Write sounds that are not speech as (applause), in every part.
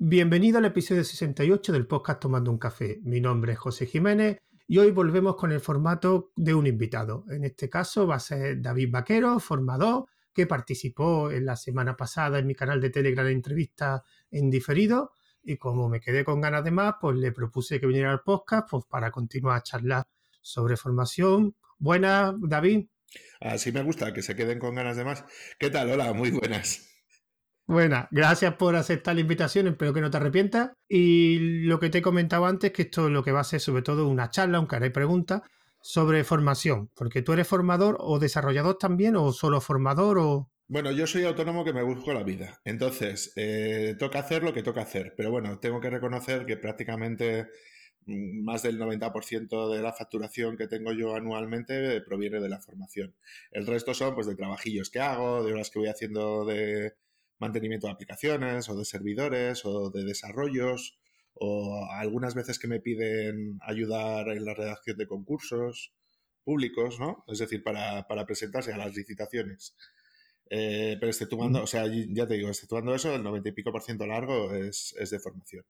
Bienvenido al episodio 68 del podcast Tomando un Café. Mi nombre es José Jiménez y hoy volvemos con el formato de un invitado. En este caso va a ser David Vaquero, formador, que participó en la semana pasada en mi canal de Telegram entrevista en diferido. Y como me quedé con ganas de más, pues le propuse que viniera al podcast pues, para continuar a charlar sobre formación. Buenas, David. Así me gusta, que se queden con ganas de más. ¿Qué tal? Hola, muy buenas. Buenas, gracias por aceptar la invitación, espero que no te arrepientas. Y lo que te he comentado antes, que esto es lo que va a ser sobre todo una charla, un cara y pregunta sobre formación, porque tú eres formador o desarrollador también, o solo formador o... Bueno, yo soy autónomo que me busco la vida, entonces eh, toca hacer lo que toca hacer, pero bueno, tengo que reconocer que prácticamente mm, más del 90% de la facturación que tengo yo anualmente proviene de la formación. El resto son pues de trabajillos que hago, de horas que voy haciendo de mantenimiento de aplicaciones o de servidores o de desarrollos o algunas veces que me piden ayudar en la redacción de concursos públicos, ¿no? Es decir, para, presentarse a las licitaciones. Eh, pero exceptuando, o sea, ya te digo, exceptuando eso, el 90 y pico por ciento largo es de formación.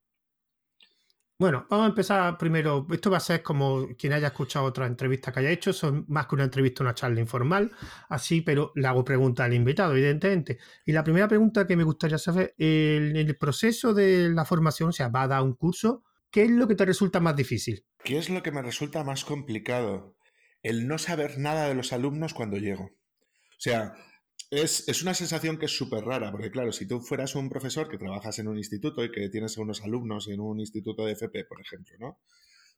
Bueno, vamos a empezar primero. Esto va a ser como quien haya escuchado otra entrevista que haya hecho. Son más que una entrevista, una charla informal. Así, pero le hago preguntas al invitado, evidentemente. Y la primera pregunta que me gustaría saber, en el proceso de la formación, o sea, va a dar un curso, ¿qué es lo que te resulta más difícil? ¿Qué es lo que me resulta más complicado? El no saber nada de los alumnos cuando llego. O sea, es, una sensación que es súper rara, porque claro, si tú fueras un profesor que trabajas en un instituto y que tienes unos alumnos en un instituto de FP, por ejemplo, ¿no?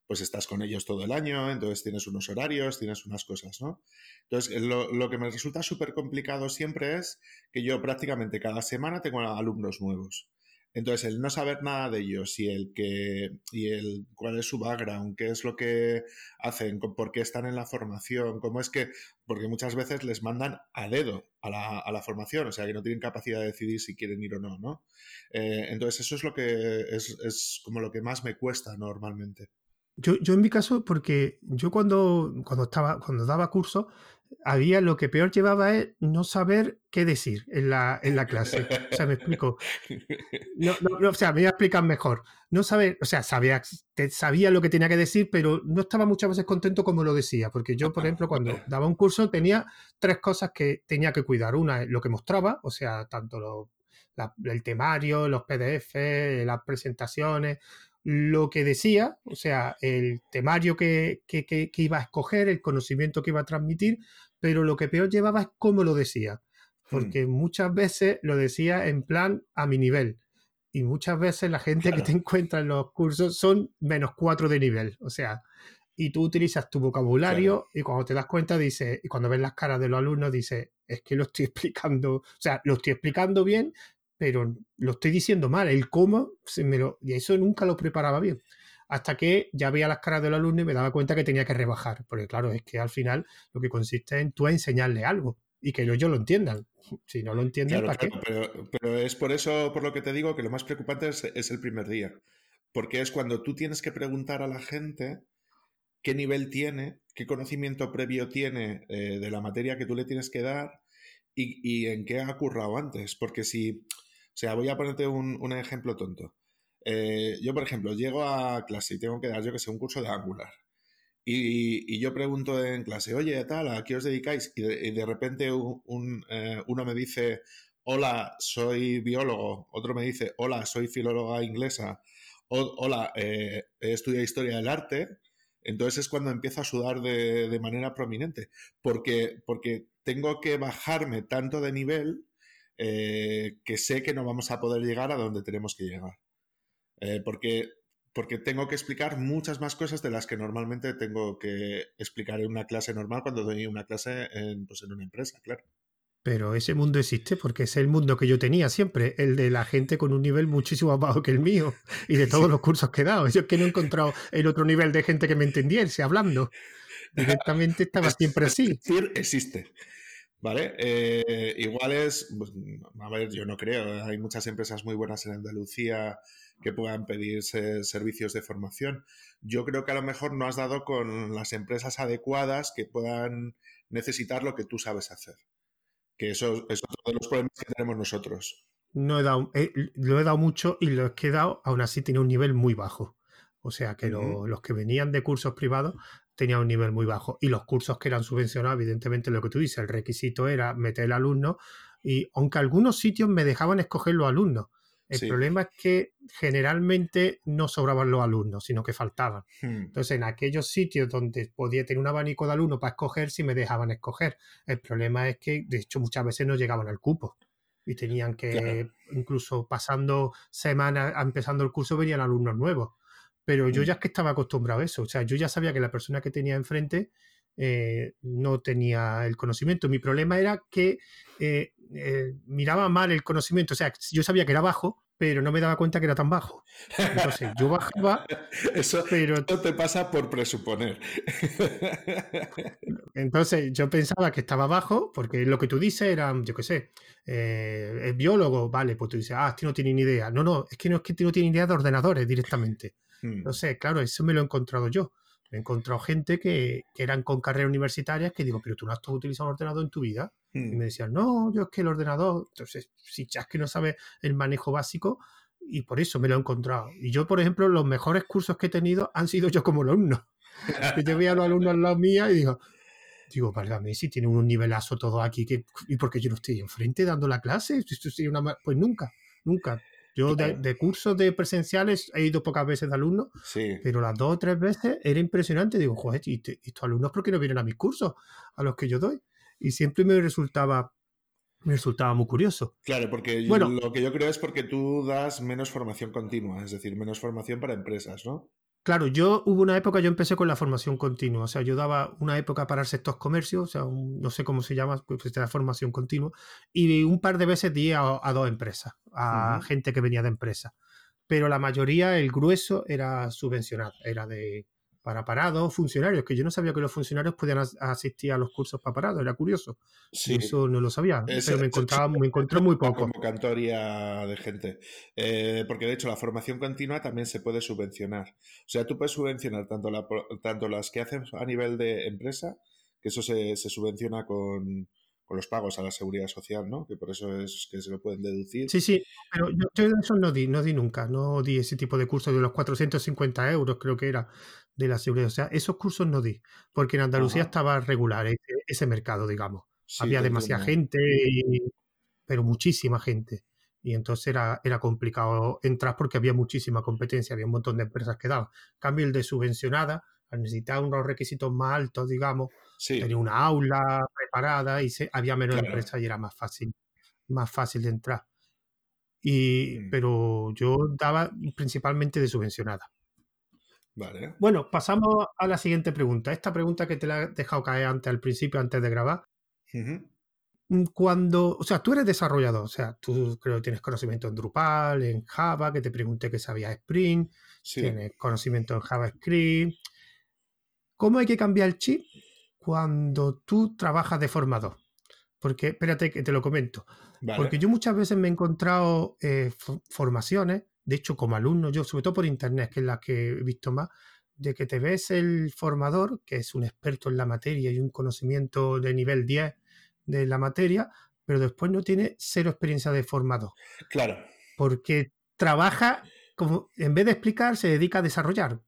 Pues estás con ellos todo el año, entonces tienes unos horarios, tienes unas cosas, ¿no? Entonces, lo, lo que me resulta súper complicado siempre es que yo prácticamente cada semana tengo alumnos nuevos. Entonces, el no saber nada de ellos y el que y el cuál es su background, qué es lo que hacen, por qué están en la formación, cómo es que, porque muchas veces les mandan a dedo a la, a la formación, o sea, que no tienen capacidad de decidir si quieren ir o no, ¿no? Eh, entonces, eso es lo que es, es como lo que más me cuesta normalmente. Yo, yo en mi caso, porque yo cuando, cuando estaba, cuando daba curso, había lo que peor llevaba es no saber qué decir en la, en la clase. O sea, me explico. No, no, o sea, me voy a explicar mejor. No saber, o sea, sabía, sabía lo que tenía que decir, pero no estaba muchas veces contento como lo decía. Porque yo, por ejemplo, cuando (laughs) daba un curso tenía tres cosas que tenía que cuidar. Una es lo que mostraba, o sea, tanto el temario, los PDF, las presentaciones, lo que decía, o sea, el temario que, iba a escoger, el conocimiento que iba a transmitir, pero lo que peor llevaba es cómo lo decía, hmm. porque muchas veces lo decía en plan a mi nivel. Y muchas veces la gente que te encuentra en los cursos son menos cuatro de nivel. O sea, y tú utilizas tu vocabulario y cuando te das cuenta dices, y cuando ves las caras de los alumnos dices, es que lo estoy explicando, o sea, lo estoy explicando bien, pero lo estoy diciendo mal. El cómo, se me lo, y eso nunca lo preparaba bien. Hasta que ya veía las caras del alumno y me daba cuenta que tenía que rebajar. Porque claro, es que al final lo que consiste en tú enseñarle algo y que ellos lo entiendan. (laughs) Si no lo entienden, ¿para qué? Pero, es por eso, por lo que te digo, que lo más preocupante es, el primer día. Porque es cuando tú tienes que preguntar a la gente qué nivel tiene, qué conocimiento previo tiene eh, de la materia que tú le tienes que dar y, y en qué ha currado antes. Porque si o sea, voy a ponerte un, ejemplo tonto. Eh, yo, por ejemplo, llego a clase y tengo que dar, yo que sé, un curso de Angular. Y, yo pregunto en clase, oye, tal, ¿a qué os dedicáis? Y de, repente eh, uno me dice, hola, soy biólogo. Otro me dice, hola, soy filóloga inglesa. hola, eh, he estudiado historia del arte. Entonces es cuando empiezo a sudar de, de manera prominente. Porque, porque tengo que bajarme tanto de nivel eh, que sé que no vamos a poder llegar a donde tenemos que llegar. Eh, porque, porque tengo que explicar muchas más cosas de las que normalmente tengo que explicar en una clase normal cuando doy una clase en, pues en una empresa, claro. Pero ese mundo existe porque es el mundo que yo tenía siempre, el de la gente con un nivel muchísimo más bajo que el mío y de (laughs) todos los cursos que he dado. Yo es que no he encontrado el otro nivel de gente que me entendiese hablando. Directamente estaba siempre así. decir, existe. ¿Vale? Eh, igual es, pues, a ver, yo no creo, hay muchas empresas muy buenas en Andalucía que puedan pedir servicios de formación. Yo creo que a lo mejor no has dado con las empresas adecuadas que puedan necesitar lo que tú sabes hacer. Que eso, es otro de los problemas que tenemos nosotros. no he dado, eh, lo he dado mucho y los que he dado, aún así tenía un nivel muy bajo. O sea que los que venían de cursos privados tenían un nivel muy bajo. Y los cursos que eran subvencionados, evidentemente lo que tú dices, el requisito era meter el alumno. Y aunque algunos sitios me dejaban escoger los alumnos, el problema es que generalmente no sobraban los alumnos, sino que faltaban. Hmm. Entonces, en aquellos sitios donde podía tener un abanico de alumnos para escoger, sí me dejaban escoger. El problema es que, de hecho, muchas veces no llegaban al cupo. Y tenían que, incluso pasando semanas, empezando el curso, venían alumnos nuevos. Pero yo hmm. ya es que estaba acostumbrado a eso. O sea, yo ya sabía que la persona que tenía enfrente eh, no tenía el conocimiento. Mi problema era que eh, eh, miraba mal el conocimiento. O sea, yo sabía que era bajo, pero no me daba cuenta que era tan bajo. Entonces, yo bajaba. (laughs) Eso, pero... te pasa por presuponer. (laughs) Entonces, yo pensaba que estaba bajo, porque lo que tú dices era, yo qué sé, es biólogo, vale, pues tú dices, ah, este no tiene ni idea. No, no, es que no es que no tiene ni idea de ordenadores directamente. No sé, claro, eso me lo he encontrado yo me he encontrado gente que, eran con carreras universitarias que digo, pero tú no has utilizado un ordenador en tu vida. Y me hmm. decían, no, yo es que el ordenador, entonces, si ya es que no sabes el manejo básico, y por eso me lo he encontrado. Y yo, por ejemplo, los mejores cursos que he tenido han sido yo como alumno. (laughs) que yo veía a los alumnos al lado mía y digo, digo, válgame, si tiene un nivelazo todo aquí, que, ¿y por qué yo no estoy enfrente dando la clase? Esto una... Pues nunca, nunca. Yo de, cursos de presenciales he ido pocas veces de alumnos, pero las dos o tres veces era impresionante. Digo, joder, ¿y, estos alumnos por qué no vienen a mis cursos, a los que yo doy? Y siempre me resultaba me resultaba muy curioso. Claro, porque lo que yo creo es porque tú das menos formación continua, es decir, menos formación para empresas, ¿no? Claro, yo hubo una época, yo empecé con la formación continua, o sea, yo daba una época para el sector comercio, o sea, no sé cómo se llama, pues la formación continua, y un par de veces di a, dos empresas, a gente que venía de empresas, pero la mayoría, el grueso era subvencionado, era de, para parados, funcionarios, que yo no sabía que los funcionarios podían asistir a los cursos para parados, era curioso. Sí. Eso no lo sabía, pero me, encontraba, me encontré muy poco. convocatoria de gente. Eh, porque de hecho la formación continua también se puede subvencionar. O sea, tú puedes subvencionar tanto, la, tanto las que hacen a nivel de empresa, que eso se subvenciona con, con los pagos a la seguridad social, ¿no? Que por eso es que se lo pueden deducir. Sí, sí, pero yo, eso no di, no di nunca, no di ese tipo de cursos de los 450 euros, creo que era, de la seguridad. O sea, esos cursos no di, porque en Andalucía estaba regular ese, mercado, digamos. Había demasiada gente, pero muchísima gente. Y entonces era, era complicado entrar porque había muchísima competencia, había un montón de empresas que daban. cambio, el de subvencionada, al necesitar unos requisitos más altos, digamos, tenía una aula preparada y se, había menos empresas y era más fácil, más fácil de entrar. Y, mm. Pero yo daba principalmente de subvencionada. Vale. Bueno, pasamos a la siguiente pregunta. Esta pregunta que te la he dejado caer antes al principio, antes de grabar. Mm, cuando, o sea, tú eres desarrollador, o sea, tú creo que tienes conocimiento en Drupal, en Java, que te pregunté que sabías Spring, tienes conocimiento en JavaScript. ¿Cómo hay que cambiar el chip cuando tú trabajas de formador. Porque, espérate que te lo comento. Porque yo muchas veces me he encontrado eh, formaciones, de hecho como alumno, yo sobre todo por internet, que es la que he visto más, de que te ves el formador, que es un experto en la materia y un conocimiento de nivel 10 de la materia, pero después no tiene cero experiencia de formador. Claro. Porque trabaja, como, en vez de explicar, se dedica a desarrollar.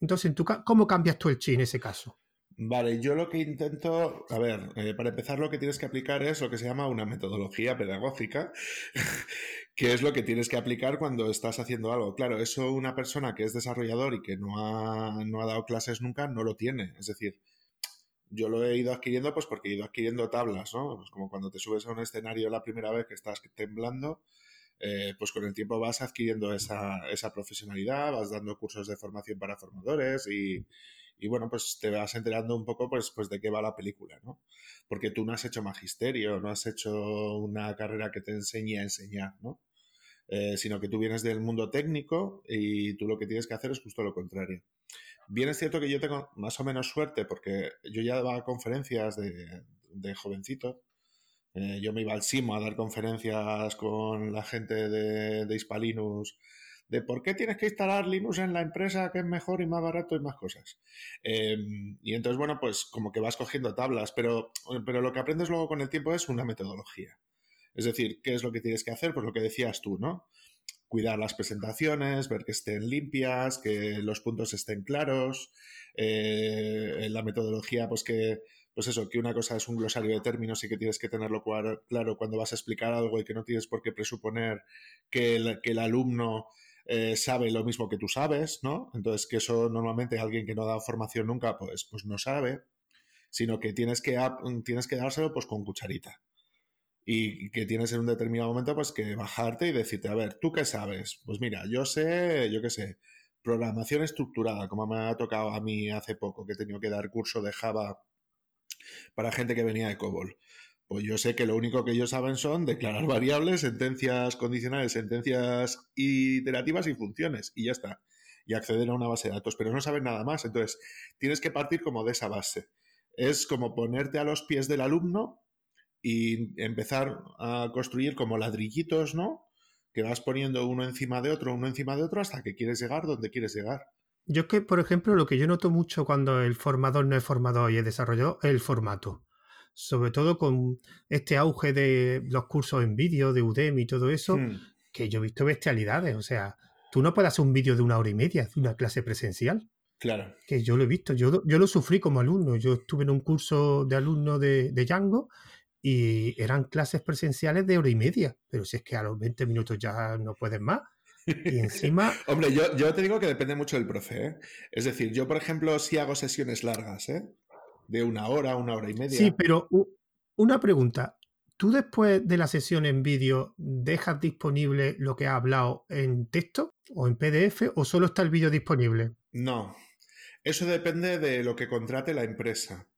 Entonces, ¿cómo cambias tú el chi en ese caso? Vale, yo lo que intento, a ver, eh, para empezar lo que tienes que aplicar es lo que se llama una metodología pedagógica, (laughs) que es lo que tienes que aplicar cuando estás haciendo algo. Claro, eso una persona que es desarrollador y que no ha, no ha dado clases nunca no lo tiene. Es decir, yo lo he ido adquiriendo pues porque he ido adquiriendo tablas, ¿no? Pues como cuando te subes a un escenario la primera vez que estás temblando, eh, pues con el tiempo vas adquiriendo esa, esa profesionalidad, vas dando cursos de formación para formadores y y bueno, pues te vas enterando un poco pues, pues de qué va la película, ¿no? Porque tú no has hecho magisterio, no has hecho una carrera que te enseñe a enseñar, ¿no? Eh, sino que tú vienes del mundo técnico y tú lo que tienes que hacer es justo lo contrario. Bien es cierto que yo tengo más o menos suerte porque yo ya daba conferencias de, de jovencito. Eh, yo me iba al Simo a dar conferencias con la gente de, de Hispalinus de por qué tienes que instalar Linux en la empresa que es mejor y más barato y más cosas. Em, y entonces, bueno, pues como que vas cogiendo tablas, pero, pero lo que aprendes luego con el tiempo es una metodología. Es decir, ¿qué es lo que tienes que hacer? Pues lo que decías tú, ¿no? Cuidar las presentaciones, ver que estén limpias, que los puntos estén claros, eh, la metodología, pues que, pues eso, que una cosa es un glosario de términos y que tienes que tenerlo claro cuando vas a explicar algo y que no tienes por qué presuponer que el, alumno eh, sabe lo mismo que tú sabes, ¿no? Entonces, que eso normalmente alguien que no dado formación nunca, pues, pues no sabe, sino que tienes que, tienes que dárselo pues con cucharita y que tienes en un determinado momento pues que bajarte y decirte, a ver, ¿tú qué sabes? Pues mira, yo sé, yo qué sé, programación estructurada, como me ha tocado a mí hace poco, que he tenido que dar curso de Java para gente que venía de COBOL. Pues yo sé que lo único que ellos saben son declarar variables, sentencias condicionales, sentencias iterativas y funciones, y ya está. Y acceder a una base de datos, pero no saben nada más. Entonces, tienes que partir como de esa base. Es como ponerte a los pies del alumno y empezar a construir como ladrillitos, ¿no? Que vas poniendo uno encima de otro, uno encima de otro, hasta que quieres llegar donde quieres llegar. Yo es que, por ejemplo, lo que yo noto mucho cuando el formador no es formador y es desarrollador es el formato. Sobre todo con este auge de los cursos en vídeo, de Udemy y todo eso, hmm. que yo he visto bestialidades. O sea, tú no puedes hacer un vídeo de una hora y media de una clase presencial. Claro. Que yo lo he visto. Yo, yo lo sufrí como alumno. Yo estuve en un curso de alumno de, de Django y eran clases presenciales de hora y media, pero si es que a los 20 minutos ya no puedes más. Y encima... (laughs) Hombre, yo, yo, te digo que depende mucho del profe. ¿eh? Es decir, yo, por ejemplo, si hago sesiones largas, ¿eh? De una hora, una hora y media. Sí, pero una pregunta. ¿Tú después de la sesión en vídeo dejas disponible lo que has hablado en texto o en PDF o solo está el vídeo disponible? No. Eso depende de lo que contrate la empresa.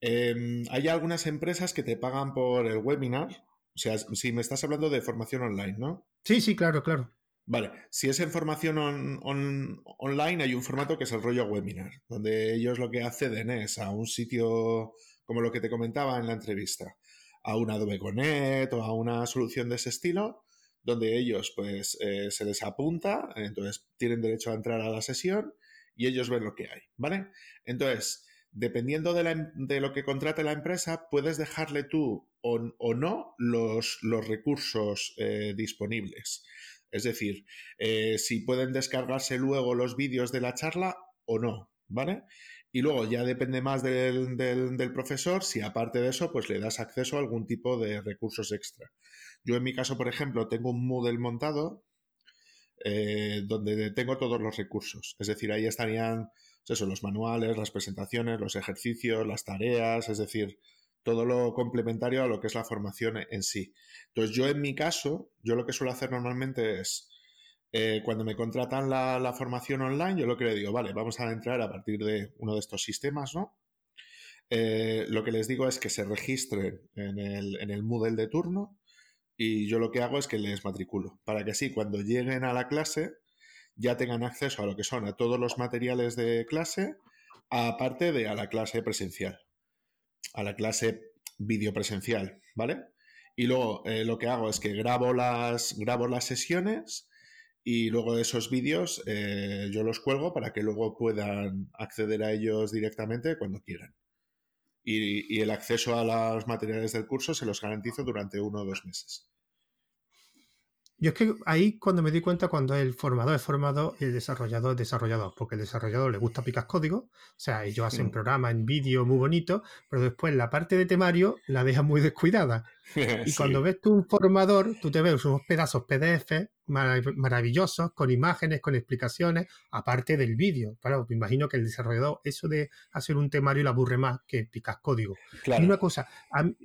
Em, hay algunas empresas que te pagan por el webinar. O sea, si me estás hablando de formación online, ¿no? Sí, sí, claro, claro. Vale, si es en formación online hay un formato que es el rollo webinar, donde ellos lo que acceden es a un sitio como lo que te comentaba en la entrevista, a un Adobe Connect o a una solución de ese estilo, donde ellos pues eh, se les apunta, entonces tienen derecho a entrar a la sesión y ellos ven lo que hay, ¿vale? Entonces, dependiendo em, de, lo que contrate la empresa, puedes dejarle tú o, no los, los recursos eh, disponibles. Es decir, eh, si pueden descargarse luego los vídeos de la charla o no, ¿vale? Y luego ya depende más del, profesor si aparte de eso, pues le das acceso a algún tipo de recursos extra. Yo en mi caso, por ejemplo, tengo un Moodle montado eh, donde tengo todos los recursos. Es decir, ahí estarían eso, los manuales, las presentaciones, los ejercicios, las tareas, es decir, todo lo complementario a lo que es la formación en sí. Entonces, yo en mi caso, yo lo que suelo hacer normalmente es, eh, cuando me contratan la, formación online, yo lo que le digo, vale, vamos a entrar a partir de uno de estos sistemas, ¿no? Eh, lo que les digo es que se registren en el, en el Moodle de turno y yo lo que hago es que les matriculo, para que así cuando lleguen a la clase ya tengan acceso a lo que son a todos los materiales de clase, aparte de a la clase presencial, a la clase videopresencial, ¿vale? Y luego eh, lo que hago es que grabo las, grabo las sesiones y luego esos vídeos eh, yo los cuelgo para que luego puedan acceder a ellos directamente cuando quieran. Y, y el acceso a los materiales del curso se los garantizo durante uno o dos meses. Yo es que ahí cuando me di cuenta cuando el formador es formador y el desarrollador es desarrollador, porque el desarrollador le gusta picar código, o sea, ellos hacen programas en vídeo muy bonitos, pero después la parte de temario la deja muy descuidada. (laughs) Y cuando ves tú un formador, tú te ves unos pedazos PDF maravillosos, con imágenes, con explicaciones, aparte del vídeo. Claro, me imagino que el desarrollador, eso de hacer un temario le aburre más que picar código. Y una cosa,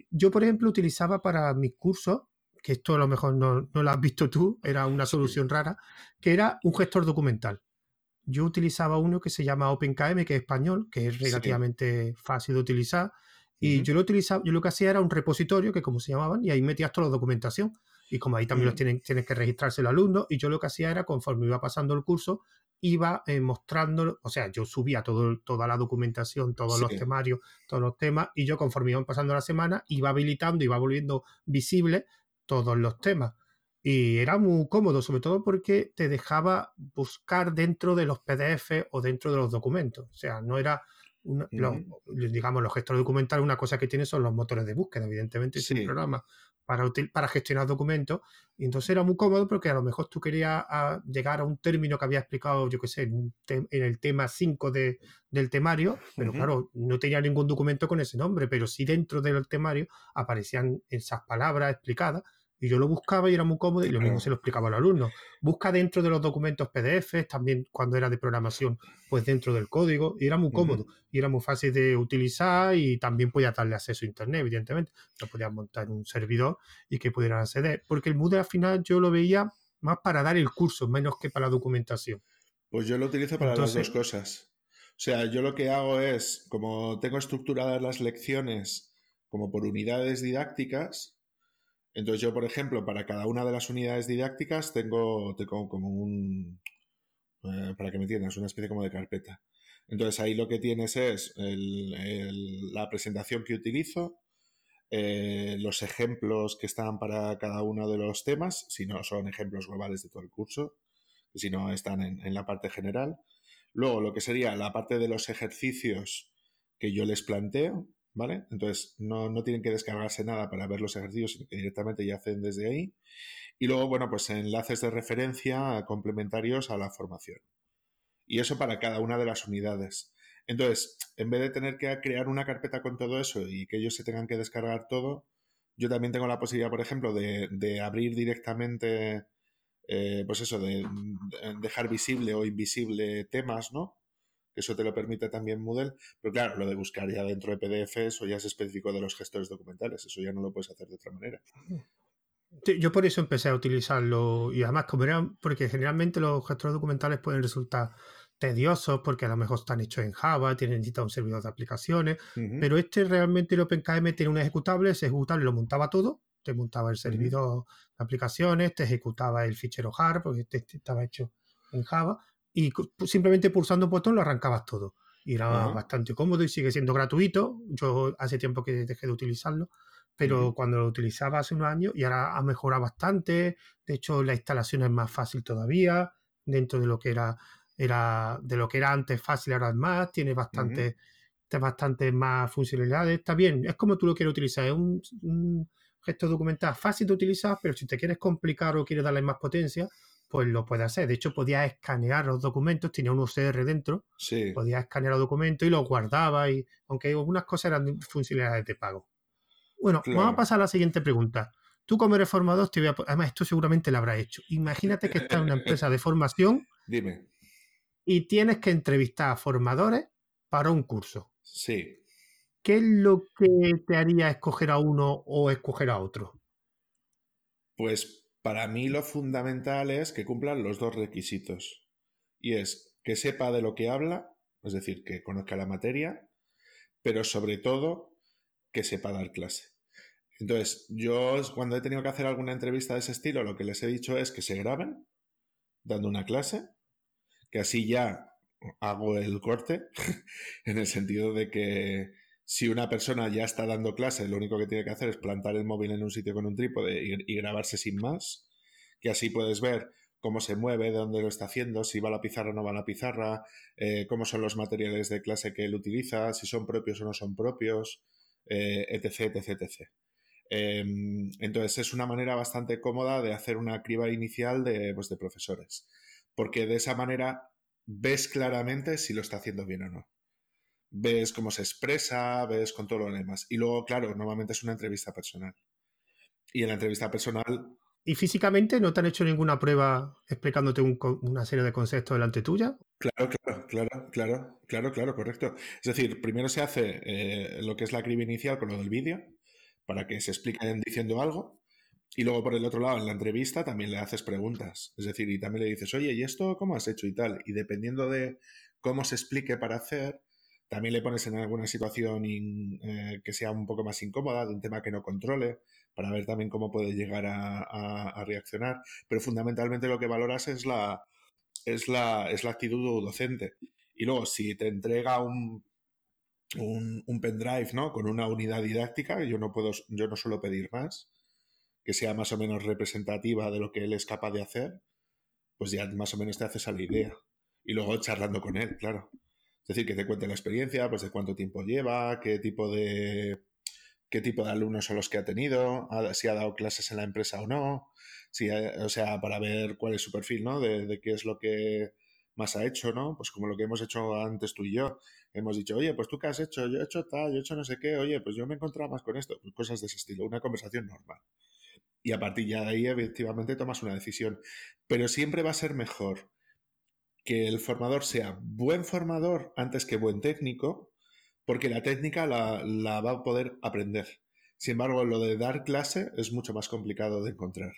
yo por ejemplo utilizaba para mis cursos que esto a lo mejor no, lo has visto tú, era una solución rara, que era un gestor documental. Yo utilizaba uno que se llama OpenKM, que es español, que es relativamente fácil de utilizar. Y yo lo utilizaba, yo lo que hacía era un repositorio, que como se llamaban, y ahí metías toda la documentación. Y como ahí también los tienen, tienes que registrarse el alumno, y yo lo que hacía era, conforme iba pasando el curso, iba eh, mostrando, o sea, yo subía todo, toda la documentación, todos los temarios, todos los temas, y yo conforme iban pasando la semana, iba habilitando, iba volviendo visible todos los temas. Y era muy cómodo, sobre todo porque te dejaba buscar dentro de los PDF o dentro de los documentos. O sea, no era digamos, los gestores documentales, una cosa que tienen son los motores de búsqueda, evidentemente, es un programa para, para gestionar documentos. Y entonces era muy cómodo porque a lo mejor tú querías llegar a un término que había explicado, yo qué sé, en, el tema 5 de, del temario, pero claro, no tenía ningún documento con ese nombre, pero sí dentro del temario aparecían esas palabras explicadas y yo lo buscaba y era muy cómodo y lo mismo se lo explicaba al alumno. Busca dentro de los documentos PDF, también cuando era de programación, pues dentro del código, y era muy cómodo, y era muy fácil de utilizar y también podía darle acceso a Internet, evidentemente. Lo podía montar un servidor y que pudieran acceder, porque el Moodle al final yo lo veía más para dar el curso, menos que para la documentación. Pues yo lo utilizo para las dos cosas. O sea, yo lo que hago es, como tengo estructuradas las lecciones como por unidades didácticas, entonces yo, por ejemplo, para cada una de las unidades didácticas tengo, tengo como un, eh, para que me entiendas, una especie como de carpeta. Entonces ahí lo que tienes es la presentación que utilizo, eh, los ejemplos que están para cada uno de los temas, si no son ejemplos globales de todo el curso, si no están en, en la parte general. Luego lo que sería la parte de los ejercicios que yo les planteo, ¿vale? Entonces no, no, tienen que descargarse nada para ver los ejercicios, sino que directamente ya hacen desde ahí. Y luego, bueno, pues enlaces de referencia complementarios a la formación. Y eso para cada una de las unidades. Entonces, en vez de tener que crear una carpeta con todo eso y que ellos se tengan que descargar todo, yo también tengo la posibilidad, por ejemplo, de, de abrir directamente, eh, pues eso, de dejar visible o invisible temas, ¿no? Eso te lo permite también Moodle, pero claro, lo de buscar ya dentro de PDF, eso ya es específico de los gestores documentales, eso ya no lo puedes hacer de otra manera. yo por eso empecé a utilizarlo y además como era, porque generalmente los gestores documentales pueden resultar tediosos porque a lo mejor están hechos en Java, tienen necesita un servidor de aplicaciones, pero este realmente el OpenKM tiene un ejecutable, ese ejecutable lo montaba todo, te montaba el servidor de aplicaciones, te ejecutaba el fichero JAR porque este, este estaba hecho en Java y simplemente pulsando un botón lo arrancabas todo. Y era bastante cómodo y sigue siendo gratuito. Yo hace tiempo que dejé de utilizarlo, pero cuando lo utilizaba hace unos años y ahora ha mejorado bastante. De hecho, la instalación es más fácil todavía dentro de lo que era, era de lo que era antes fácil, ahora es más. Tiene bastante, bastante más funcionalidades. Está bien, es como tú lo quieres utilizar. Es un, un gesto documental fácil de utilizar, pero si te quieres complicar o quieres darle más potencia, pues lo puede hacer. De hecho, podía escanear los documentos, tenía un UCR dentro, sí. podía escanear los documentos y los guardaba, y, aunque algunas cosas eran funcionalidades de pago. Bueno, vamos a pasar a la siguiente pregunta. Tú como eres formador, te voy a... además esto seguramente lo habrás hecho. Imagínate que estás en una empresa de formación (laughs) Dime. y tienes que entrevistar a formadores para un curso. Sí. ¿Qué es lo que te haría escoger a uno o escoger a otro? Pues para mí lo fundamental es que cumplan los dos requisitos. Y es que sepa de lo que habla, es decir, que conozca la materia, pero sobre todo que sepa dar clase. Entonces, yo cuando he tenido que hacer alguna entrevista de ese estilo, lo que les he dicho es que se graben dando una clase, que así ya hago el corte, (laughs) en el sentido de que si una persona ya está dando clase, lo único que tiene que hacer es plantar el móvil en un sitio con un trípode y, grabarse sin más, que así puedes ver cómo se mueve, de dónde lo está haciendo, si va a la pizarra o no va a la pizarra, eh, cómo son los materiales de clase que él utiliza, si son propios o no son propios, eh, etc, etc, etc. Em, entonces es una manera bastante cómoda de hacer una criba inicial de, pues, de profesores, porque de esa manera ves claramente si lo está haciendo bien o no ves cómo se expresa, ves con todo lo demás. Y luego, claro, normalmente es una entrevista personal. Y en la entrevista personal... ¿Y físicamente no te han hecho ninguna prueba explicándote una serie de conceptos delante tuya? Claro, claro, claro, claro, claro, claro, correcto. Es decir, primero se hace eh, lo que es la criba inicial con lo del vídeo, para que se expliquen diciendo algo. Y luego por el otro lado, en la entrevista también le haces preguntas. Es decir, y también le dices, oye, ¿y esto cómo has hecho y tal? Y dependiendo de cómo se explique para hacer, también le pones en alguna situación eh, que sea un poco más incómoda, de un tema que no controle, para ver también cómo puede llegar a, reaccionar. Pero fundamentalmente lo que valoras es la, es la, es la actitud docente. Y luego, si te entrega un, un, pendrive ¿no? con una unidad didáctica, yo no, puedo, yo no suelo pedir más, que sea más o menos representativa de lo que él es capaz de hacer, pues ya más o menos te haces a la idea. Y luego charlando con él, claro. Decir, que te cuente la experiencia, pues de cuánto tiempo lleva, qué tipo de qué tipo de alumnos son los que ha tenido, si ha dado clases en la empresa o no, si o sea, para ver cuál es su perfil, ¿no? De, qué es lo que más ha hecho, ¿no? Pues como lo que hemos hecho antes tú y yo. Hemos dicho, oye, pues tú qué has hecho, yo he hecho tal, yo he hecho no sé qué, oye, pues yo me he encontrado más con esto, pues cosas de ese estilo, una conversación normal. Y a partir de ahí, efectivamente, tomas una decisión. Pero siempre va a ser mejor que el formador sea buen formador antes que buen técnico, porque la técnica la, la va a poder aprender. Sin embargo, lo de dar clase es mucho más complicado de encontrar.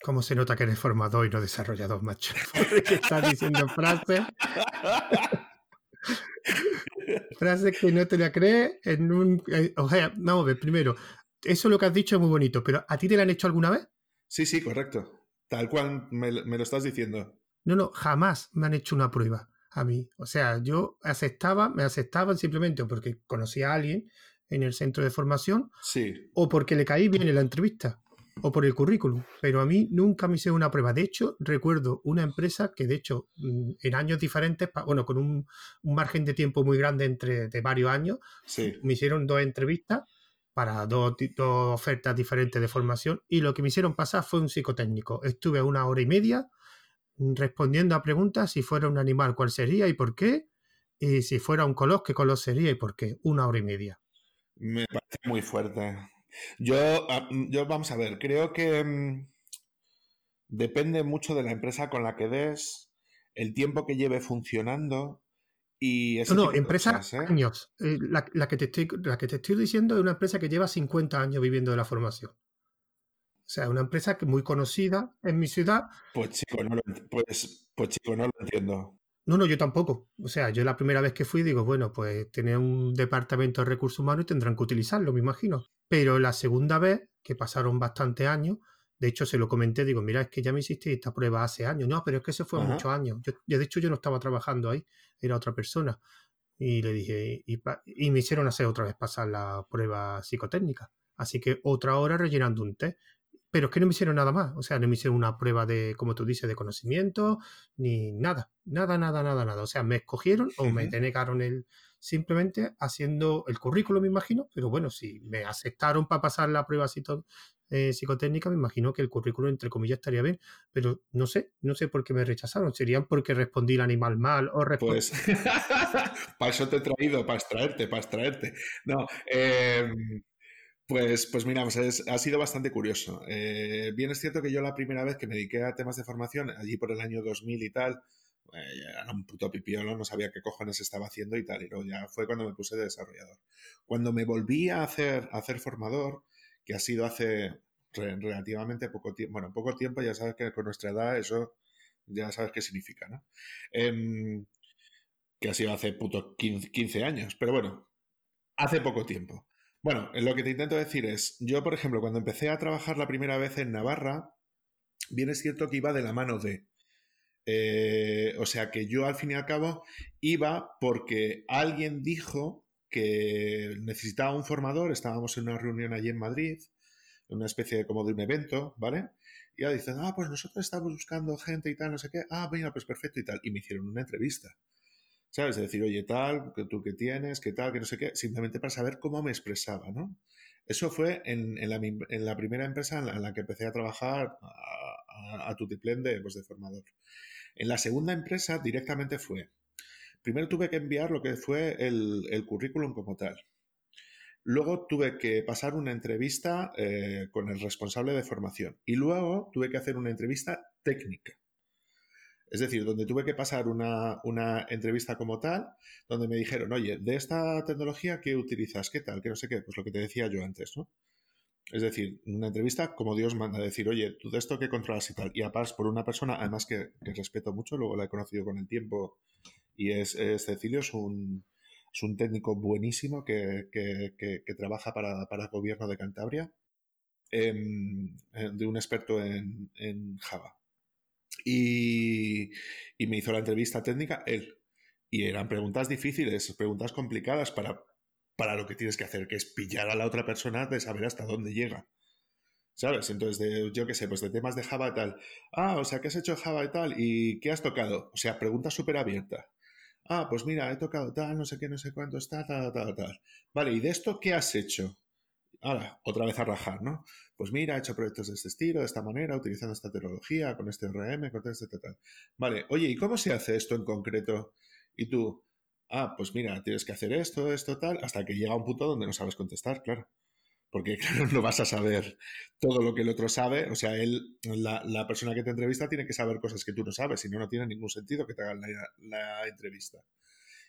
¿Cómo se nota que eres formador y no desarrollador, macho? (laughs) Porque estás diciendo frases. (laughs) frases que no te la crees en un. Eh, o sea, vamos a ver, primero, eso lo que has dicho es muy bonito, pero ¿a ti te lo han hecho alguna vez? Sí, sí, correcto. Tal cual me, me lo estás diciendo. No, no, jamás me han hecho una prueba a mí. O sea, yo aceptaba, me aceptaban simplemente porque conocía a alguien en el centro de formación sí. o porque le caí bien en la entrevista o por el currículum, pero a mí nunca me hicieron una prueba. De hecho, recuerdo una empresa que, de hecho, mm, en años diferentes, bueno, con un, margen de tiempo muy grande entre de varios años, me hicieron dos entrevistas para dos, dos, ofertas diferentes de formación y lo que me hicieron pasar fue un psicotécnico. Estuve una hora y media respondiendo a preguntas si fuera un animal, cuál sería y por qué, y si fuera un color, qué color sería y por qué. Una hora y media. Me parece muy fuerte. Yo, ah, mm, yo vamos a ver, creo que mm, depende mucho de la empresa con la que des, el tiempo que lleve funcionando y no, no, empresa ¿eh? años. Eh, la, que te estoy, la que te estoy diciendo es una empresa que lleva 50 años viviendo de la formación. O sea, una empresa que muy conocida en mi ciudad. Pues chico, no lo, pues, pues chico, no lo entiendo. No, no, yo tampoco. O sea, yo la primera vez que fui digo, bueno, pues tiene un departamento de recursos humanos y tendrán que utilizarlo, me imagino. Pero la segunda vez, que pasaron bastantes años, de hecho se lo comenté, digo, mira, es que ya me hiciste esta prueba hace años. No, pero es que eso fue muchos años. Yo, de hecho, yo no estaba trabajando ahí, era otra persona. Y le dije, y, y me hicieron hacer otra vez pasar la prueba psicotécnica. Así que otra hora rellenando un test pero es que no me hicieron nada más. O sea, no me hicieron una prueba de, como tú dices, de conocimiento, ni nada, nada, nada, nada, nada. O sea, me escogieron o me denegaron el, simplemente haciendo el currículo, me imagino, pero bueno, si me aceptaron para pasar la prueba eh, psicotécnica, me imagino que el currículo, entre comillas, estaría bien, pero no sé, no sé por qué me rechazaron. ¿Serían porque respondí el animal mal o respondí... Pues, (laughs) para eso te he traído, para extraerte, para extraerte. No, eh, pues, pues mira, ha sido bastante curioso. Eh, bien es cierto que yo la primera vez que me dediqué a temas de formación, allí por el año 2000 y tal, eh, era un puto pipiolo, no sabía qué cojones estaba haciendo y tal, y luego ya fue cuando me puse de desarrollador. Cuando me volví a hacer, a hacer formador, que ha sido hace relativamente poco tiempo, bueno, poco tiempo, ya sabes que con nuestra edad eso ya sabes qué significa, ¿no? Em, que ha sido hace puto 15 años, pero bueno, hace poco tiempo. Bueno, lo que te intento decir es, yo por ejemplo, cuando empecé a trabajar la primera vez en Navarra, bien es cierto que iba de la mano de... Eh, o sea que yo al fin y al cabo iba porque alguien dijo que necesitaba un formador, estábamos en una reunión allí en Madrid, una especie de, como de un evento, ¿vale? Y ya dicen, ah, pues nosotros estamos buscando gente y tal, no sé qué, ah, venga, pues perfecto y tal. Y me hicieron una entrevista. ¿Sabes? De decir, oye, tal, que tú qué tienes, qué tal, que no sé qué, simplemente para saber cómo me expresaba, ¿no? Eso fue en, la, primera empresa en la, que empecé a trabajar a, a, de, pues, de formador. En la segunda empresa directamente fue, primero tuve que enviar lo que fue el, currículum como tal. Luego tuve que pasar una entrevista eh, con el responsable de formación y luego tuve que hacer una entrevista técnica. Es decir, donde tuve que pasar una, entrevista como tal, donde me dijeron, oye, de esta tecnología, ¿qué utilizas? ¿Qué tal? Que no sé qué, pues lo que te decía yo antes, ¿no? Es decir, una entrevista como Dios manda, decir, oye, tú de esto qué controlas y tal. Y aparte por una persona, además que, respeto mucho, luego la he conocido con el tiempo, y es, Cecilio, es un, es un técnico buenísimo que, trabaja para, el gobierno de Cantabria, em, de un experto en, en Java y, me hizo la entrevista técnica él. Y eran preguntas difíciles, preguntas complicadas para, para lo que tienes que hacer, que es pillar a la otra persona de saber hasta dónde llega. ¿Sabes? Entonces, yo qué sé, pues de temas de Java y tal. Ah, o sea, ¿qué has hecho Java y tal? ¿Y qué has tocado? O sea, pregunta súper abierta. Ah, pues mira, he tocado tal, no sé qué, no sé cuánto está, tal, tal, tal. Vale, ¿y de esto qué has hecho? Ahora, otra vez a rajar, ¿no? Pues mira, he hecho proyectos de este estilo, de esta manera, utilizando esta tecnología, con este RM, con este tal. Vale, oye, ¿y cómo se hace esto en concreto? Y tú, ah, pues mira, tienes que hacer esto, esto, tal, hasta que llega un punto donde no sabes contestar, claro. Porque, (laughs) claro, no vas a saber todo lo que el otro sabe. O sea, él, la, persona que te entrevista tiene que saber cosas que tú no sabes, si no, no tiene ningún sentido que te hagan la, la entrevista.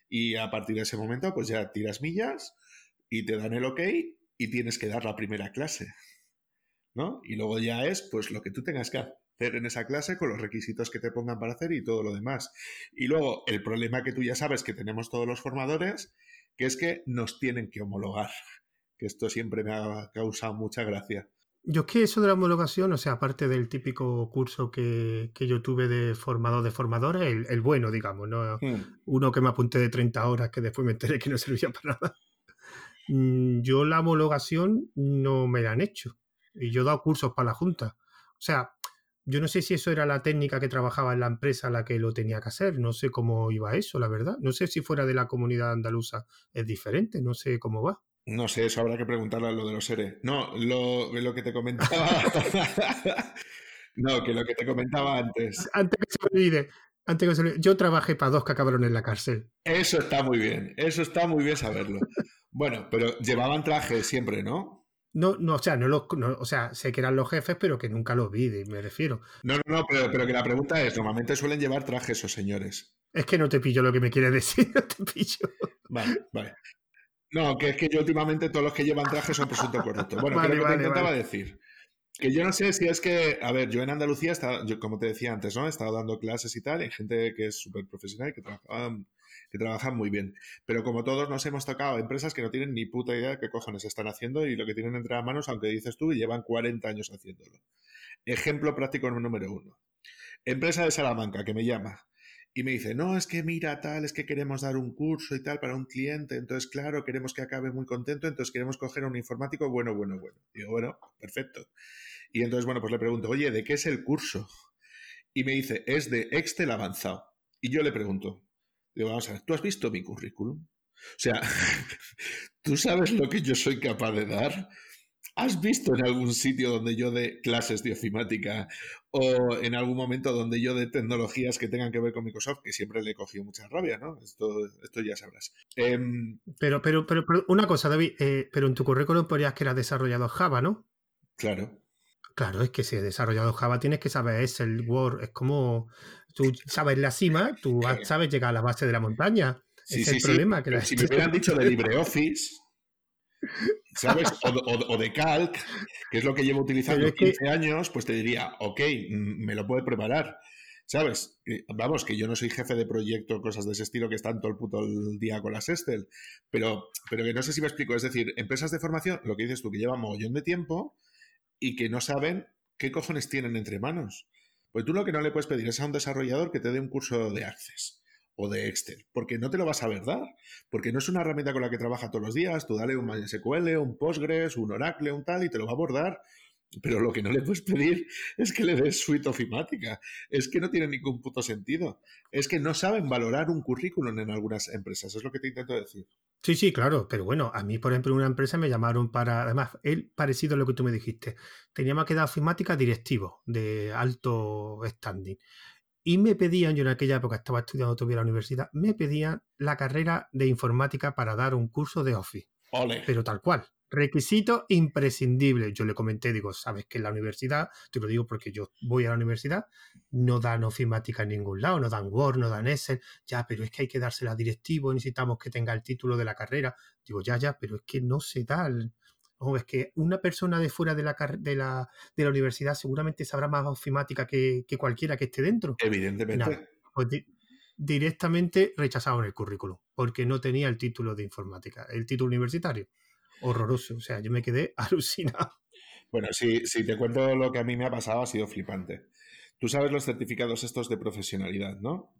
Y a partir de ese momento, pues ya tiras millas y te dan el ok y tienes que dar la primera clase. ¿No? Y luego ya es pues lo que tú tengas que hacer en esa clase con los requisitos que te pongan para hacer y todo lo demás. Y luego el problema que tú ya sabes que tenemos todos los formadores, que es que nos tienen que homologar, que esto siempre me ha causado mucha gracia. Yo es que eso de la homologación, o sea, aparte del típico curso que, yo tuve de formador de formadores, el, bueno, digamos, ¿no? Hmm. Uno que me apunté de 30 horas que después me enteré que no servía para nada. Mm, yo la homologación no me la han hecho. Y yo he dado cursos para la Junta. O sea, yo no sé si eso era la técnica que trabajaba en la empresa la que lo tenía que hacer. No sé cómo iba eso, la verdad. No sé si fuera de la comunidad andaluza es diferente. No sé cómo va. No sé, eso habrá que preguntarle a lo de los seres. No, lo, lo que te comentaba. (laughs) no, que lo que te comentaba antes. Antes que se olvide. Antes que se olvide. Yo trabajé para dos que acabaron en la cárcel. Eso está muy bien. Eso está muy bien saberlo. Bueno, pero llevaban traje siempre, ¿no? No, no, o sea, no, los, o sea, sé que eran los jefes, pero que nunca los vi, me refiero. No, no, no, pero, pero, que la pregunta es, normalmente suelen llevar traje esos señores. Es que no te pillo lo que me quieres decir, (laughs) no te pillo. Vale, vale. No, que es que yo últimamente todos los que llevan traje son presunto correcto. Bueno, vale, que te intentaba decir. Que yo no sé si es que, a ver, yo en Andalucía, estaba, yo, como te decía antes, ¿no? He estado dando clases y tal, y hay gente que es súper profesional, que trabaja que trabajan muy bien. Pero como todos nos hemos tocado empresas que no tienen ni puta idea de qué cojones están haciendo y lo que tienen entre las manos, aunque dices tú, y llevan 40 años haciéndolo. Ejemplo práctico número uno. Empresa de Salamanca que me llama y me dice, no, es que mira tal, es que queremos dar un curso y tal para un cliente, entonces claro, queremos que acabe muy contento, entonces queremos coger a un informático bueno, bueno, bueno. Digo, bueno, perfecto. Y entonces, bueno, pues le pregunto, oye, ¿de qué es el curso? Y me dice, es de Excel avanzado. Y yo le pregunto, Digo, vamos a ver, ¿tú has visto mi currículum? O sea, (laughs) ¿tú sabes lo que yo soy capaz de dar? ¿Has visto en algún sitio donde yo dé clases de ofimática o en algún momento donde yo dé tecnologías que tengan que ver con Microsoft, que siempre le he cogido mucha rabia, ¿no? Esto, esto ya sabrás. Em, pero, pero, pero, una cosa, David, eh, pero en tu currículum ponías que era desarrollado Java, ¿no? Claro. Claro, es que si he desarrollado Java tienes que saber es el Word, es como tú (laughs) sabes la cima, tú sabes llegar a la base de la montaña. es el problema. Que Si me hubieran dicho de (laughs) LibreOffice, ¿sabes? O, de Calc, que es lo que llevo utilizando 15 años, pues te diría, ok, mm, me lo puede preparar. ¿Sabes? Vamos, que yo no soy jefe de proyecto, cosas de ese estilo que están todo el puto día con las Estel, pero, pero que no sé si me explico. Es decir, empresas de formación, lo que dices tú, que llevan mogollón de tiempo y que no saben qué cojones tienen entre manos. Pues tú lo que no le puedes pedir es a un desarrollador que te dé un curso de Access o de Excel, porque no te lo vas a ver dar, porque no es una herramienta con la que trabaja todos los días, tú dale un MySQL, un Postgres, un Oracle, un tal, y te lo va a abordar pero lo que no le puedes pedir es que le des suite ofimática. Es que no tiene ningún puto sentido. Es que no saben valorar un currículum en algunas empresas. Es lo que te intento decir. Sí, sí, claro. Pero bueno, a mí, por ejemplo, en una empresa me llamaron para. Además, él parecido a lo que tú me dijiste. Teníamos que dar ofimática directivo, de alto standing. Y me pedían, yo en aquella época estaba estudiando todavía en la universidad, me pedían la carrera de informática para dar un curso de Office. Pero tal cual. Requisito imprescindible. Yo le comenté, digo, sabes que en la universidad, te lo digo porque yo voy a la universidad, no dan ofimática en ningún lado, no dan Word, no dan Excel, ya, pero es que hay que dársela directivo, necesitamos que tenga el título de la carrera. Digo, ya, ya, pero es que no se da. Ojo, es que una persona de fuera de la, de la, de la universidad seguramente sabrá más ofimática que, cualquiera que esté dentro. Evidentemente. pues directamente rechazado en el currículum, porque no tenía el título de informática, el título universitario horroroso. O sea, yo me quedé (laughs) alucinado. Bueno, si, si te cuento lo que a mí me ha pasado, ha sido flipante. Tú sabes los certificados estos de profesionalidad, ¿no?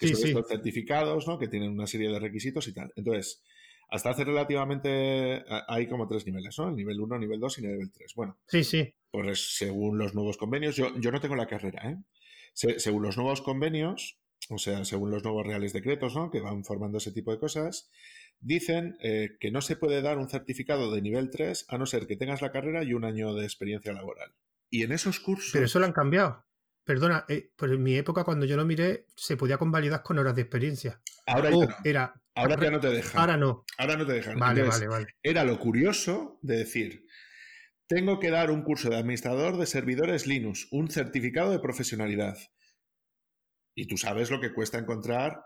Que son estos certificados, ¿no? Que tienen una serie de requisitos y tal. Entonces, hasta hace relativamente hay como tres niveles, ¿no? El nivel 1, nivel 2 y nivel 3. Bueno. Sí, sí. Pues según los nuevos convenios, yo, yo no tengo la carrera, ¿eh? según los nuevos convenios, o sea, según los nuevos reales decretos, ¿no? Que van formando ese tipo de cosas, dicen eh, que no se puede dar un certificado de nivel 3 a no ser que tengas la carrera y un año de experiencia laboral. Y en esos cursos... Pero eso lo han cambiado. Perdona, eh, en mi época cuando yo lo miré se podía convalidar con horas de experiencia. Ahora, Oh, ya, no. era, Ahora ya no te dejan. ahora no. Ahora no te dejan. Vale, Entonces, vale, vale. Era lo curioso de decir, tengo que dar un curso de administrador de servidores Linux, un certificado de profesionalidad. Y tú sabes lo que cuesta encontrar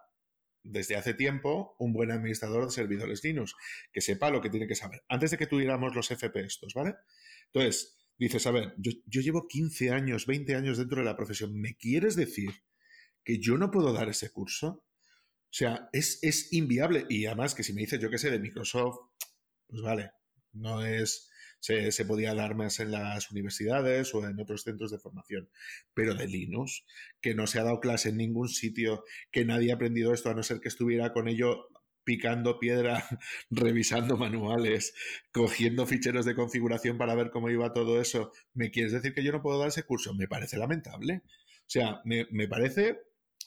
desde hace tiempo un buen administrador de servidores Linux, que sepa lo que tiene que saber, antes de que tuviéramos los FP estos, ¿vale? Entonces, dices, a ver, yo, yo llevo 15 años, 20 años dentro de la profesión, ¿me quieres decir que yo no puedo dar ese curso? O sea, es, es inviable. Y además que si me dices, yo qué sé, de Microsoft, pues vale, no es... Se, se, podía dar más en las universidades o en otros centros de formación. Pero de Linux, que no se ha dado clase en ningún sitio, que nadie ha aprendido esto a no ser que estuviera con ello picando piedra, (laughs) revisando manuales, cogiendo ficheros de configuración para ver cómo iba todo eso. ¿Me quieres decir que yo no puedo dar ese curso? Me parece lamentable. O sea, me, me parece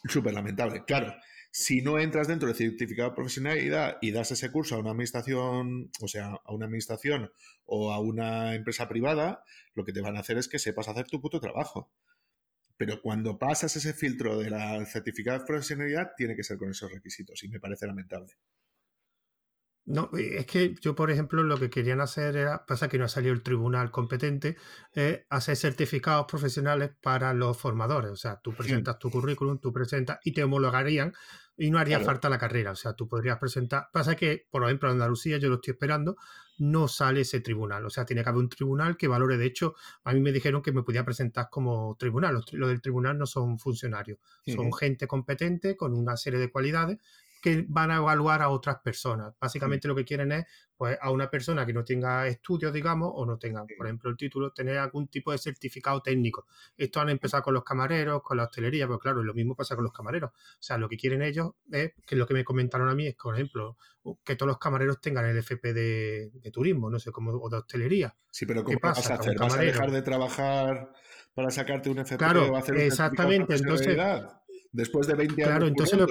súper lamentable. Claro, si no entras dentro del certificado de profesionalidad y das ese curso a una administración, o sea, a una administración o a una empresa privada, lo que te van a hacer es que sepas hacer tu puto trabajo. Pero cuando pasas ese filtro de la certificado de profesionalidad, tiene que ser con esos requisitos y me parece lamentable. No, es que yo, por ejemplo, lo que querían hacer era, pasa que no ha salido el tribunal competente, eh, hacer certificados profesionales para los formadores. O sea, tú presentas tu currículum, tú presentas y te homologarían y no haría claro. falta la carrera. O sea, tú podrías presentar. Pasa que, por ejemplo, en Andalucía, yo lo estoy esperando, no sale ese tribunal. O sea, tiene que haber un tribunal que valore. De hecho, a mí me dijeron que me podía presentar como tribunal. Los, los del tribunal no son funcionarios, son gente competente con una serie de cualidades que van a evaluar a otras personas. Básicamente sí. lo que quieren es pues, a una persona que no tenga estudios, digamos, o no tenga, por ejemplo, el título, tener algún tipo de certificado técnico. Esto han empezado con los camareros, con la hostelería, pero claro, lo mismo pasa con los camareros. O sea, lo que quieren ellos es, que lo que me comentaron a mí es, por ejemplo, que todos los camareros tengan el FP de, de turismo, no sé, como o de hostelería. Sí, pero ¿cómo pasa? vas a hacer? ¿Vas a dejar de trabajar para sacarte un FP claro, hacer exactamente, entonces después de 20 años. Claro, entonces lo,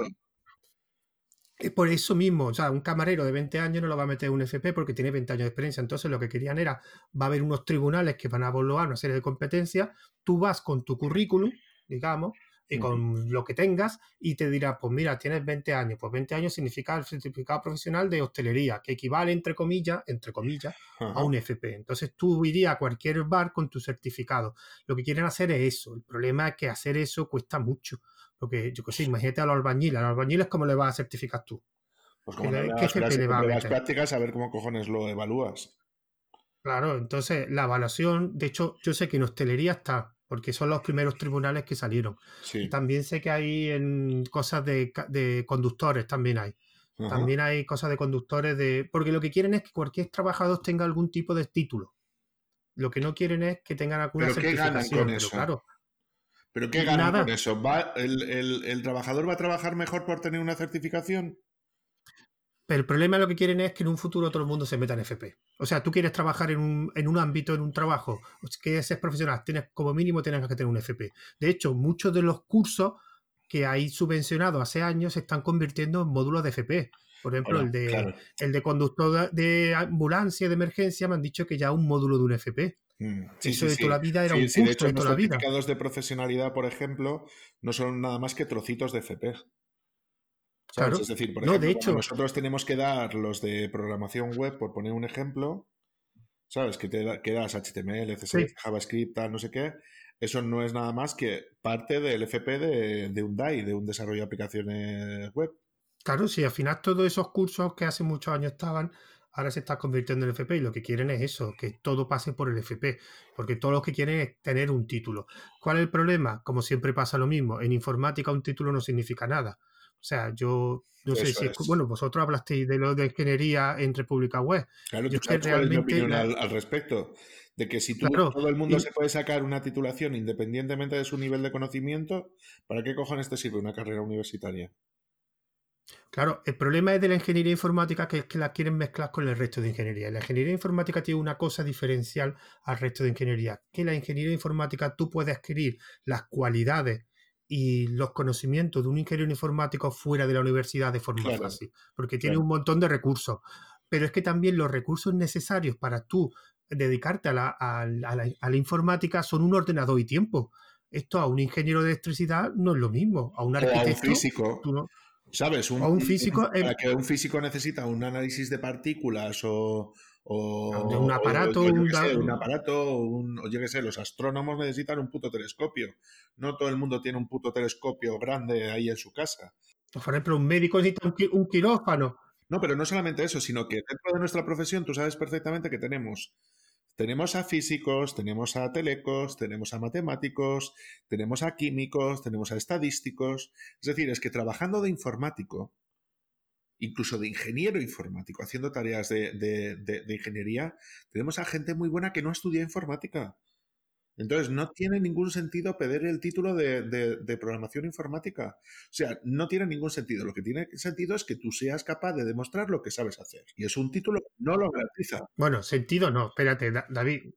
por eso mismo, o sea, un camarero de 20 años no lo va a meter un FP porque tiene 20 años de experiencia. Entonces, lo que querían era, va a haber unos tribunales que van a evaluar una serie de competencias, tú vas con tu currículum, digamos, y con lo que tengas, y te dirá, pues mira, tienes 20 años, pues 20 años significa el certificado profesional de hostelería, que equivale, entre comillas, entre comillas, Ajá. a un FP. Entonces, tú irías a cualquier bar con tu certificado. Lo que quieren hacer es eso. El problema es que hacer eso cuesta mucho. Porque, yo qué sé, imagínate a los albañiles. A los albañiles, ¿cómo le vas a certificar tú? Pues como ¿Qué, ¿qué jefe le va a las prácticas, a ver cómo cojones lo evalúas. Claro, entonces la evaluación, de hecho, yo sé que en hostelería está, porque son los primeros tribunales que salieron. Sí. También sé que hay en cosas de, de conductores, también hay. Ajá. También hay cosas de conductores de. Porque lo que quieren es que cualquier trabajador tenga algún tipo de título. Lo que no quieren es que tengan alguna ¿Pero certificación. Qué ganan con pero eso? claro. ¿Pero qué ganan Nada. con eso? ¿Va, el, el, el, trabajador va a trabajar mejor por tener una certificación? Pero el problema lo que quieren es que en un futuro todo el mundo se meta en FP. O sea, tú quieres trabajar en un, en un ámbito, en un trabajo, que es profesional, tienes como mínimo tienes que tener un FP. De hecho, muchos de los cursos que hay subvencionados hace años se están convirtiendo en módulos de FP. Por ejemplo, el, de, claro. el de conductor de ambulancia de emergencia me han dicho que ya es un módulo de un FP. Mm, Eso de toda la vida era Sí, un sí, de curso hecho, de los toda la vida. certificados de profesionalidad, por ejemplo, no son nada más que trocitos de FP. Claro. Es decir, por No, ejemplo, de hecho- nosotros tenemos que dar los de programación web, por poner un ejemplo, ¿sabes? Que, te da- que das HTML, CSS, Sí. JavaScript, tal, no sé qué. Eso no es nada más que parte del FP de, de un DAI, de un desarrollo de aplicaciones web. Claro, sí, al final todos esos cursos que hace muchos años estaban, ahora se están convirtiendo en FP y lo que quieren es eso, que todo pase por el FP, porque todos los que quieren es tener un título. ¿Cuál es el problema? Como siempre pasa lo mismo, en informática un título no significa nada. O sea, yo no sé si, es. bueno, vosotros hablasteis de lo de ingeniería en República Web. Claro, Yo ¿tú cuál es mi opinión al, al respecto? De que si tú, Claro, todo el mundo y- se puede sacar una titulación independientemente de su nivel de conocimiento, ¿para qué cojones te sirve una carrera universitaria? Claro, el problema es de la ingeniería informática que es que la quieren mezclar con el resto de ingeniería. La ingeniería informática tiene una cosa diferencial al resto de ingeniería, que la ingeniería informática tú puedes adquirir las cualidades y los conocimientos de un ingeniero informático fuera de la universidad de forma fácil, porque tiene un montón de recursos. Pero es que también los recursos necesarios para tú dedicarte a la, informática son un ordenador y tiempo. Esto a un ingeniero de electricidad no es lo mismo. A un arquitecto. a un físico. ¿Sabes? Un, un físico. Para que un físico necesita un análisis de partículas o, o de un aparato, un, un, aparato, un, o yo qué sé, los astrónomos necesitan un puto telescopio. No todo el mundo tiene un puto telescopio grande ahí en su casa. Por ejemplo, un médico necesita un quirófano. No, pero no solamente eso, sino que dentro de nuestra profesión tú sabes perfectamente que tenemos tenemos a físicos, tenemos a telecos, tenemos a matemáticos, tenemos a químicos, tenemos a estadísticos. Es decir, es que trabajando de informático, incluso de ingeniero informático, haciendo tareas de, de ingeniería, tenemos a gente muy buena que no estudia informática. Entonces, no tiene ningún sentido pedir el título de, programación informática. O sea, no tiene ningún sentido. Lo que tiene sentido es que tú seas capaz de demostrar lo que sabes hacer. Y es un título que no lo garantiza. Bueno, sentido no. Espérate, David.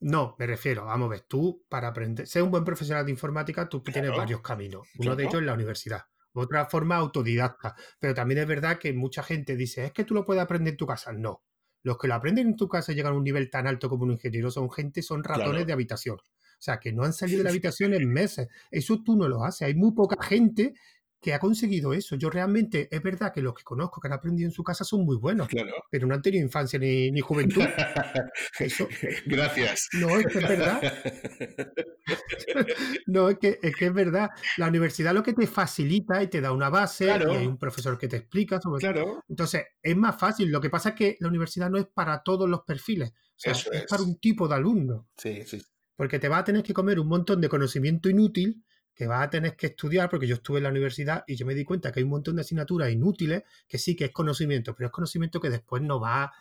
No, me refiero, vamos a ver, tú para aprender, ser un buen profesional de informática, tú tienes varios caminos. Uno de ellos es la universidad. Otra forma autodidacta. Pero también es verdad que mucha gente dice, es que tú lo puedes aprender en tu casa. No. Los que lo aprenden en tu casa y llegan a un nivel tan alto como un ingeniero son gente, son ratones de habitación. O sea, que no han salido de la habitación en meses. Eso tú no lo haces. Hay muy poca gente que ha conseguido eso. Yo realmente, es verdad que los que conozco que han aprendido en su casa son muy buenos, pero no han tenido infancia ni, ni juventud. (laughs) Gracias. No, es que es verdad. (laughs) no, es que, es que es verdad. La universidad lo que te facilita y te da una base, y hay un profesor que te explica sobre claro. Entonces, es más fácil. Lo que pasa es que la universidad no es para todos los perfiles. es, es para un tipo de alumno. Sí, sí. Porque te va a tener que comer un montón de conocimiento inútil que vas a tener que estudiar, porque yo estuve en la universidad y yo me di cuenta que hay un montón de asignaturas inútiles, que sí que es conocimiento, pero es conocimiento que después no va...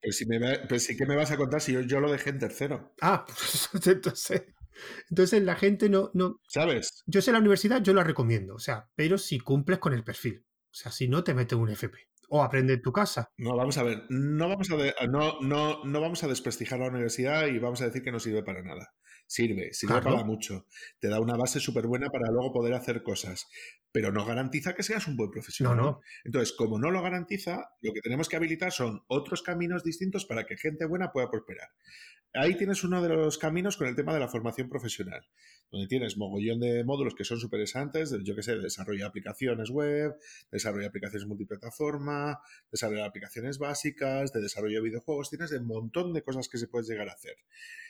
Pero si me, sí que me vas a contar si yo, lo dejé en tercero. Ah, pues (laughs) entonces... Entonces la gente no, no... ¿Sabes? Yo sé la universidad, yo la recomiendo, o sea, pero si cumples con el perfil. O sea, si no, te metes un FP. O aprende en tu casa. No, vamos a ver, no vamos a, no, no, no vamos a desprestigiar la universidad y vamos a decir que no sirve para nada. Sirve, sirve para mucho. Te da una base súper buena para luego poder hacer cosas, pero no garantiza que seas un buen profesional. No, no. Entonces, como no lo garantiza, lo que tenemos que habilitar son otros caminos distintos para que gente buena pueda prosperar. Ahí tienes uno de los caminos con el tema de la formación profesional, donde tienes mogollón de módulos que son súper interesantes, yo que sé, desarrollo de aplicaciones web, desarrollo de aplicaciones multiplataforma, desarrollo de aplicaciones básicas, de desarrollo de videojuegos, tienes un montón de cosas que se puedes llegar a hacer.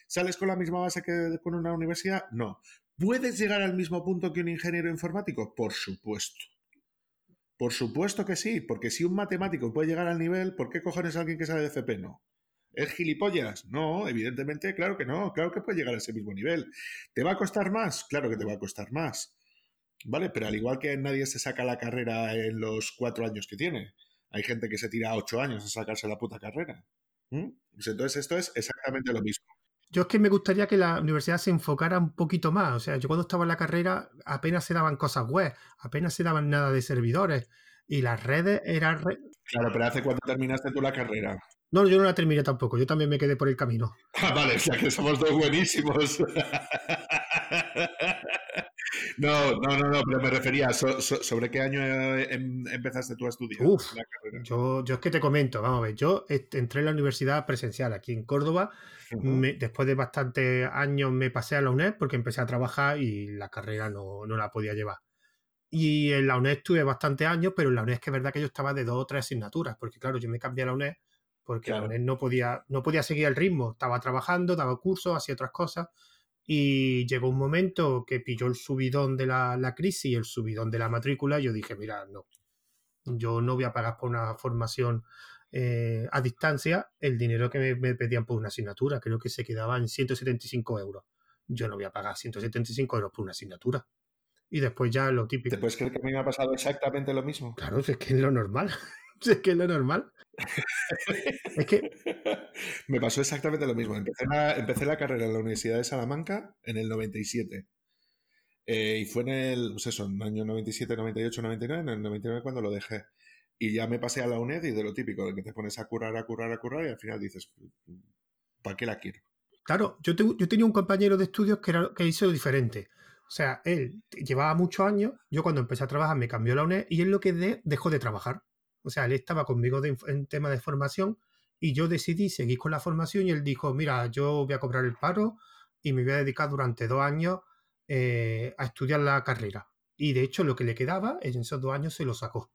¿Sales con la misma base que con una universidad? No. ¿Puedes llegar al mismo punto que un ingeniero informático? Por supuesto. Por supuesto que sí, porque si un matemático puede llegar al nivel, ¿por qué cojones alguien que sabe de FP no? ¿Es gilipollas? No, evidentemente, claro que no, claro que puede llegar a ese mismo nivel. ¿Te va a costar más? Claro que te va a costar más. ¿Vale? Pero al igual que nadie se saca la carrera en los cuatro años que tiene, hay gente que se tira ocho años a sacarse la puta carrera. ¿Mm? Pues entonces esto es exactamente lo mismo. Yo es que me gustaría que la universidad se enfocara un poquito más. O sea, yo cuando estaba en la carrera apenas se daban cosas web, apenas se daban nada de servidores. Y las redes eran... Claro, pero ¿hace cuánto terminaste tú la carrera? No, yo no la terminé tampoco, yo también me quedé por el camino. (laughs) Ah, vale, o sea que somos dos buenísimos. (laughs) No, no, no, no, pero me refería, ¿sobre qué año eh, em, empezaste tú a estudiar Uf, la carrera? Yo, yo es que te comento, vamos a ver, yo entré en la universidad presencial aquí en Córdoba, después de bastantes años me pasé a la UNED porque empecé a trabajar y la carrera no, no la podía llevar. Y en la UNED estuve bastantes años, pero en la UNED es que es verdad que yo estaba de dos o tres asignaturas, porque claro, yo me cambié a la UNED porque no podía, no podía seguir el ritmo, estaba trabajando, daba cursos, hacía otras cosas y llegó un momento que pilló el subidón de la, la crisis y el subidón de la matrícula. Y yo dije, mira, no, yo no voy a pagar por una formación eh, a distancia el dinero que me, pedían por una asignatura. Creo que se quedaba en 175 euros. Yo no voy a pagar 175 euros por una asignatura. Y después ya lo típico. ¿Te puedes creer que a mí me ha pasado exactamente lo mismo? Claro, es que es lo normal. (laughs) (laughs) es que es lo normal. (laughs) es que... Me pasó exactamente lo mismo. Empecé la, empecé la carrera en la Universidad de Salamanca en el 97. Eh, y fue en el, pues eso, en el año 97, 98, 99, en el 99 cuando lo dejé. Y ya me pasé a la UNED y de lo típico, de que te pones a currar, a currar, a currar y al final dices, ¿para qué la quiero? Claro, yo, yo tenía un compañero de estudios que, era, que hizo diferente. O sea, él llevaba muchos años, yo cuando empecé a trabajar me cambió la UNED y él lo que de, dejó de trabajar. O sea, él estaba conmigo en tema de formación y yo decidí seguir con la formación y él dijo, mira, yo voy a cobrar el paro y me voy a dedicar durante dos años eh, a estudiar la carrera. Y de hecho lo que le quedaba en esos dos años se lo sacó.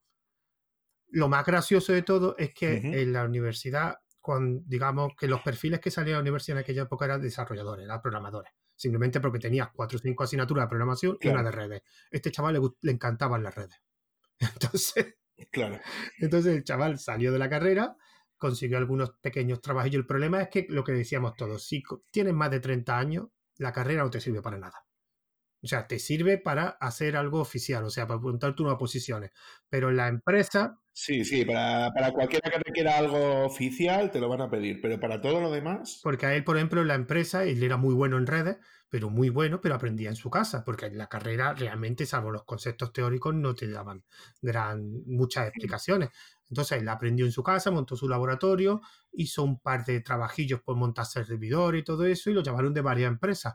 Lo más gracioso de todo es que en la universidad, cuando, digamos que los perfiles que salían a la universidad en aquella época eran desarrolladores, eran programadores. Simplemente porque tenías cuatro o cinco asignaturas de programación y una de redes. Este chaval le, le encantaban las redes. (laughs) Entonces, claro. entonces el chaval salió de la carrera consiguió algunos pequeños trabajos. Y el problema es que lo que decíamos todos, si tienes más de 30 años, la carrera no te sirve para nada. O sea, te sirve para hacer algo oficial, o sea, para apuntarte unas posiciones. Pero en la empresa. Sí, sí, para, para cualquiera que requiera algo oficial te lo van a pedir, pero para todo lo demás. Porque a él, por ejemplo, en la empresa, él era muy bueno en redes, pero muy bueno, pero aprendía en su casa, porque en la carrera realmente, salvo los conceptos teóricos, no te daban gran, muchas explicaciones. Entonces él aprendió en su casa, montó su laboratorio, hizo un par de trabajillos por montarse el servidor y todo eso, y lo llamaron de varias empresas.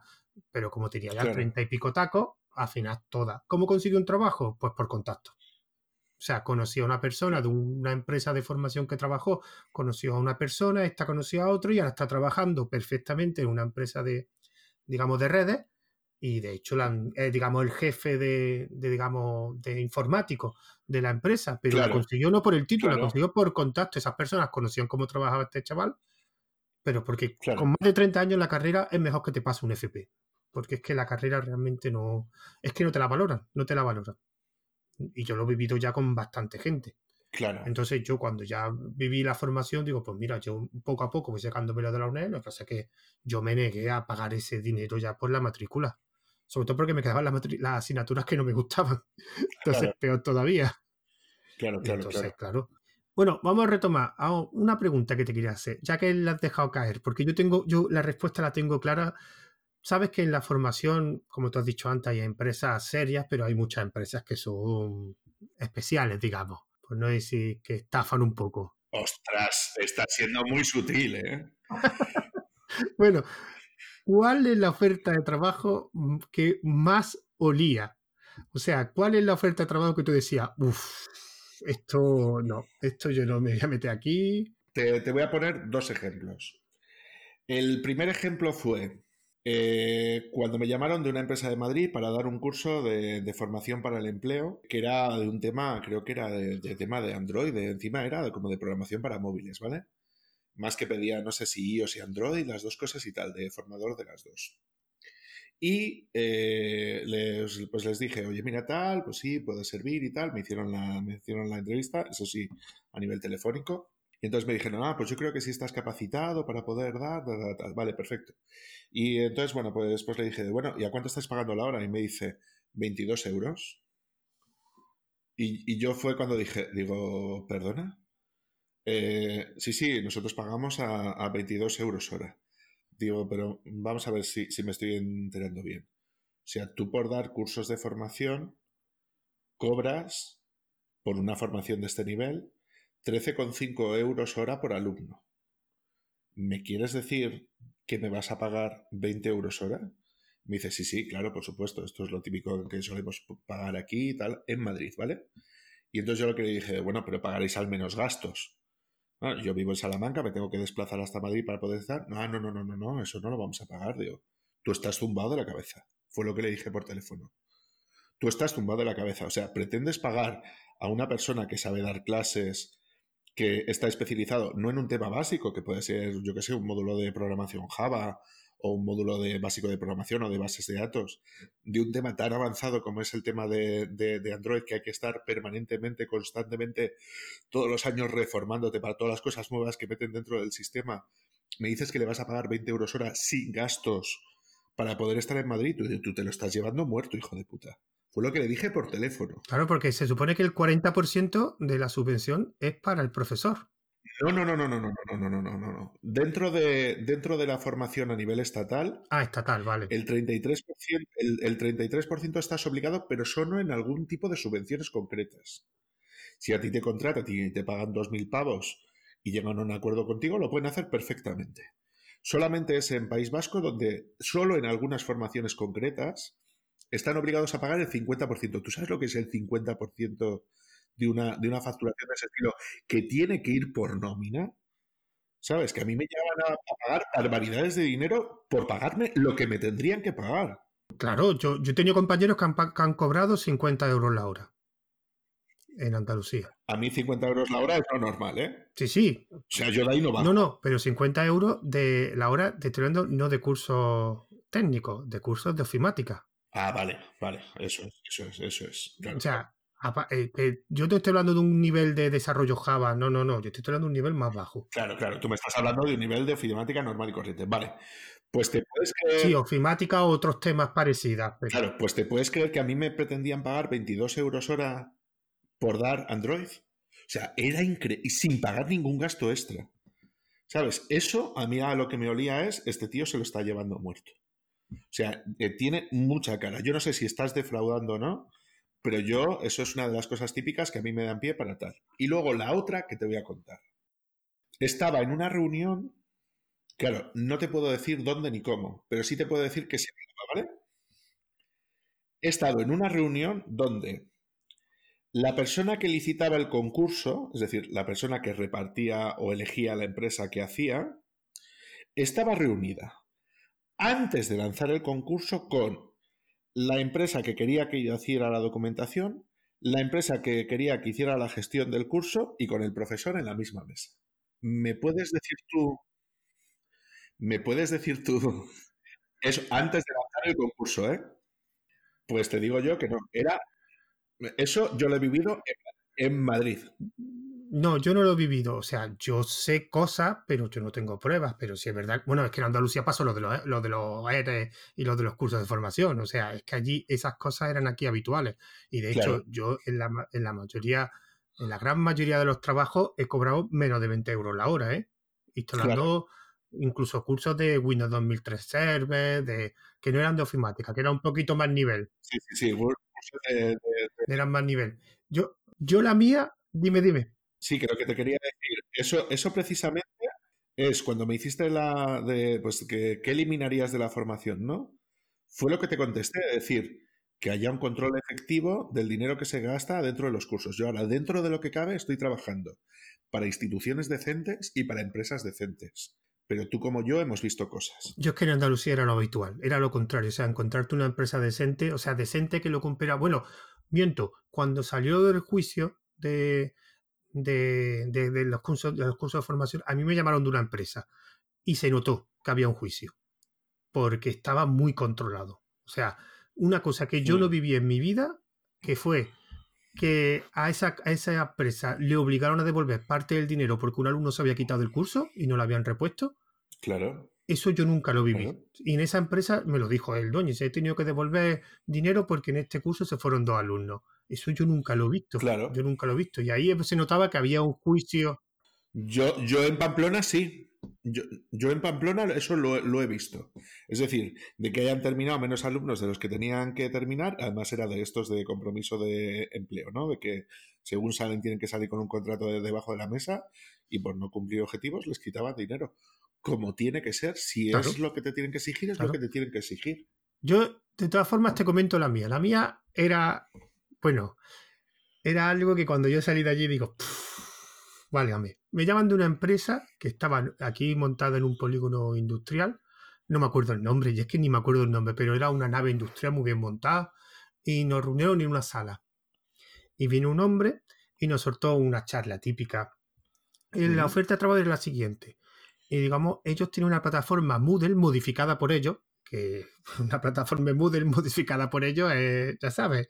Pero como tenía ya treinta y pico tacos, al final todas. ¿Cómo consiguió un trabajo? Pues por contacto. O sea, conoció a una persona de una empresa de formación que trabajó, conoció a una persona, esta conoció a otro y ahora está trabajando perfectamente en una empresa de, digamos, de redes y de hecho, la, eh, digamos, el jefe de, digamos, de informático de la empresa, pero lo consiguió no por el título, lo consiguió por contacto. Esas personas conocían cómo trabajaba este chaval, pero porque con más de 30 años en la carrera es mejor que te pase un FP, porque es que la carrera realmente no, es que no te la valoran, no te la valoran. Y yo lo he vivido ya con bastante gente. Claro. Entonces yo cuando ya viví la formación digo, pues mira, yo poco a poco voy sacándome lo de la UNED, lo que pasa es que yo me negué a pagar ese dinero ya por la matrícula sobre todo porque me quedaban las, asignaturas que no me gustaban. (laughs) Entonces, peor todavía. Claro, claro, Entonces, claro. Bueno, vamos a retomar una pregunta que te quería hacer, ya que la has dejado caer, porque yo tengo, yo la respuesta la tengo clara. Sabes que en la formación, como tú has dicho antes, hay empresas serias, pero hay muchas empresas que son especiales, digamos. Pues no decir que estafan un poco. Ostras, está siendo muy sutil, ¿eh? (laughs) bueno, ¿cuál es la oferta de trabajo mm, que más olía? O sea, ¿cuál es la oferta de trabajo que tú decías, uff, esto no, esto yo no me voy a meter aquí? Te, voy a poner dos ejemplos. El primer ejemplo fue eh, cuando me llamaron de una empresa de Madrid para dar un curso de, formación para el empleo, que era de un tema, creo que era de, de tema de Android, encima era como de programación para móviles, ¿vale? más que pedía, no sé si iOS y Android, las dos cosas y tal, de formador de las dos. Y eh, les, pues les dije, oye, mira tal, pues sí, puede servir y tal. Me hicieron, la, me hicieron la entrevista, eso sí, a nivel telefónico. Y entonces me dijeron, ah, pues yo creo que sí estás capacitado para poder dar, vale, perfecto. Y entonces, bueno, pues después le dije, bueno, ¿y a cuánto estás pagando la hora? Y me dice, 22 euros. Y, y yo fue cuando dije, digo, ¿perdona? Eh, sí, sí, nosotros pagamos a, 22 euros hora. Digo, pero vamos a ver si, me estoy enterando bien. O sea, tú por dar cursos de formación cobras por una formación de este nivel 13,5 euros hora por alumno. ¿Me quieres decir que me vas a pagar 20 euros hora? Me dice, sí, sí, claro, por supuesto, esto es lo típico que solemos pagar aquí y tal, en Madrid, ¿vale? Y entonces yo lo que le dije, bueno, pero pagaréis al menos gastos. Ah, yo vivo en Salamanca, me tengo que desplazar hasta Madrid para poder estar. No, no, no, no, no, no, eso no lo vamos a pagar, digo. Tú estás tumbado de la cabeza. Fue lo que le dije por teléfono. Tú estás tumbado de la cabeza. O sea, pretendes pagar a una persona que sabe dar clases, que está especializado no en un tema básico, que puede ser, yo que sé, un módulo de programación Java o un módulo de básico de programación o de bases de datos, de un tema tan avanzado como es el tema de, de, Android, que hay que estar permanentemente, constantemente, todos los años reformándote para todas las cosas nuevas que meten dentro del sistema, me dices que le vas a pagar 20 euros hora sin gastos para poder estar en Madrid, tú, tú te lo estás llevando muerto, hijo de puta. Fue lo que le dije por teléfono. Claro, porque se supone que el 40% de la subvención es para el profesor. No, no, no, no, no, no, no, no, no, no, no. Dentro de, dentro de la formación a nivel estatal. Ah, estatal, vale. El 33%, el, el 33 estás obligado, pero solo en algún tipo de subvenciones concretas. Si a ti te contratan y te pagan 2.000 pavos y llegan a un acuerdo contigo, lo pueden hacer perfectamente. Solamente es en País Vasco donde solo en algunas formaciones concretas están obligados a pagar el 50%. ¿Tú sabes lo que es el 50% de una, de una facturación de ese estilo que tiene que ir por nómina? ¿Sabes? Que a mí me llevan a, pagar barbaridades de dinero por pagarme lo que me tendrían que pagar. Claro, yo, yo he tenido compañeros que han, que han cobrado 50 euros la hora en Andalucía. A mí 50 euros la hora es lo normal, ¿eh? Sí, sí. O sea, yo de ahí no bajo. No, no, pero 50 euros de la hora, de estoy hablando no de cursos técnicos, de cursos de ofimática. Ah, vale, vale, eso es, eso es, eso es. O sea, eh, yo te estoy hablando de un nivel de desarrollo Java, no, no, no, yo te estoy hablando de un nivel más bajo. Claro, claro, tú me estás hablando de un nivel de ofimática normal y corriente. Vale, pues te puedes creer... Sí, ofimática o otros temas parecidos. Claro, pues te puedes creer que a mí me pretendían pagar 22 euros hora por dar Android. O sea, era increíble, sin pagar ningún gasto extra. ¿Sabes? Eso a mí a lo que me olía es, este tío se lo está llevando muerto. O sea, eh, tiene mucha cara. Yo no sé si estás defraudando o no, pero yo, eso es una de las cosas típicas que a mí me dan pie para tal. Y luego la otra que te voy a contar. Estaba en una reunión, claro, no te puedo decir dónde ni cómo, pero sí te puedo decir que se ¿vale? He estado en una reunión donde la persona que licitaba el concurso, es decir, la persona que repartía o elegía la empresa que hacía, estaba reunida antes de lanzar el concurso con la empresa que quería que yo hiciera la documentación, la empresa que quería que hiciera la gestión del curso y con el profesor en la misma mesa. ¿Me puedes decir tú? ¿Me puedes decir tú? (laughs) Eso antes de lanzar el concurso, ¿eh? Pues te digo yo que no. Era. Eso yo lo he vivido en Madrid. No, yo no lo he vivido. O sea, yo sé cosas, pero yo no tengo pruebas. Pero sí es verdad. Bueno, es que en Andalucía pasó lo de los, lo de los ERE y lo de los cursos de formación. O sea, es que allí esas cosas eran aquí habituales. Y de hecho, yo en la, en la mayoría, en la gran mayoría de los trabajos he cobrado menos de 20 euros la hora, ¿eh? Instalando incluso cursos de Windows 2003 Server, de, que no eran de ofimática, que era un poquito más nivel. Sí, sí, sí. Eran más nivel. Yo, yo la mía, dime, dime. Sí, creo que te quería decir. Eso, eso precisamente es cuando me hiciste la de pues que ¿qué eliminarías de la formación, ¿no? Fue lo que te contesté, es decir, que haya un control efectivo del dinero que se gasta dentro de los cursos. Yo ahora, dentro de lo que cabe, estoy trabajando para instituciones decentes y para empresas decentes. Pero tú como yo hemos visto cosas. Yo es que en Andalucía era lo habitual, era lo contrario. O sea, encontrarte una empresa decente, o sea, decente que lo cumpliera. Bueno, miento, cuando salió del juicio de, de, los cursos, de los cursos de formación, a mí me llamaron de una empresa y se notó que había un juicio, porque estaba muy controlado. O sea, una cosa que yo no viví en mi vida, que fue que a esa, a esa empresa le obligaron a devolver parte del dinero porque un alumno se había quitado del curso y no lo habían repuesto. Claro. Eso yo nunca lo viví. Y en esa empresa me lo dijo el dueño, se he tenido que devolver dinero porque en este curso se fueron dos alumnos. Eso yo nunca lo he visto. Claro. Yo nunca lo he visto. Y ahí se notaba que había un juicio. Yo, yo en Pamplona sí. Yo, en Pamplona eso lo, he visto. Es decir, de que hayan terminado menos alumnos de los que tenían que terminar, además era de estos de compromiso de empleo, ¿no? De que según salen tienen que salir con un contrato de debajo de la mesa y por no cumplir objetivos les quitaban dinero. Como tiene que ser, si es lo que te tienen que exigir, es lo que te tienen que exigir. Yo, de todas formas, te comento la mía. La mía era bueno, era algo que cuando yo salí de allí digo, válgame. Me llaman de una empresa que estaba aquí montada en un polígono industrial. No me acuerdo el nombre, y es que ni me acuerdo el nombre, pero era una nave industrial muy bien montada y nos reunieron en una sala. Y vino un hombre y nos soltó una charla típica. Y la oferta de trabajo era la siguiente. Y digamos, ellos tienen una plataforma Moodle modificada por ellos, que (laughs) una plataforma Moodle (laughs) modificada por ellos es, ya sabes,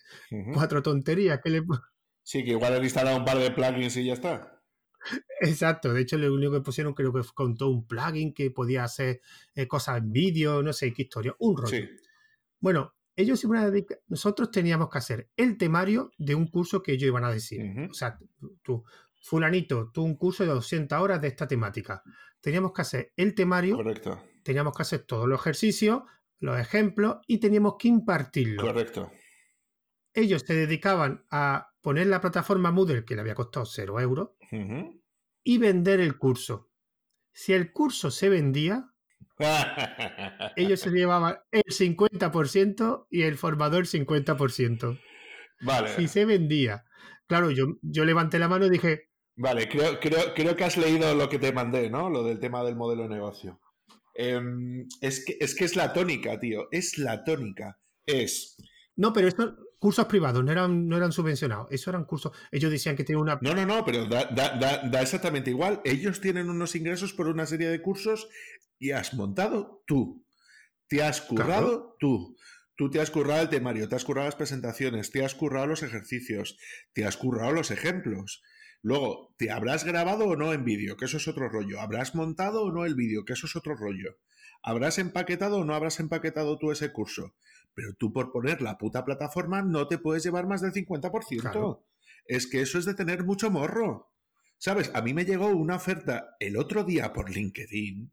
cuatro tonterías que le... Sí, que igual han instalado un par de plugins y ya está. Exacto, de hecho lo único que pusieron creo que contó un plugin que podía hacer eh, cosas en vídeo, no sé qué historia, un rollo. Bueno, ellos iban a dedicar, nosotros teníamos que hacer el temario de un curso que ellos iban a decir. O sea, tú, fulanito, tú un curso de 200 horas de esta temática. Teníamos que hacer el temario. Correcto teníamos que hacer todos los ejercicios, los ejemplos y teníamos que impartirlo. Correcto. Ellos se dedicaban a poner la plataforma Moodle, que le había costado 0 euros, y vender el curso. Si el curso se vendía, (laughs) Ellos se llevaban el 50% y el formador 50%. Vale. Si se vendía. Claro, yo, yo levanté la mano y dije... Vale, creo, creo, creo que has leído lo que te mandé, ¿no? Lo del tema del modelo de negocio. Em, es, que, es que es la tónica, tío. Es la tónica. Es... No, pero estos cursos privados no eran, no eran subvencionados. Eso eran cursos. Ellos decían que tenían una. No, no, no, pero da, da, da, exactamente igual. Ellos tienen unos ingresos por una serie de cursos y has montado tú. Te has currado tú. Tú te has currado el temario, te has currado las presentaciones, te has currado los ejercicios, te has currado los ejemplos. Luego, ¿te habrás grabado o no en vídeo? Que eso es otro rollo. ¿Habrás montado o no el vídeo? Que eso es otro rollo. ¿Habrás empaquetado o no habrás empaquetado tú ese curso? Pero tú por poner la puta plataforma no te puedes llevar más del 50%. Es que eso es de tener mucho morro. ¿Sabes? A mí me llegó una oferta el otro día por LinkedIn,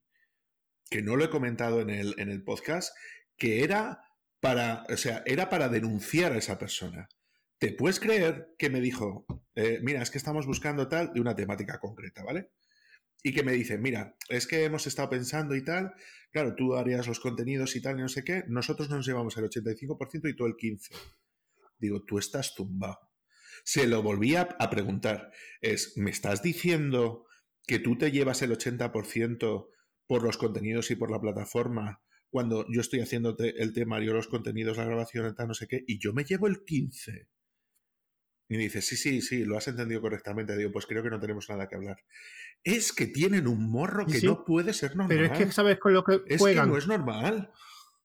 que no lo he comentado en el, en el podcast, que era para, o sea, era para denunciar a esa persona. ¿Te puedes creer que me dijo, eh, mira, es que estamos buscando tal de una temática concreta, ¿vale? Y que me dice, mira, es que hemos estado pensando y tal, claro, tú harías los contenidos y tal y no sé qué, nosotros nos llevamos el 85% y tú el 15%. Digo, tú estás tumbado. Se lo volví a, a preguntar, es, ¿me estás diciendo que tú te llevas el 80% por los contenidos y por la plataforma cuando yo estoy haciendo el temario, los contenidos, la grabación, tal, no sé qué, y yo me llevo el 15. Y me dice, sí, sí, sí, lo has entendido correctamente. Digo, pues creo que no tenemos nada que hablar. Es que tienen un morro que no puede ser normal. Pero es que, ¿sabes? Con lo que juegan. Es que no es normal.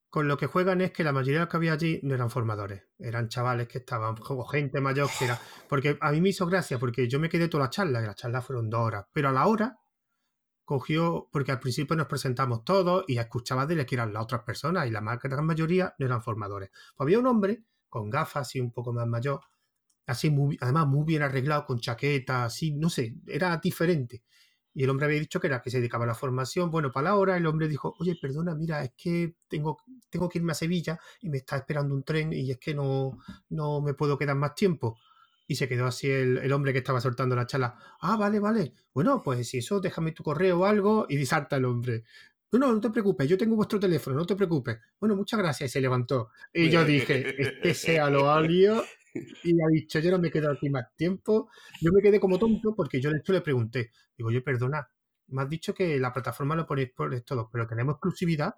Con lo que juegan es que la mayoría de los que había allí no eran formadores. Eran chavales que estaban, como gente mayor que era. Porque a mí me hizo gracia, porque yo me quedé toda la charla, y las charlas fueron dos horas. Pero a la hora cogió, porque al principio nos presentamos todos y escuchaba de que eran las otras personas y la gran mayoría no eran formadores. Pues había un hombre con gafas y un poco más mayor, así muy, además muy bien arreglado, con chaqueta, así, no sé, era diferente. Y el hombre había dicho que era que se dedicaba a la formación. Bueno, para la hora el hombre dijo, oye, perdona, mira, es que tengo, tengo que irme a Sevilla y me está esperando un tren y es que no, no me puedo quedar más tiempo. Y se quedó así el, hombre que estaba soltando la charla. Ah, vale, vale. Bueno, pues si eso, déjame tu correo o algo. Y disarta el hombre. No, no, no te preocupes, yo tengo vuestro teléfono, no te preocupes. Bueno, muchas gracias. Y se levantó. Y yo dije, este sea lo (laughs) alio. Y ha dicho, yo no me quedo aquí más tiempo. Yo me quedé como tonto porque yo de hecho le pregunté. Digo, oye, perdona, me has dicho que la plataforma lo ponéis por todo, pero tenemos exclusividad.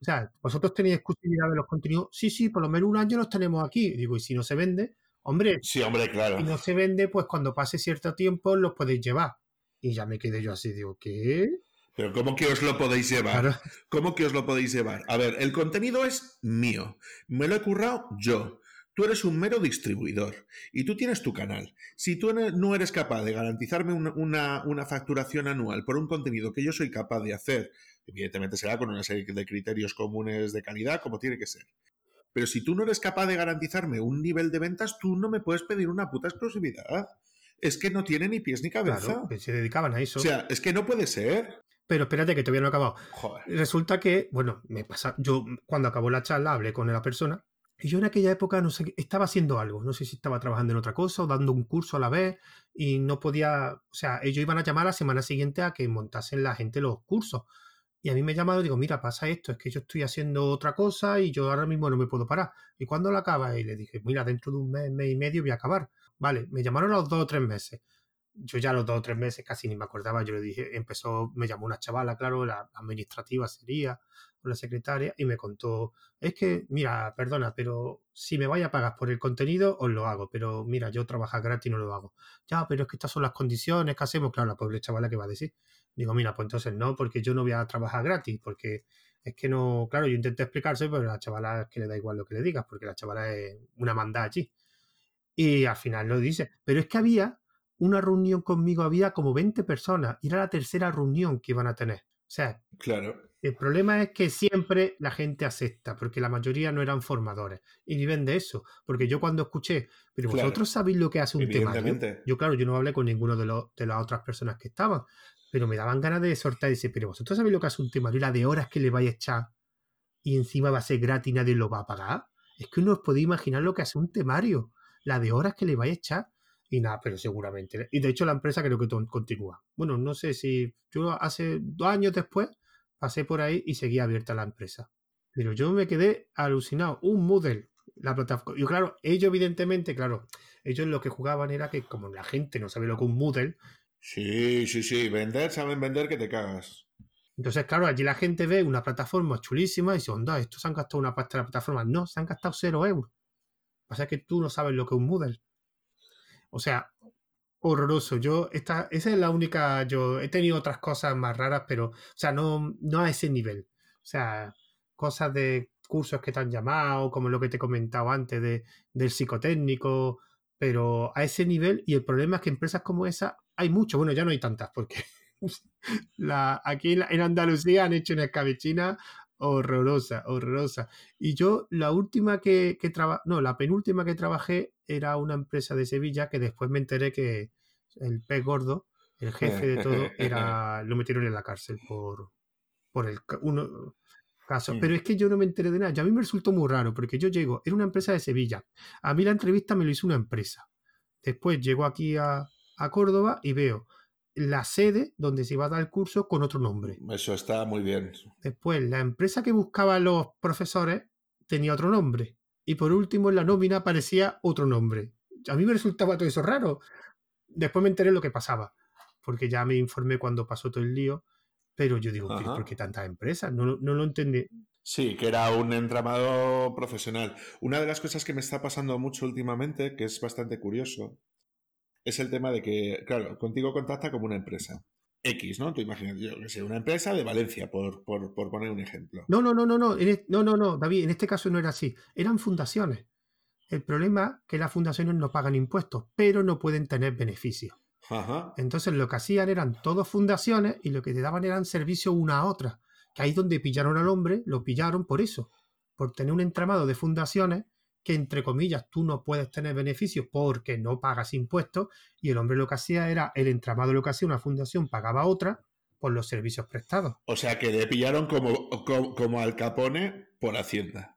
O sea, vosotros tenéis exclusividad de los contenidos. Sí, sí, por lo menos un año los tenemos aquí. Digo, y si no se vende, Hombre, sí, hombre, claro. Y no se vende, pues cuando pase cierto tiempo los podéis llevar. Y ya me quedé yo así, digo, ¿qué? Pero ¿cómo que os lo podéis llevar? ¿Cómo que os lo podéis llevar? A ver, el contenido es mío. Me lo he currado yo. Tú eres un mero distribuidor y tú tienes tu canal. Si tú no eres capaz de garantizarme una, una, facturación anual por un contenido que yo soy capaz de hacer, evidentemente será con una serie de criterios comunes de calidad, como tiene que ser. Pero si tú no eres capaz de garantizarme un nivel de ventas, tú no me puedes pedir una puta exclusividad. Es que no tiene ni pies ni cabeza. Claro, que se dedicaban a eso. O sea, es que no puede ser. Pero espérate que todavía no he acabado. Resulta que, bueno, me pasa. Yo, cuando acabó la charla, hablé con la persona. Y yo en aquella época, no sé, estaba haciendo algo. No sé si estaba trabajando en otra cosa o dando un curso a la vez. Y no podía. O sea, ellos iban a llamar la semana siguiente a que montasen la gente los cursos. Y a mí me llamado y digo, mira, pasa esto, es que yo estoy haciendo otra cosa y yo ahora mismo no me puedo parar. ¿Y cuándo lo acaba? Y le dije, mira, dentro de un mes, mes y medio voy a acabar. Vale, me llamaron a los dos o tres meses. Yo ya a los dos o tres meses casi ni me acordaba. Yo le dije, empezó, me llamó una chavala, claro, la administrativa sería, la secretaria, y me contó, es que, mira, perdona, pero si me vaya a pagar por el contenido, os lo hago. Pero mira, yo trabajo gratis no lo hago. Ya, pero es que estas son las condiciones que hacemos. Claro, la pobre chavala que va a decir. Digo, mira, pues entonces no, porque yo no voy a trabajar gratis, porque es que no, claro, yo intenté explicarse, pero la chavala es que le da igual lo que le digas, porque la chavala es una manda allí. Y al final lo dice. Pero es que había una reunión conmigo, había como 20 personas, y era la tercera reunión que iban a tener. O sea, claro. El problema es que siempre la gente acepta, porque la mayoría no eran formadores y viven de eso. Porque yo cuando escuché, pero vosotros sabéis lo que hace un tema. Yo, claro, yo no hablé con ninguno de, los, de las otras personas que estaban, pero me daban ganas de soltar y decir, pero vosotros sabéis lo que hace un temario, la de horas que le vais a echar y encima va a ser gratis y nadie lo va a pagar. Es que no os podéis imaginar lo que hace un temario, la de horas que le vais a echar y nada, pero seguramente. Y de hecho la empresa creo que continúa. Bueno, no sé si yo hace dos años después pasé por ahí y seguía abierta la empresa. Pero yo me quedé alucinado. Un Moodle, la plataforma. Y claro, ellos evidentemente, claro, ellos lo que jugaban era que como la gente no sabe lo que es un Moodle. Sí, sí, sí, vender, saben vender que te cagas. Entonces, claro, allí la gente ve una plataforma chulísima y dice, onda, estos han gastado una pasta de la plataforma. No, se han gastado cero euros. Pasa que tú no sabes lo que es un Moodle. O sea, horroroso. Yo, esta, esa es la única. Yo he tenido otras cosas más raras, pero, o sea, no, no a ese nivel. O sea, cosas de cursos que te han llamado, como lo que te he comentado antes de, del psicotécnico, pero a ese nivel. Y el problema es que empresas como esa hay mucho. Bueno, ya no hay tantas, porque (laughs) la, aquí en Andalucía han hecho una escabechina horrorosa, horrorosa. Y yo, la última que, que trabajé, no, la penúltima que trabajé era una empresa de Sevilla que después me enteré que el pez gordo, el jefe de todo, era (laughs) lo metieron en la cárcel por, por el uno, caso. Pero es que yo no me enteré de nada. Y a mí me resultó muy raro porque yo llego, era una empresa de Sevilla. A mí la entrevista me lo hizo una empresa. Después llego aquí a, a Córdoba y veo la sede donde se iba a dar el curso con otro nombre. Eso está muy bien. Después, la empresa que buscaba los profesores tenía otro nombre. Y por último, en la nómina aparecía otro nombre. A mí me resultaba todo eso raro. Después me enteré lo que pasaba, porque ya me informé cuando pasó todo el lío. Pero yo digo, ¿por qué tantas empresas? No, no lo entendí. Sí, que era un entramado profesional. Una de las cosas que me está pasando mucho últimamente, que es bastante curioso, es el tema de que, claro, contigo contacta como una empresa. X, ¿no? Tú imaginas, yo que sé, una empresa de Valencia, por, por, poner un ejemplo. No, no, no, no, no, no, no, no, David, en este caso no era así. Eran fundaciones. El problema es que las fundaciones no pagan impuestos, pero no pueden tener beneficios. Ajá. Entonces lo que hacían eran todas fundaciones y lo que te daban eran servicios una a otra. Que ahí donde pillaron al hombre, lo pillaron por eso. Por tener un entramado de fundaciones que entre comillas tú no puedes tener beneficios porque no pagas impuestos y el hombre lo que hacía era el entramado lo que hacía una fundación pagaba otra por los servicios prestados. O sea que le pillaron como, como, al Capone por Hacienda.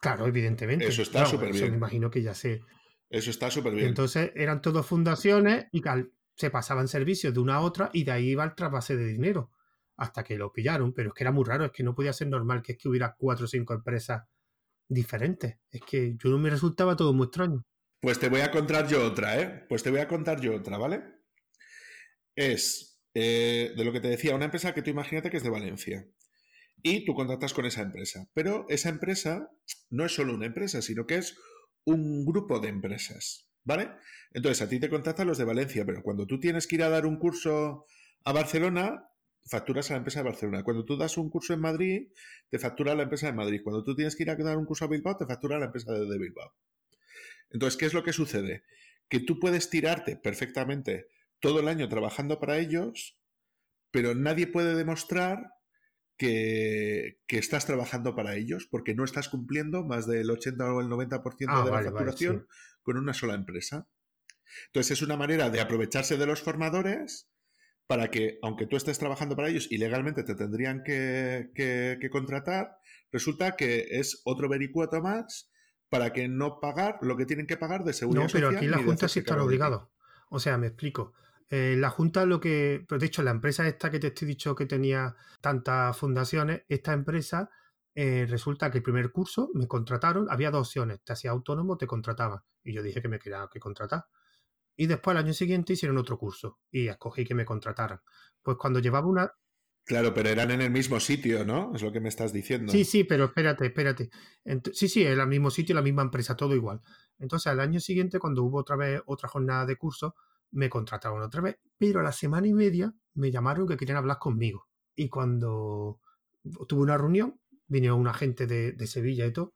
Claro, evidentemente. Eso está súper bien. me imagino que ya sé. Eso está súper bien. Entonces eran todas fundaciones y se pasaban servicios de una a otra y de ahí iba el trasvase de dinero hasta que lo pillaron. Pero es que era muy raro, es que no podía ser normal que es que hubiera cuatro o cinco empresas diferentes. Es que yo no me resultaba todo muy extraño. Pues te voy a contar yo otra, ¿eh? Pues te voy a contar yo otra, ¿vale? Es eh, de lo que te decía, una empresa que tú imagínate que es de Valencia. Y tú contratas con esa empresa. Pero esa empresa no es solo una empresa, sino que es un grupo de empresas. ¿Vale? Entonces a ti te contratan los de Valencia, pero cuando tú tienes que ir a dar un curso a Barcelona, facturas a la empresa de Barcelona. Cuando tú das un curso en Madrid, te factura la empresa de Madrid. Cuando tú tienes que ir a dar un curso a Bilbao, te factura la empresa de, Bilbao. Entonces, ¿qué es lo que sucede? Que tú puedes tirarte perfectamente todo el año trabajando para ellos, pero nadie puede demostrar que, estás trabajando para ellos porque no estás cumpliendo más del 80 o el 90% ah, de la facturación con una sola empresa. Entonces es una manera de aprovecharse de los formadores para que, aunque tú estés trabajando para ellos y legalmente te tendrían que, contratar, resulta que es otro vericueto más para que no pagar lo que tienen que pagar de seguridad. No, pero aquí la Junta sí están obligados. O sea, me explico. Eh, la Junta lo que... Pues de hecho, la empresa esta que te estoy dicho que tenía tantas fundaciones, esta empresa eh, resulta que el primer curso me contrataron, había dos opciones, te hacía autónomo, te contrataban. Y yo dije que me quería que contratar. Y después al año siguiente hicieron otro curso y escogí que me contrataran. Pues cuando llevaba una... Claro, pero eran en el mismo sitio, ¿no? Es lo que me estás diciendo. Sí, sí, pero espérate, espérate. sí, sí, en el mismo sitio, la misma empresa, todo igual. Entonces al año siguiente, cuando hubo otra vez otra jornada de curso, me contrataron otra vez. Pero a la semana y media me llamaron que querían hablar conmigo. Y cuando tuve una reunión, vino un agente de, de Sevilla y todo,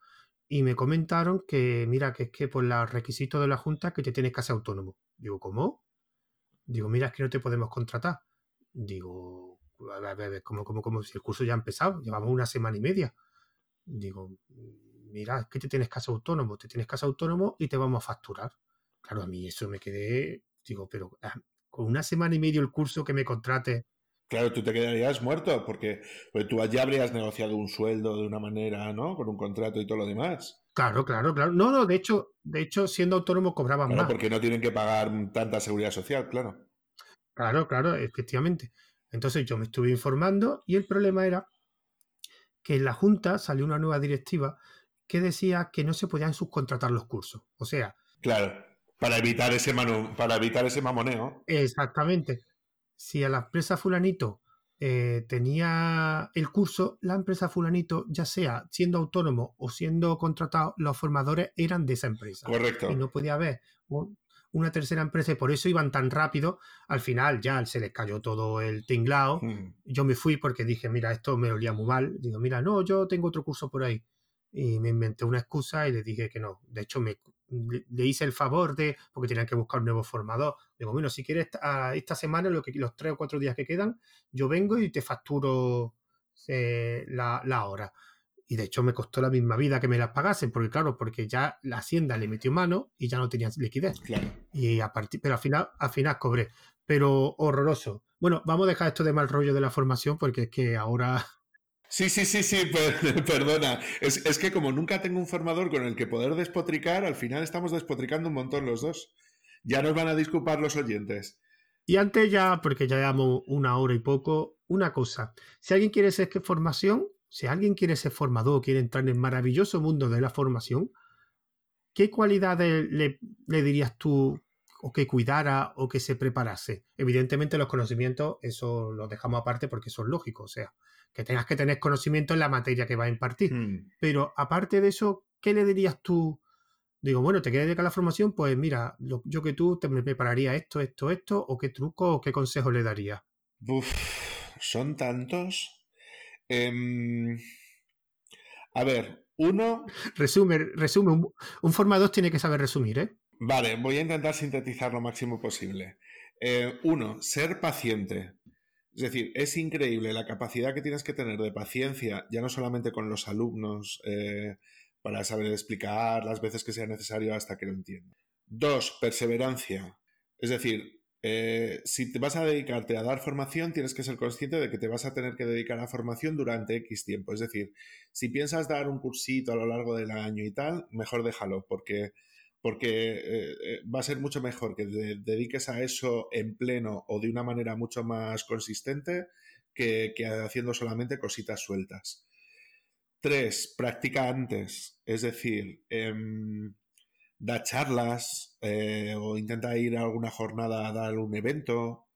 y me comentaron que, mira, que es que por los requisitos de la Junta que te tienes que hacer autónomo. Digo, ¿cómo? Digo, mira, es que no te podemos contratar. Digo, a ver, a ver, ¿cómo, cómo, cómo? Si el curso ya ha empezado, llevamos una semana y media. Digo, mira, es que te tienes hacer autónomo, te tienes hacer autónomo y te vamos a facturar. Claro, a mí eso me quedé, digo, pero ah, con una semana y medio el curso que me contrate Claro, tú te quedarías muerto porque pues, tú ya habrías negociado un sueldo de una manera, ¿no? Con un contrato y todo lo demás. Claro, claro, claro. No, no, de hecho, de hecho, siendo autónomo cobraban claro, más. porque no tienen que pagar tanta seguridad social, claro. Claro, claro, efectivamente. Entonces yo me estuve informando y el problema era que en la Junta salió una nueva directiva que decía que no se podían subcontratar los cursos. O sea. Claro, para evitar ese, para evitar ese mamoneo. Exactamente. Si a la empresa Fulanito eh, tenía el curso, la empresa Fulanito, ya sea siendo autónomo o siendo contratado, los formadores eran de esa empresa. Correcto. Y no podía haber una tercera empresa y por eso iban tan rápido. Al final ya se les cayó todo el tinglao. Hmm. Yo me fui porque dije, mira, esto me olía muy mal. Digo, mira, no, yo tengo otro curso por ahí. Y me inventé una excusa y le dije que no. De hecho, me, le, hice el favor de, porque tenían que buscar un nuevo formador. Digo, bueno, si quieres esta, semana, lo que, los tres o cuatro días que quedan, yo vengo y te facturo eh, la, la hora y de hecho me costó la misma vida que me las pagasen, porque claro, porque ya la hacienda le metió mano y ya no tenía liquidez. Claro. Y a partir, pero al final, al final cobré. Pero horroroso. Bueno, vamos a dejar esto de mal rollo de la formación, porque es que ahora. Sí, sí, sí, sí, (laughs) perdona. Es, es que como nunca tengo un formador con el que poder despotricar, al final estamos despotricando un montón los dos. Ya nos van a disculpar los oyentes. Y antes ya, porque ya llevamos una hora y poco, una cosa. Si alguien quiere hacer formación, si alguien quiere ser formador, quiere entrar en el maravilloso mundo de la formación, ¿qué cualidades le, dirías tú o que cuidara o que se preparase? Evidentemente los conocimientos, eso lo dejamos aparte porque son lógicos, o sea, que tengas que tener conocimiento en la materia que va a impartir. Hmm. Pero aparte de eso, ¿qué le dirías tú? Digo, bueno, te quieres dedicar a la formación, pues mira, yo que tú te me prepararía esto, esto, esto, o qué truco o qué consejo le daría. son tantos. Em, a ver, uno. Resume, resume. Un, formador tiene que saber resumir, ¿eh? Vale, voy a intentar sintetizar lo máximo posible. Eh, uno, ser paciente. Es decir, es increíble la capacidad que tienes que tener de paciencia, ya no solamente con los alumnos, eh, para saber explicar las veces que sea necesario hasta que lo entiendan. Dos, perseverancia. Es decir, eh, si te vas a dedicarte a dar formación, tienes que ser consciente de que te vas a tener que dedicar a formación durante X tiempo. Es decir, si piensas dar un cursito a lo largo del año y tal, mejor déjalo, porque, porque eh, eh, va a ser mucho mejor que te dediques a eso en pleno o de una manera mucho más consistente que, haciendo solamente cositas sueltas. Tres, practica antes. Es decir, em, da charlas eh, o intenta ir a alguna jornada a dar un evento.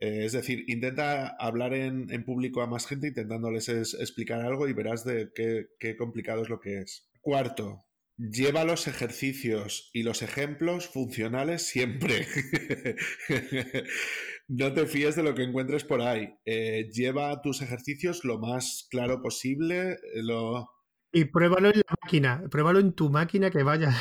Eh, es decir, intenta hablar en, público a más gente intentándoles explicar algo y verás de qué, qué complicado es lo que es. Cuarto, lleva los ejercicios y los ejemplos funcionales siempre. (laughs) no te fíes de lo que encuentres por ahí. Eh, lleva tus ejercicios lo más claro posible. Lo... Y pruébalo en la máquina, pruébalo en tu máquina que vaya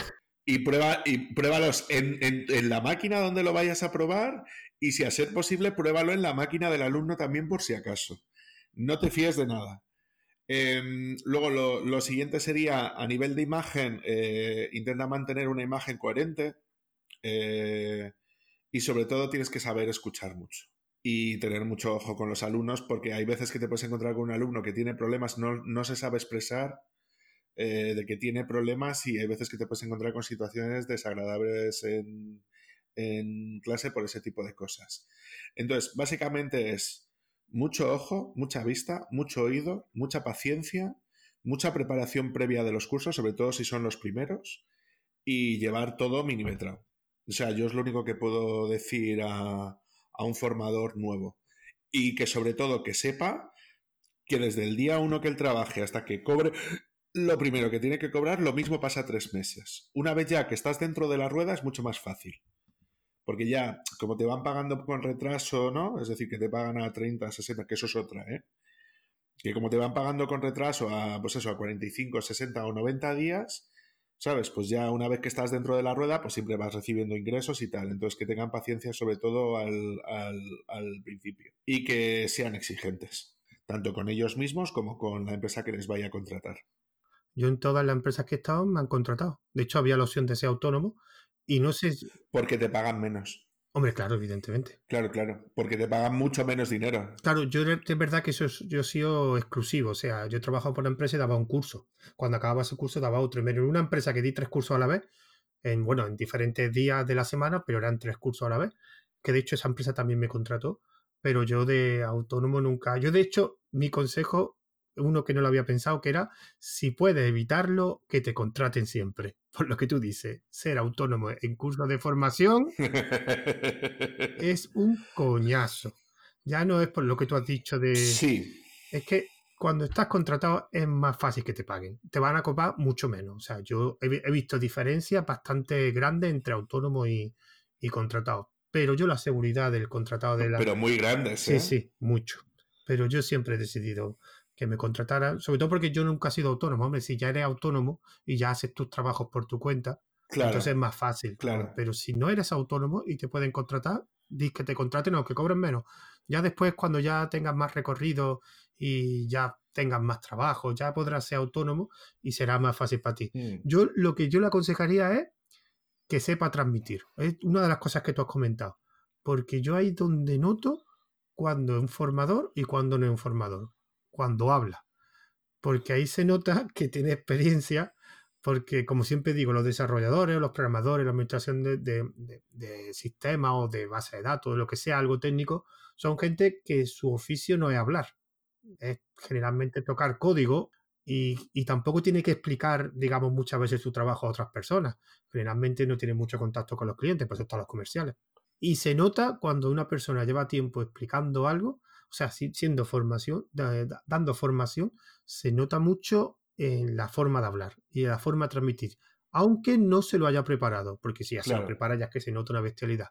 y, prueba, y pruébalos en, en, la máquina donde lo vayas a probar y si a ser posible, pruébalo en la máquina del alumno también por si acaso. No te fíes de nada. Em, luego, lo, siguiente sería, a nivel de imagen, eh, intenta mantener una imagen coherente eh, y sobre todo tienes que saber escuchar mucho y tener mucho ojo con los alumnos porque hay veces que te puedes encontrar con un alumno que tiene problemas, no, no se sabe expresar eh, de que tiene problemas y hay veces que te puedes encontrar con situaciones desagradables en, clase por ese tipo de cosas. Entonces, básicamente es mucho ojo, mucha vista, mucho oído, mucha paciencia, mucha preparación previa de los cursos, sobre todo si son los primeros, y llevar todo minimetrado. O sea, yo es lo único que puedo decir a, a un formador nuevo. Y que sobre todo que sepa que desde el día uno que él trabaje hasta que cobre lo primero que tiene que cobrar, lo mismo pasa tres meses. Una vez ya que estás dentro de la rueda es mucho más fácil. Porque ya, como te van pagando con retraso, ¿no? Es decir, que te pagan a 30, 60, que eso es otra, ¿eh? Que como te van pagando con retraso a, pues eso, a 45, 60 o 90 días, ¿sabes? Pues ya una vez que estás dentro de la rueda, pues siempre vas recibiendo ingresos y tal. Entonces que tengan paciencia sobre todo al, al principio. Y que sean exigentes, tanto con ellos mismos como con la empresa que les vaya a contratar. Yo en todas las empresas que he estado me han contratado. De hecho, había la opción de ser autónomo y no sé... Porque te pagan menos. Hombre, claro, evidentemente. Claro, claro, porque te pagan mucho menos dinero. Claro, yo es verdad que eso yo he sido exclusivo, o sea, yo he trabajado por una empresa y daba un curso. Cuando acababa ese curso daba otro. En una empresa que di tres cursos a la vez, en, bueno, en diferentes días de la semana, pero eran tres cursos a la vez, que de hecho esa empresa también me contrató, pero yo de autónomo nunca. Yo de hecho, mi consejo uno que no lo había pensado, que era si puedes evitarlo, que te contraten siempre. (laughs) Por lo que tú dices, ser autónomo en curso de formación (laughs) es un coñazo. Ya no es por lo que tú has dicho de... Sí. Es que cuando estás contratado es más fácil que te paguen. Te van a cobrar mucho menos. O sea, yo he, visto diferencias bastante grandes entre autónomo y, y contratado. Pero yo la seguridad del contratado de la... Pero muy grandes, Sí, sí, mucho. Pero yo siempre he decidido que me contrataran, sobre todo porque yo nunca he sido autónomo. Hombre, si ya eres autónomo y ya haces tus trabajos por tu cuenta, entonces es más fácil. Claro. Pero si no eres autónomo y te pueden contratar, dis que te contraten o que cobren menos. Ya después, cuando ya tengas más recorrido y ya tengas más trabajo, ya podrás ser autónomo y será más fácil para ti. Mm. Yo lo que yo le aconsejaría es que sepa transmitir. Es una de las cosas que tú has comentado. Porque yo ahí donde noto cuando es un formador y cuando no es un formador. Cuando habla. Porque ahí se nota que tiene experiencia. Porque, como siempre digo, los desarrolladores, los programadores, la administración de, sistemas o de base de datos, lo que sea, algo técnico, son gente que su oficio no es hablar. Es generalmente tocar código y, tampoco tiene que explicar, digamos, muchas veces su trabajo a otras personas. Generalmente no tiene mucho contacto con los clientes, por eso están los comerciales. Y se nota cuando una persona lleva tiempo explicando algo, sea, siendo formación, dando formación, se nota mucho en la forma de hablar y en la forma de transmitir, aunque no se lo haya preparado, porque si ya se lo prepara ya es que se nota una bestialidad.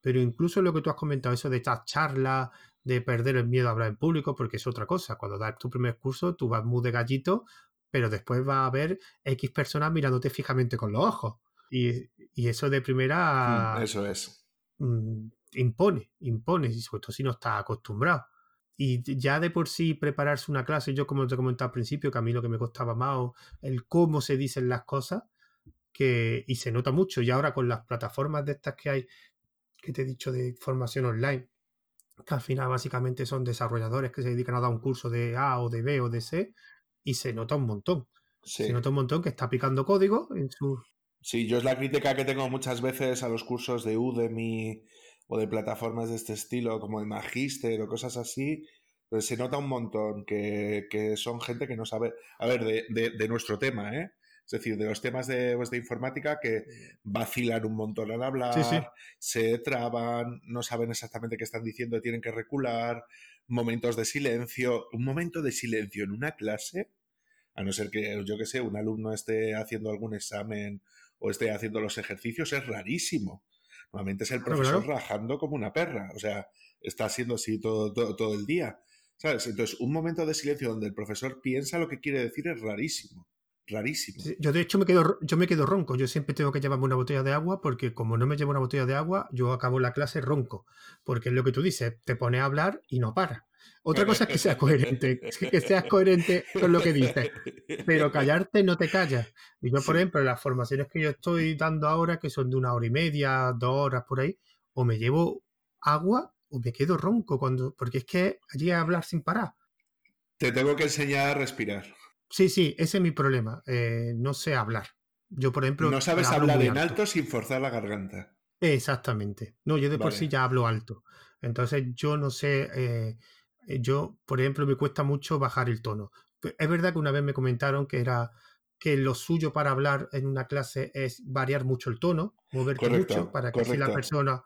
Pero incluso lo que tú has comentado, eso de estas charlas, de perder el miedo a hablar en público, porque es otra cosa. Cuando das tu primer curso, tú vas muy de gallito, pero después va a haber X personas mirándote fijamente con los ojos. Y, eso de primera... Mm, eso es. Mm, impone, impone, y sobre todo si no estás acostumbrado. Y ya de por sí prepararse una clase, yo como te comentado al principio, que a mí lo que me costaba más, el cómo se dicen las cosas, que, y se nota mucho. Y ahora con las plataformas de estas que hay, que te he dicho de formación online, que al final básicamente son desarrolladores que se dedican a dar un curso de A o de B o de C y se nota un montón. Se nota un montón que está picando código en su... Sí, yo es la crítica que tengo muchas veces a los cursos de Udemy o de plataformas de este estilo, como de Magister o cosas así, pues se nota un montón que, son gente que no sabe, a ver, de, de nuestro tema, ¿eh? Es decir, de los temas de, pues, de informática que vacilan un montón al hablar, se traban, no saben exactamente qué están diciendo, tienen que recular, momentos de silencio. Un momento de silencio en una clase, a no ser que, yo que sé, un alumno esté haciendo algún examen o esté haciendo los ejercicios, es rarísimo. Normalmente es el profesor rajando como una perra, o sea, está siendo así todo, todo, todo el día. ¿Sabes? Entonces, un momento de silencio donde el profesor piensa lo que quiere decir es rarísimo rarísimo. Yo de hecho me quedo, yo me quedo ronco, yo siempre tengo que llevarme una botella de agua porque como no me llevo una botella de agua, yo acabo la clase ronco, porque es lo que tú dices, te pones a hablar y no para. Otra cosa es que seas coherente, que seas coherente con lo que dices, pero callarte no te callas. Y yo, por ejemplo, las formaciones que yo estoy dando ahora, que son de una hora y media, dos horas por ahí, o me llevo agua o me quedo ronco, cuando, porque es que allí a hablar sin parar. Te tengo que enseñar a respirar. Sí, sí, ese es mi problema. Eh, no sé hablar. Yo, por ejemplo. No sabes hablar en alto. sin forzar la garganta. Exactamente. No, yo de por sí ya hablo alto. Entonces, yo no sé. Eh, yo, por ejemplo, me cuesta mucho bajar el tono. Es verdad que una vez me comentaron que era que lo suyo para hablar en una clase es variar mucho el tono, moverte mucho, para que así la persona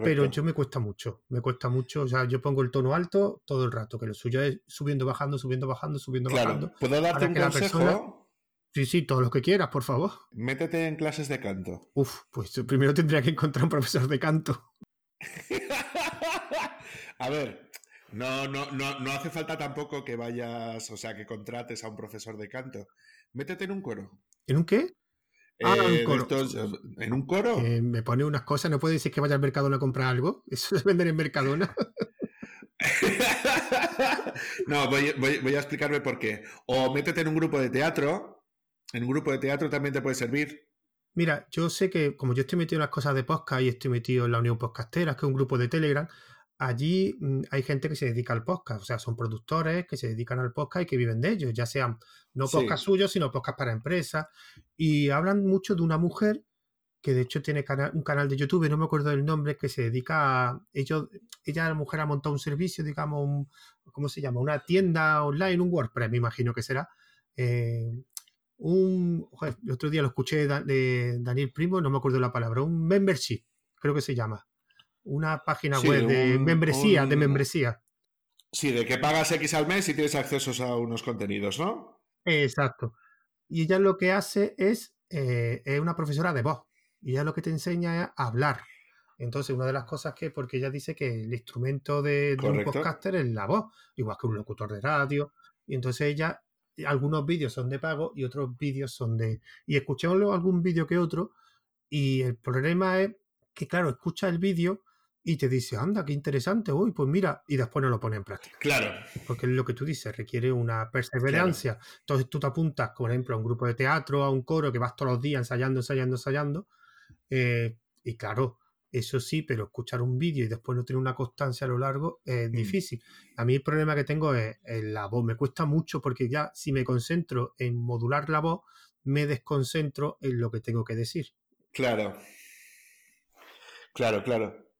pero yo me cuesta mucho, me cuesta mucho. O sea, yo pongo el tono alto todo el rato, que lo suyo es subiendo, bajando, subiendo, bajando, subiendo, bajando. ¿Puedo darte un consejo? Sí, sí, todo lo que quieras, por favor. Métete en clases de canto. Uf, pues primero tendría que encontrar un profesor de canto. (laughs) a ver, no, no, no, no hace falta tampoco que vayas, o sea, que contrates a un profesor de canto. Métete en un coro. ¿En un qué? Ah, eh, ¿En un coro? Eh, me pone unas cosas, no puede decir que vaya al Mercadona a comprar algo. (laughs) Eso es vender en Mercadona. (laughs) no, voy, voy, a explicarme por qué. O métete en un grupo de teatro. En un grupo de teatro también te puede servir. Mira, yo sé que como yo estoy metido en las cosas de podcast y estoy metido en la Unión Podcastera, que es un grupo de Telegram, allí mm, hay gente que se dedica al podcast, o sea, son productores que se dedican al podcast y que viven de ellos, ya sean no podcast suyos, sino podcast para empresas. Y hablan mucho de una mujer que de hecho tiene un canal de YouTube, no me acuerdo del nombre, que se dedica a. Ellos, ella, la mujer, ha montado un servicio, digamos, ¿cómo se llama? Una tienda online, un WordPress, me imagino que será. Eh, un, el otro día lo escuché de Daniel Primo, no me acuerdo la palabra, un membership, creo que se llama. Una página web de membresía, de membresía. Sí, de que pagas X al mes y tienes acceso a unos contenidos, ¿no? Exacto. Y ella lo que hace es, eh, es una profesora de voz. Y ella lo que te enseña es hablar. Entonces, una de las cosas que, porque ella dice que el instrumento de, un podcaster es la voz, igual que un locutor de radio. Y entonces ella, algunos vídeos son de pago y otros vídeos son de... Y escuchémoslo algún vídeo que otro. Y el problema es que, claro, escucha el vídeo y te dice, anda, qué interesante, uy, pues mira, y después no lo pone en práctica. Claro. Porque es lo que tú dices, requiere una perseverancia. Entonces tú te apuntas, por ejemplo, a un grupo de teatro, a un coro, que vas todos los días ensayando, ensayando, ensayando. Eh, y claro, eso sí, pero escuchar un vídeo y después no tener una constancia a lo largo es mm. difícil. A mí el problema que tengo es, es la voz. Me cuesta mucho porque ya si me concentro en modular la voz, me desconcentro en lo que tengo que decir. Claro. Claro, claro.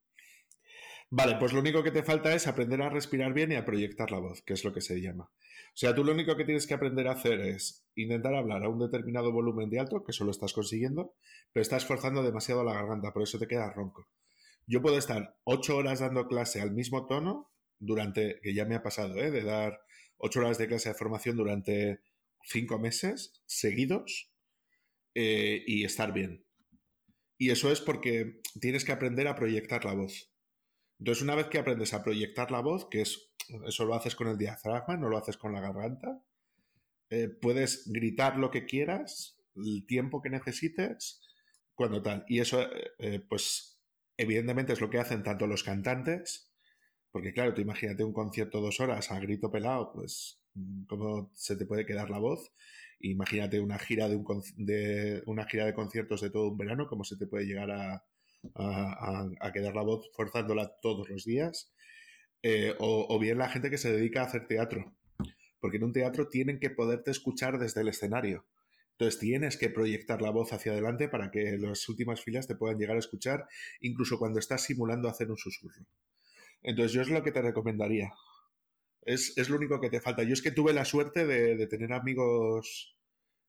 Vale, pues lo único que te falta es aprender a respirar bien y a proyectar la voz, que es lo que se llama. O sea, tú lo único que tienes que aprender a hacer es intentar hablar a un determinado volumen de alto, que solo estás consiguiendo, pero estás forzando demasiado la garganta, por eso te queda ronco. Yo puedo estar ocho horas dando clase al mismo tono durante, que ya me ha pasado, ¿eh? de dar ocho horas de clase de formación durante cinco meses seguidos eh, y estar bien. Y eso es porque tienes que aprender a proyectar la voz. Entonces, una vez que aprendes a proyectar la voz, que es eso lo haces con el diafragma, no lo haces con la garganta, eh, puedes gritar lo que quieras, el tiempo que necesites, cuando tal. Y eso, eh, eh, pues, evidentemente es lo que hacen tanto los cantantes, porque claro, tú imagínate un concierto dos horas a grito pelado, pues, ¿cómo se te puede quedar la voz? Imagínate una gira de, un, de una gira de conciertos de todo un verano, cómo se te puede llegar a, a, quedar la voz forzándola todos los días, eh, o, bien la gente que se dedica a hacer teatro, porque en un teatro tienen que poderte escuchar desde el escenario. Entonces tienes que proyectar la voz hacia adelante para que las últimas filas te puedan llegar a escuchar, incluso cuando estás simulando hacer un susurro. Entonces yo es lo que te recomendaría. Es, lo único que te falta. Yo es que tuve la suerte de tener amigos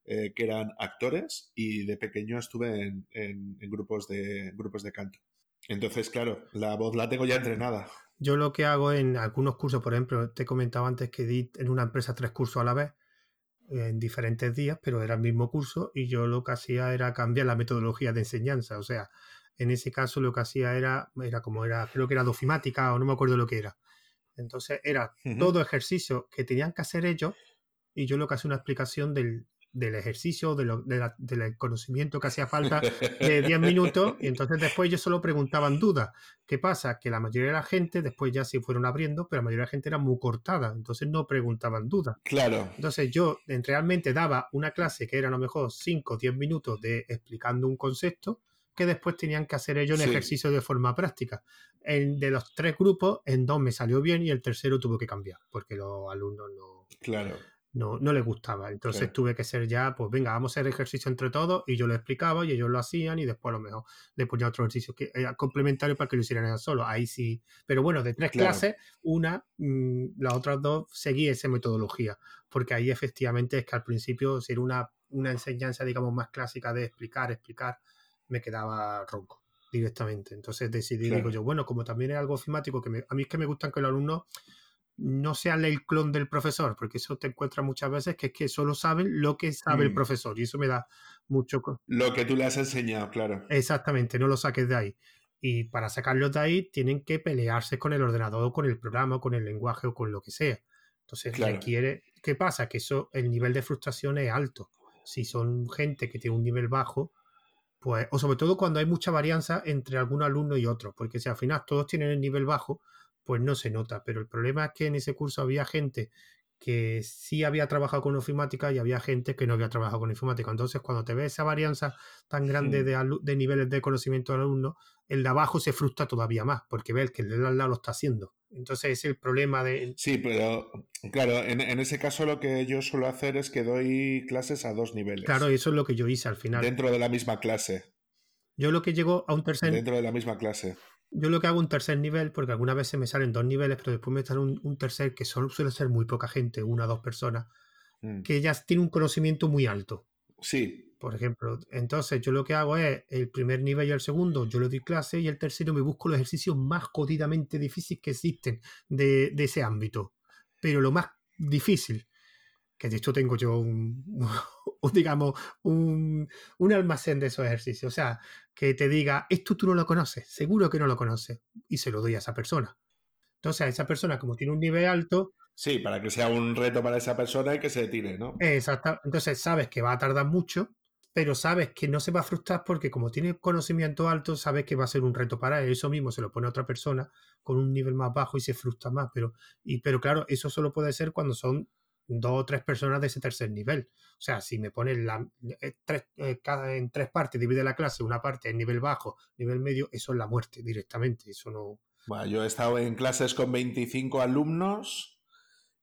eh, que eran actores y de pequeño estuve en, grupos, de, grupos de canto. Entonces, claro, la voz la tengo ya entrenada. Yo lo que hago en algunos cursos, por ejemplo, te he comentado antes que di en una empresa tres cursos a la vez, en diferentes días, pero era el mismo curso y yo lo que hacía era cambiar la metodología de enseñanza. O sea, en ese caso lo que hacía era, era como era, creo que era dofimática o no me acuerdo lo que era. Entonces era todo ejercicio que tenían que hacer ellos y yo lo que hacía una explicación del, del ejercicio, de del conocimiento que hacía falta de 10 minutos, y entonces después ellos solo preguntaban dudas. ¿Qué pasa? Que la mayoría de la gente después ya se fueron abriendo, pero la mayoría de la gente era muy cortada, entonces no preguntaban dudas. Claro. Entonces yo realmente daba una clase que era a lo mejor 5 o 10 minutos de explicando un concepto, que después tenían que hacer ellos un ejercicio de forma práctica. En, de los tres grupos, en dos me salió bien y el tercero tuvo que cambiar, porque los alumnos no... Claro no, no les gustaba. Entonces tuve que ser ya, pues venga, vamos a hacer ejercicio entre todos y yo lo explicaba y ellos lo hacían y después a lo mejor le ponía otro ejercicio que era complementario para que lo hicieran ellos solo. Ahí sí. Pero bueno, de tres clases, una, mm, las otras dos seguí esa metodología, porque ahí efectivamente es que al principio, si era una, una enseñanza, digamos, más clásica de explicar, explicar, me quedaba ronco directamente. Entonces decidí, digo yo, bueno, como también es algo ofimático, que a mí es que me gustan que los alumnos no sean el clon del profesor, porque eso te encuentra muchas veces que es que solo saben lo que sabe el mm. profesor y eso me da mucho... Lo que tú le has enseñado, claro. Exactamente, no lo saques de ahí. Y para sacarlos de ahí tienen que pelearse con el ordenador, con el programa, con el lenguaje o con lo que sea. Entonces requiere... ¿Qué pasa? Que eso, el nivel de frustración es alto. Si son gente que tiene un nivel bajo, pues, o sobre todo cuando hay mucha varianza entre algún alumno y otro, porque si al final todos tienen el nivel bajo, pues no se nota. Pero el problema es que en ese curso había gente que sí había trabajado con informática y había gente que no había trabajado con informática. Entonces, cuando te ves esa varianza tan grande de, niveles de conocimiento del alumno, el de abajo se frustra todavía más, porque ve que el de al lado lo está haciendo. Entonces, es el problema de... Sí, pero claro, en, en, ese caso lo que yo suelo hacer es que doy clases a dos niveles. Claro, eso es lo que yo hice al final. Dentro de la misma clase. Yo lo que llego a un tercer... Dentro de la misma clase yo lo que hago un tercer nivel, porque algunas veces me salen dos niveles, pero después me sale un, tercer que solo suele ser muy poca gente, una o dos personas, mm. que ya tiene un conocimiento muy alto. Sí. Por ejemplo, entonces yo lo que hago es el primer nivel y el segundo, yo le doy clase y el tercero me busco los ejercicios más jodidamente difíciles que existen de, de ese ámbito. Pero lo más difícil, que de hecho tengo yo (laughs) un, digamos, un, un, almacén de esos ejercicios. O sea, que te diga, esto tú no lo conoces, seguro que no lo conoces, y se lo doy a esa persona. Entonces, a esa persona, como tiene un nivel alto. Sí, para que sea un reto para esa persona y que se tire, ¿no? Exacto. Entonces, sabes que va a tardar mucho, pero sabes que no se va a frustrar porque como tiene conocimiento alto, sabes que va a ser un reto para él. Eso mismo se lo pone a otra persona con un nivel más bajo y se frustra más. Pero, y, pero claro, eso solo puede ser cuando son dos o tres personas de ese tercer nivel. O sea, si me pones la, eh, tres, eh, cada, en tres partes, divide la clase, una parte en nivel bajo, nivel medio, eso es la muerte directamente. Eso no. Bueno, yo he estado en clases con 25 alumnos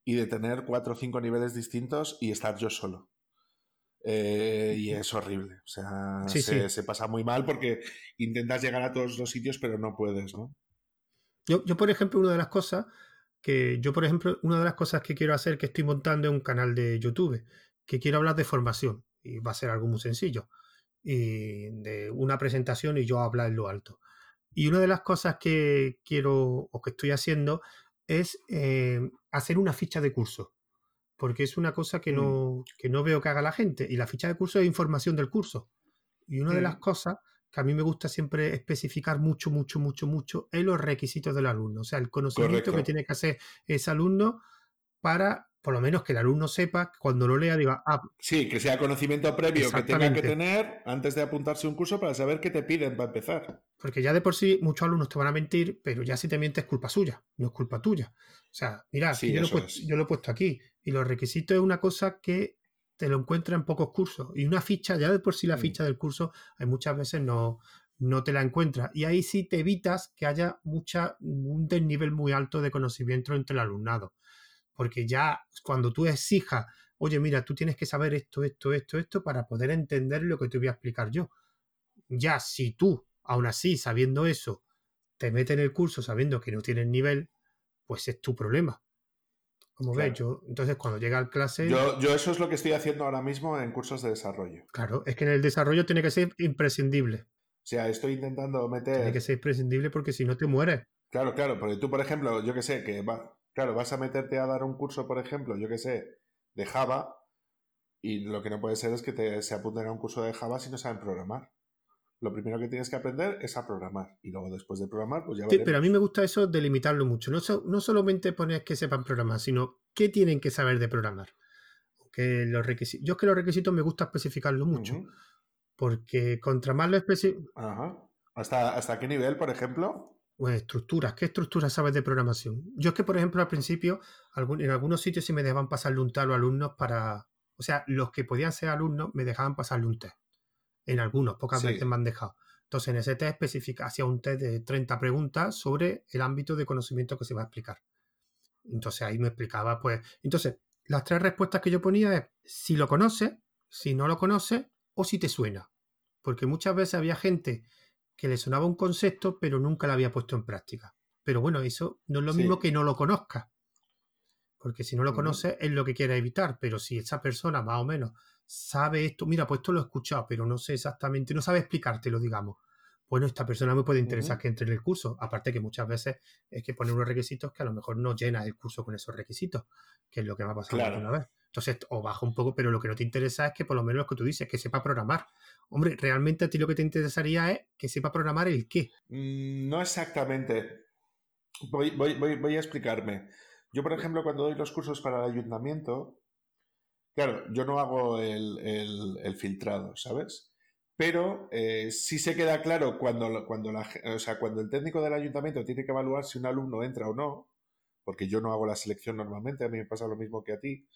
y de tener cuatro o cinco niveles distintos y estar yo solo. Eh, y es horrible. O sea, se, pasa muy mal porque intentas llegar a todos los sitios, pero no puedes, ¿no? Yo, yo, por ejemplo, una de las cosas que yo, por ejemplo, una de las cosas que quiero hacer que estoy montando es un canal de YouTube, que quiero hablar de formación, y va a ser algo muy sencillo, y de una presentación y yo hablar en lo alto. Y una de las cosas que quiero o que estoy haciendo es eh, hacer una ficha de curso porque es una cosa que mm. no, que no veo que haga la gente. Y la ficha de curso es información del curso. Y una de las mm. cosas que a mí me gusta siempre especificar mucho, mucho, mucho, mucho es los requisitos del alumno. O sea, el conocimiento que tiene que hacer ese alumno para, por lo menos, que el alumno sepa, cuando lo lea, diga, ah, Sí, que sea conocimiento previo que tenga que tener antes de apuntarse a un curso para saber qué te piden para empezar. Porque ya de por sí muchos alumnos te van a mentir, pero ya si te mientes es culpa suya, no es culpa tuya. O sea, mira, yo, yo lo he puesto aquí. Y los requisitos es una cosa que te lo encuentra en pocos cursos. Y una ficha, ya de por sí la mm. ficha del curso, hay muchas veces no, no te la encuentras. Y ahí sí te evitas que haya mucha, un desnivel muy alto de conocimiento entre el alumnado. Porque ya cuando tú exijas, oye, mira, tú tienes que saber esto, esto, esto, esto, para poder entender lo que te voy a explicar yo. Ya si tú, aún así, sabiendo eso, te metes en el curso sabiendo que no tienes nivel, pues es tu problema. Como ves, yo, entonces cuando llega al clase. Yo, yo, eso es lo que estoy haciendo ahora mismo en cursos de desarrollo. Claro, es que en el desarrollo tiene que ser imprescindible. O sea, estoy intentando meter. Tiene que ser imprescindible porque si no te mueres. Claro, claro, porque tú, por ejemplo, yo que sé, que va, claro, vas a meterte a dar un curso, por ejemplo, yo que sé, de Java, y lo que no puede ser es que te, se apunten a un curso de Java si no saben programar lo primero que tienes que aprender es a programar. Y luego después de programar, pues ya Sí, pero a mí me gusta eso de limitarlo mucho. No, no solamente poner que sepan programar, sino qué tienen que saber de programar. Que los requisitos. Yo es que los requisitos me gusta especificarlo mucho. Porque contra más lo especifico. Ajá. ¿Hasta, ¿Hasta qué nivel, por ejemplo? Pues estructuras. ¿Qué estructuras sabes de programación? Yo es que, por ejemplo, al principio, en algunos sitios sí me dejaban pasarle un tal a alumnos para. O sea, los que podían ser alumnos me dejaban pasarle un test en algunos, pocas veces me han dejado. Entonces, en ese test específica hacía un test de 30 preguntas sobre el ámbito de conocimiento que se va a explicar. Entonces ahí me explicaba, pues, entonces, las tres respuestas que yo ponía es si lo conoces, si no lo conoces o si te suena. Porque muchas veces había gente que le sonaba un concepto, pero nunca lo había puesto en práctica. Pero bueno, eso no es lo mismo que no lo conozca. Porque si no lo conoces es lo que quiere evitar, pero si esa persona más o menos sabe esto, mira, pues esto lo he escuchado, pero no sé exactamente, no sabe explicártelo, digamos. Bueno, esta persona me puede interesar que entre en el curso. Aparte que muchas veces es que pone unos requisitos que a lo mejor no llena el curso con esos requisitos, que es lo que me ha pasado una vez. Entonces, o baja un poco, pero lo que no te interesa es que por lo menos lo que tú dices, que sepa programar. Hombre, realmente a ti lo que te interesaría es que sepa programar el qué. Mm, no exactamente. Voy, voy, voy, voy a explicarme. Yo, por ejemplo, cuando doy los cursos para el ayuntamiento, Claro, yo no hago el, filtrado, ¿sabes? Pero eh, sí se queda claro cuando, cuando, la, o sea, cuando el técnico del ayuntamiento tiene que evaluar si un alumno entra o no, porque yo no hago la selección normalmente, a mí me pasa lo mismo que a ti,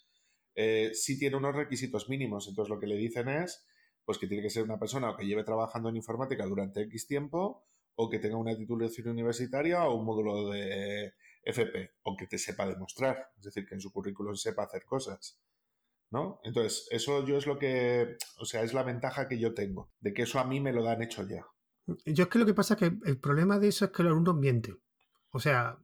eh, sí tiene unos requisitos mínimos. Entonces lo que le dicen es pues que tiene que ser una persona que lleve trabajando en informática durante X tiempo o que tenga una titulación universitaria o un módulo de FP, o que te sepa demostrar, es decir, que en su currículum sepa hacer cosas. ¿No? Entonces, eso yo es lo que, o sea, es la ventaja que yo tengo, de que eso a mí me lo dan hecho ya. Yo es que lo que pasa es que el problema de eso es que los alumnos mienten. O sea,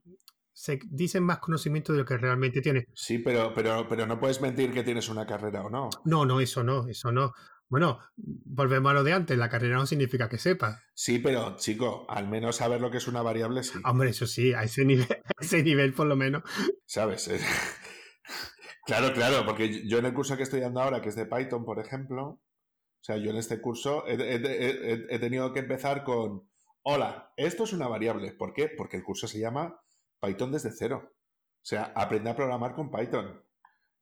se dicen más conocimiento de lo que realmente tienen. Sí, pero, pero, pero no puedes mentir que tienes una carrera o no. No, no, eso no, eso no. Bueno, volvemos a lo de antes, la carrera no significa que sepa. Sí, pero chico, al menos saber lo que es una variable sí. Hombre, eso sí, a ese nivel, (laughs) ese nivel por lo menos. ¿Sabes? (laughs) claro, claro, porque yo en el curso que estoy dando ahora, que es de Python, por ejemplo, o sea, yo en este curso he tenido que empezar con, hola, esto es una variable. ¿Por qué? Porque el curso se llama Python desde cero. O sea, aprende a programar con Python.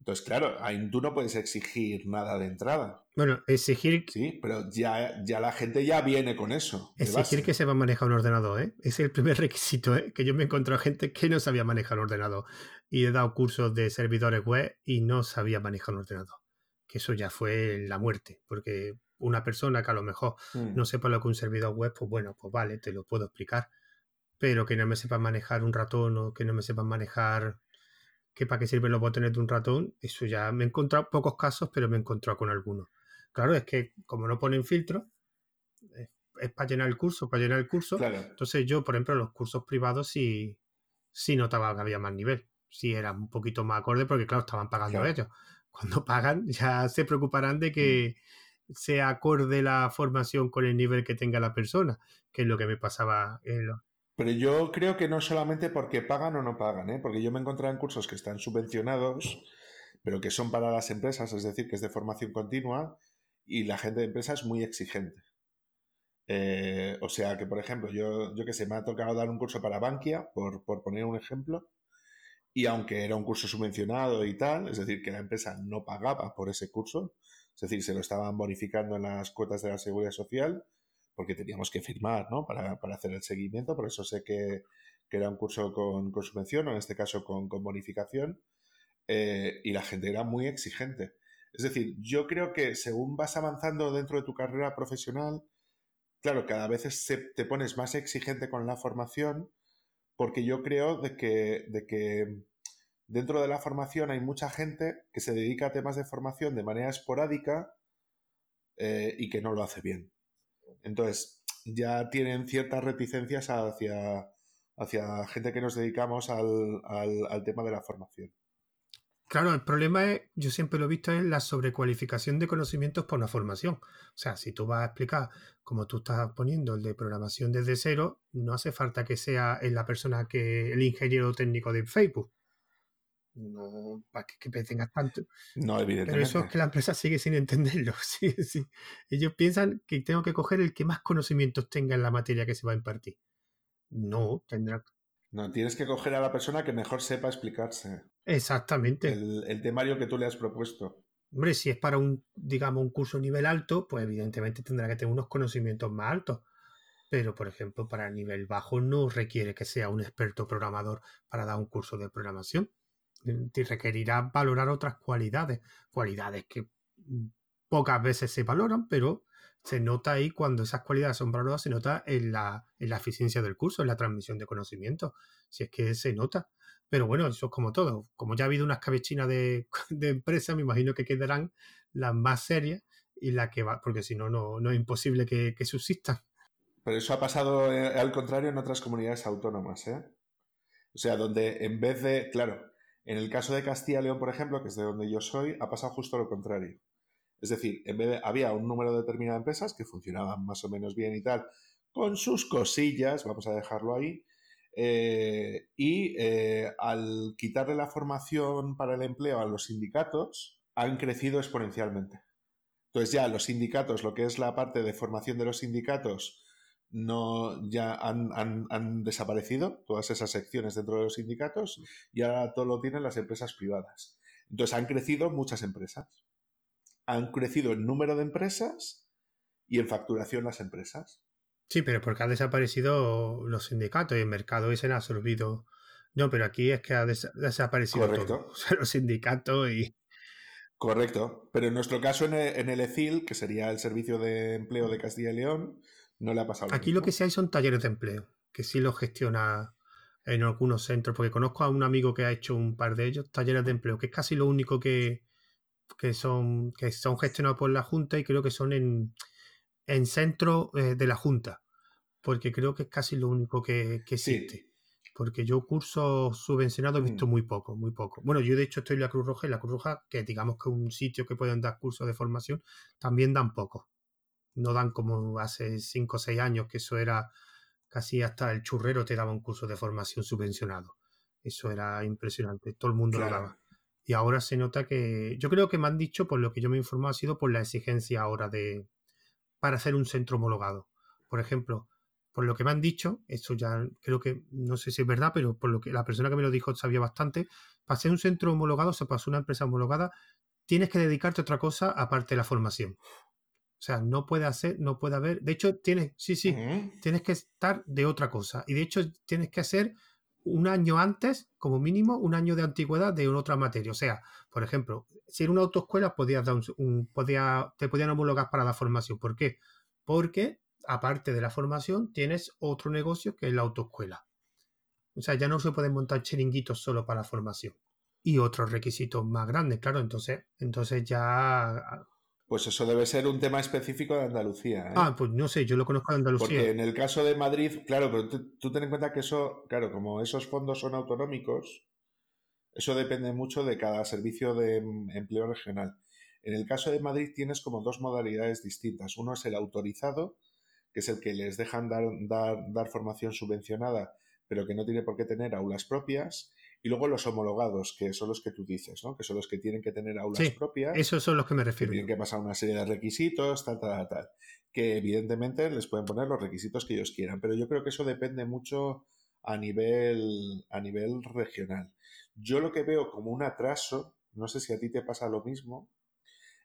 Entonces, claro, ahí tú no puedes exigir nada de entrada. Bueno, exigir. Sí, pero ya, ya la gente ya viene con eso. Exigir que se va a manejar un ordenador, ¿eh? Es el primer (laughs) requisito, ¿eh? Que yo me he encontrado gente que no sabía manejar un ordenador. Y he dado cursos de servidores web y no sabía manejar un ordenador. Que eso ya fue la muerte. Porque una persona que a lo mejor mm. no sepa lo que un servidor web, pues bueno, pues vale, te lo puedo explicar pero que no me sepan manejar un ratón o que no me sepan manejar que para qué sirven los botones de un ratón, eso ya me he encontrado pocos casos, pero me he encontrado con algunos. Claro, es que como no ponen filtros, es, para llenar el curso, para llenar el curso. Entonces yo, por ejemplo, los cursos privados sí, sí notaba que había más nivel. Sí era un poquito más acorde porque, claro, estaban pagando ellos. Cuando (laughs) pagan ya se preocuparán de que mm. sea acorde la formación con el nivel que tenga la persona, que es lo que me pasaba en los, pero yo creo que no solamente porque pagan o no pagan, ¿eh? porque yo me he encontrado en cursos que están subvencionados, pero que son para las empresas, es decir, que es de formación continua y la gente de empresa es muy exigente. Eh, o sea que, por ejemplo, yo, yo que sé, me ha tocado dar un curso para Bankia, por, por poner un ejemplo, y aunque era un curso subvencionado y tal, es decir, que la empresa no pagaba por ese curso, es decir, se lo estaban bonificando en las cuotas de la seguridad social, porque teníamos que firmar, ¿no? Para, hacer el seguimiento, por eso sé que, era un curso con, subvención, o en este caso con, bonificación, eh, y la gente era muy exigente. Es decir, yo creo que según vas avanzando dentro de tu carrera profesional, claro, cada vez te pones más exigente con la formación, porque yo creo de que, de que dentro de la formación hay mucha gente que se dedica a temas de formación de manera esporádica eh, y que no lo hace bien. Entonces, ya tienen ciertas reticencias hacia, hacia gente que nos dedicamos al, al, tema de la formación. Claro, el problema es, yo siempre lo he visto, es la sobrecualificación de conocimientos por una formación. O sea, si tú vas a explicar, como tú estás poniendo, el de programación desde cero, no hace falta que sea la persona que, el ingeniero técnico de Facebook no para que, tengas tanto. No, evidentemente. Pero eso es que la empresa sigue sin entenderlo. (laughs) Sí, sí. Ellos piensan que tengo que coger el que más conocimientos tenga en la materia que se va a impartir. No, tendrá. No, tienes que coger a la persona que mejor sepa explicarse. Exactamente. El, temario que tú le has propuesto. Hombre, si es para un, digamos, un curso nivel alto, pues evidentemente tendrá que tener unos conocimientos más altos. Pero, por ejemplo, para nivel bajo no requiere que sea un experto programador para dar un curso de programación te requerirá valorar otras cualidades, cualidades que mm, pocas veces se valoran, pero se nota ahí cuando esas cualidades son valoradas, se nota en la, en la eficiencia del curso, en la transmisión de conocimiento, si es que se nota. Pero bueno, eso es como todo. Como ya ha habido unas cabechinas de, (laughs) de empresas, me imagino que quedarán las más serias y las que va, porque si no, no es imposible que, que subsistan. Pero eso ha pasado eh, al contrario en otras comunidades autónomas, ¿eh? O sea, donde en vez de, claro, en el caso de Castilla y León, por ejemplo, que es de donde yo soy, ha pasado justo lo contrario. Es decir, en vez de, había un número determinado de empresas que funcionaban más o menos bien y tal, con sus cosillas, vamos a dejarlo ahí, eh, y eh, al quitarle la formación para el empleo a los sindicatos, han crecido exponencialmente. Entonces ya los sindicatos, lo que es la parte de formación de los sindicatos, no ya han, desaparecido todas esas secciones dentro de los sindicatos y ahora todo lo tienen las empresas privadas. Entonces han crecido muchas empresas. Han crecido el número de empresas y en facturación las empresas. Sí, pero porque han desaparecido los sindicatos y el mercado y se han absorbido. No, pero aquí es que ha desaparecido todo. (laughs) los sindicatos y. Correcto. Pero en nuestro caso, en el, en el ECIL, que sería el Servicio de Empleo de Castilla y León, no le ha pasado. Aquí lo que sí hay son talleres de empleo, que sí lo gestiona en algunos centros, porque conozco a un amigo que ha hecho un par de ellos, talleres de empleo, que es casi lo único que, son, que son gestionados por la Junta y creo que son en, en centros eh, de la Junta. porque creo que es casi lo único que, existe. Porque yo cursos subvencionados he visto mm. muy poco, muy poco. Bueno, yo de hecho estoy en la Cruz Roja y la Cruz Roja, que digamos que es un sitio que pueden dar cursos de formación, también dan poco. No dan como hace 5 o 6 años, que eso era casi hasta el churrero te daba un curso de formación subvencionado. Eso era impresionante, todo el mundo lo daba. Y ahora se nota que, yo creo que me han dicho, por lo que yo me he informado, ha sido por la exigencia ahora de, para hacer un centro homologado. Por ejemplo, por lo que me han dicho, eso ya creo que, no sé si es verdad, pero por lo que la persona que me lo dijo sabía bastante, para ser un centro homologado, o sea, para ser una empresa homologada, tienes que dedicarte a otra cosa aparte de la formación. O sea, no puede hacer, no puede haber. De hecho, tienes, sí, sí, tienes que estar de otra cosa. Y de hecho, tienes que hacer un año antes, como mínimo, un año de antigüedad de otra materia. O sea, por ejemplo, si en una autoescuela podías dar un, podía, te podían homologar para la formación. ¿Por qué? Porque, aparte de la formación, tienes otro negocio que es la autoescuela. O sea, ya no se pueden montar chiringuitos solo para la formación. Y otros requisitos más grandes, claro. Entonces, entonces ya pues eso debe ser un tema específico de Andalucía. ¿eh? Ah, pues no sé, yo lo conozco de Andalucía. Porque en el caso de Madrid, claro, pero tú, ten en cuenta que eso, claro, como esos fondos son autonómicos, eso depende mucho de cada servicio de empleo regional. En el caso de Madrid tienes como dos modalidades distintas. Uno es el autorizado, que es el que les dejan dar, dar, dar formación subvencionada, pero que no tiene por qué tener aulas propias. Y luego los homologados, que son los que tú dices, ¿no? Que son los que tienen que tener aulas sí, propias. Esos son los que me refiero. Que tienen que pasar una serie de requisitos, tal, tal, tal. Que evidentemente les pueden poner los requisitos que ellos quieran. Pero yo creo que eso depende mucho a nivel, a nivel regional. Yo lo que veo como un atraso, no sé si a ti te pasa lo mismo,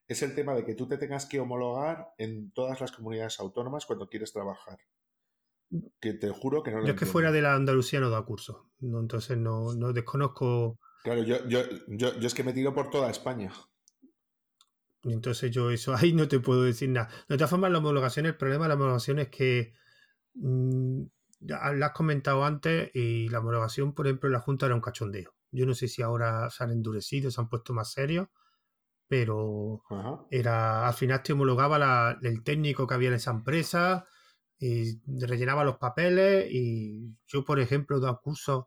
es el tema de que tú te tengas que homologar en todas las comunidades autónomas cuando quieres trabajar que te juro que no lo Yo es que fuera de la Andalucía no da curso, no, entonces no, no desconozco. Claro, yo, yo, yo, es que me tiro por toda España. Entonces yo eso ahí no te puedo decir nada. De todas formas, la homologación, el problema de la homologación es que mmm, lo has comentado antes y la homologación, por ejemplo, en la Junta era un cachondeo. Yo no sé si ahora se han endurecido, se han puesto más serios, pero era al final te homologaba la, el técnico que había en esa empresa, y rellenaba los papeles y yo, por ejemplo, daba cursos,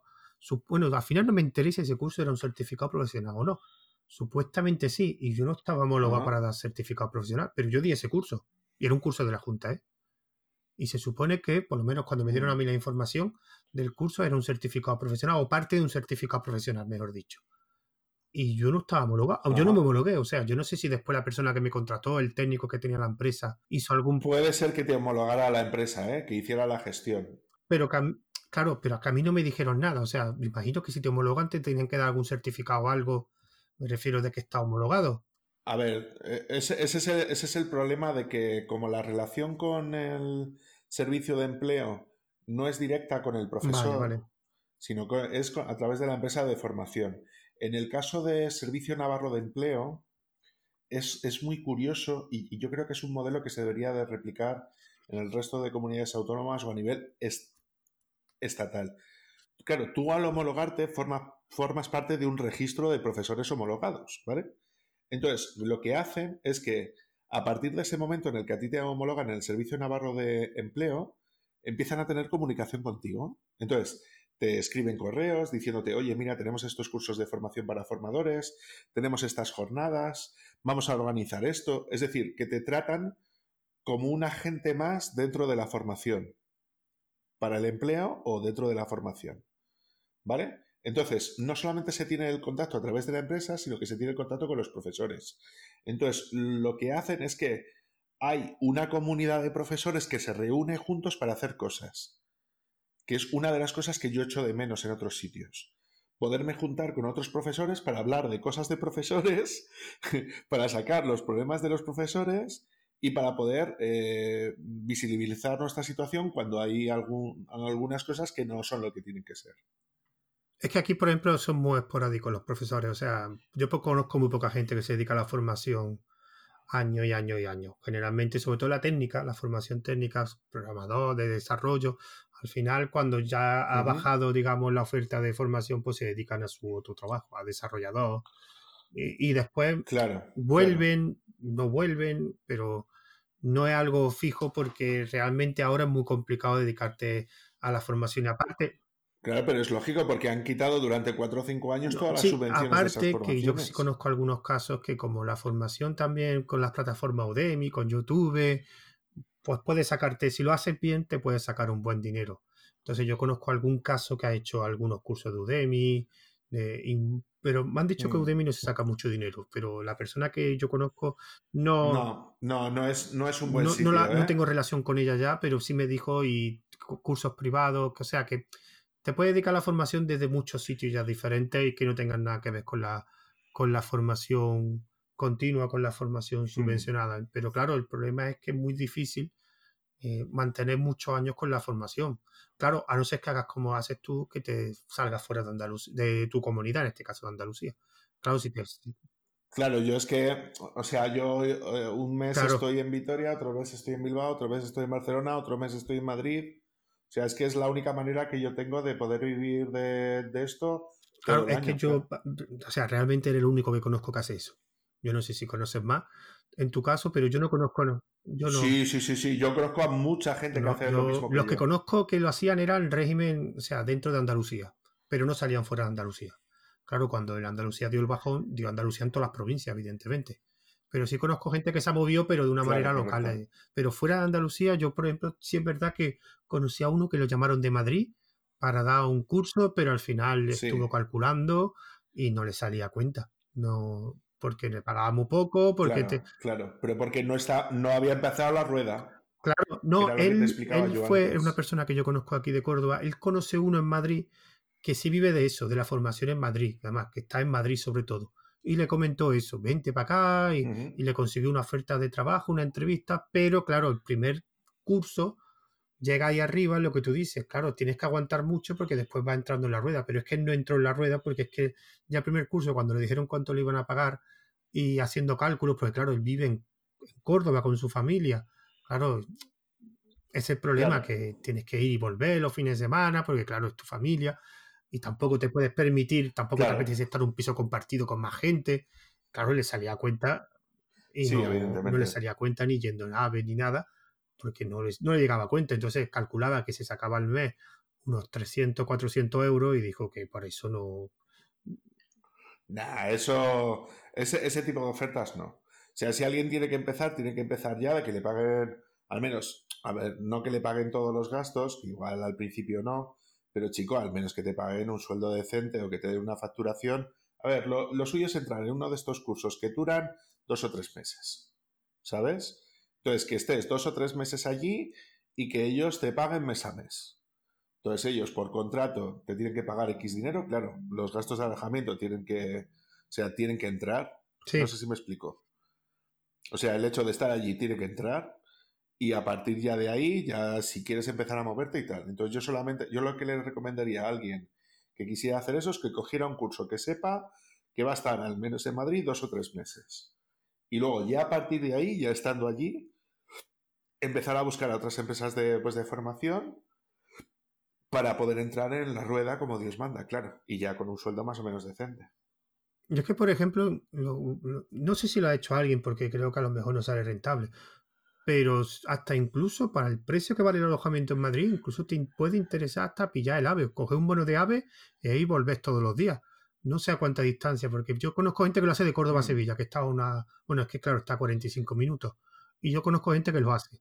bueno, al final no me enteré si ese curso era un certificado profesional o no. Supuestamente sí, y yo no estaba homologado para dar certificado profesional, pero yo di ese curso, y era un curso de la Junta, ¿eh? Y se supone que, por lo menos cuando me dieron a mí la información del curso, era un certificado profesional, o parte de un certificado profesional, mejor dicho y yo no estaba homologado. Yo no me homologué, o sea, yo no sé si después la persona que me contrató, el técnico que tenía la empresa, hizo algún... Puede ser que te homologara la empresa, ¿eh? que hiciera la gestión. Pero claro, pero a mí no me dijeron nada, o sea, me imagino que si te homologan te tenían que dar algún certificado o algo, me refiero de que está homologado. A ver, e, ese, ese, es el, ese es el problema de que como la relación con el servicio de empleo no es directa con el profesor, sino que es a través de la empresa de formación. En el caso de Servicio Navarro de Empleo, es, muy curioso y, yo creo que es un modelo que se debería de replicar en el resto de comunidades autónomas o a nivel estatal. Claro, tú al homologarte formas parte de un registro de profesores homologados, ¿vale? Entonces, lo que hacen es que a partir de ese momento en el que a ti te homologan en el Servicio Navarro de Empleo, empiezan a tener comunicación contigo. Entonces, te escriben correos diciéndote, oye, mira, tenemos estos cursos de formación para formadores, tenemos estas jornadas, vamos a organizar esto. Es decir, que te tratan como un agente más dentro de la formación, para el empleo o dentro de la formación. ¿Vale? Entonces, no solamente se tiene el contacto a través de la empresa, sino que se tiene el contacto con los profesores. Entonces, lo que hacen es que hay una comunidad de profesores que se reúne juntos para hacer cosas que es una de las cosas que yo echo de menos en otros sitios. Poderme juntar con otros profesores para hablar de cosas de profesores, (laughs) para sacar los problemas de los profesores y para poder eh, visibilizar nuestra situación cuando hay algunas cosas que no son lo que tienen que ser. Es que aquí, por ejemplo, son muy esporádicos los profesores. O sea, yo conozco muy poca gente que se dedica a la formación año y año y año. Generalmente, sobre todo la técnica, la formación técnica, programador, de desarrollo, al final, cuando ya ha bajado, digamos, la oferta de formación, pues se dedican a su otro trabajo, a desarrollador. Y, después claro, vuelven, no vuelven, pero no es algo fijo porque realmente ahora es muy complicado dedicarte a la formación. Y aparte, Claro, pero es lógico porque han quitado durante cuatro o cinco años todas las subvenciones. Aparte que yo sí conozco algunos casos que como la formación también con las plataformas Udemy, con YouTube, pues puedes sacarte, si lo haces bien, te puedes sacar un buen dinero. Entonces yo conozco algún caso que ha hecho algunos cursos de Udemy, pero me han dicho que mm. Udemy no se saca mucho dinero, pero la persona que yo conozco no... No, no, no es, no es un buen sitio, no, no ¿eh? tengo relación con ella ya, pero sí me dijo y cursos privados, o sea que te puedes dedicar a la formación desde muchos sitios ya diferentes y que no tengan nada que ver con la, con la formación continua, con la formación mm. subvencionada. Pero claro, el problema es que es muy difícil eh, mantener muchos años con la formación. Claro, a no ser que hagas como haces tú, que te salgas fuera de, Andalucía, de tu comunidad, en este caso de Andalucía. Claro, si te... Claro, yo es que, o sea, yo eh, un mes estoy en Vitoria, otro mes estoy en Bilbao, otro mes estoy en Barcelona, otro mes estoy en Madrid. O sea, es que es la única manera que yo tengo de poder vivir de, esto. Claro, es que yo, o sea, realmente eres el único que conozco que hace eso. Yo no sé si conoces más en tu caso, pero yo no conozco. No, yo no, sí, sí, sí, sí. Yo conozco a mucha gente que hace lo mismo. los que conozco que lo hacían eran régimen, o sea, dentro de Andalucía, pero no salían fuera de Andalucía. Claro, cuando en Andalucía dio el bajón, dio Andalucía en todas las provincias, evidentemente. Pero sí conozco gente que se ha movido, pero de una manera local. Eh. Pero fuera de Andalucía, yo, por ejemplo, sí es verdad que conocí a uno que lo llamaron de Madrid para dar un curso, pero al final estuvo calculando y no le salía cuenta. No, porque le pagaba muy poco, porque claro, claro, pero porque no está, no había empezado la rueda. Claro, no, él, él fue una persona que yo conozco aquí de Córdoba. Él conoce uno en Madrid que sí vive de eso, de la formación en Madrid, además, que está en Madrid sobre todo y le comentó eso, vente para acá y, le consiguió una oferta de trabajo, una entrevista, pero claro, el primer curso llega ahí arriba, lo que tú dices, claro, tienes que aguantar mucho porque después va entrando en la rueda, pero es que no entró en la rueda porque es que ya el primer curso, cuando le dijeron cuánto le iban a pagar y haciendo cálculos, pues claro, él vive en, Córdoba con su familia, claro, es el problema que tienes que ir y volver los fines de semana porque claro, es tu familia y tampoco te puedes permitir, tampoco te apetece estar en un piso compartido con más gente. Claro, le salía a cuenta y no, le salía a cuenta ni yendo en AVE ni nada, porque no, no le llegaba a cuenta. Entonces calculaba que se sacaba al mes unos 300, 400 euros y dijo que por eso no. Nah, eso. Ese, ese tipo de ofertas no. O sea, si alguien tiene que empezar, tiene que empezar ya que le paguen, al menos, a ver, no que le paguen todos los gastos, igual al principio no, pero chico, al menos que te paguen un sueldo decente o que te den una facturación. A ver, lo, suyo es entrar en uno de estos cursos que duran dos o tres meses, ¿sabes? Entonces, que estés dos o tres meses allí y que ellos te paguen mes a mes. Entonces, ellos por contrato te tienen que pagar X dinero, claro, los gastos de alojamiento tienen que, o sea, tienen que entrar. No sé si me explico. O sea, el hecho de estar allí tiene que entrar y a partir ya de ahí, ya si quieres empezar a moverte y tal. Entonces yo solamente, yo lo que le recomendaría a alguien que quisiera hacer eso es que cogiera un curso que sepa que va a estar al menos en Madrid dos o tres meses. Y luego ya a partir de ahí, ya estando allí, empezar a buscar a otras empresas de, pues, de formación para poder entrar en la rueda como Dios manda, claro, y ya con un sueldo más o menos decente. Yo es que, por ejemplo, no sé si lo ha hecho alguien porque creo que a lo mejor no sale rentable, pero hasta incluso para el precio que vale el alojamiento en Madrid, incluso te puede interesar hasta pillar el AVE, coger un bono de AVE y ahí volvés todos los días. No sé a cuánta distancia, porque yo conozco gente que lo hace de Córdoba a mm. Sevilla, que está a una, bueno, es que claro, está a 45 minutos. Y yo conozco gente que lo hace.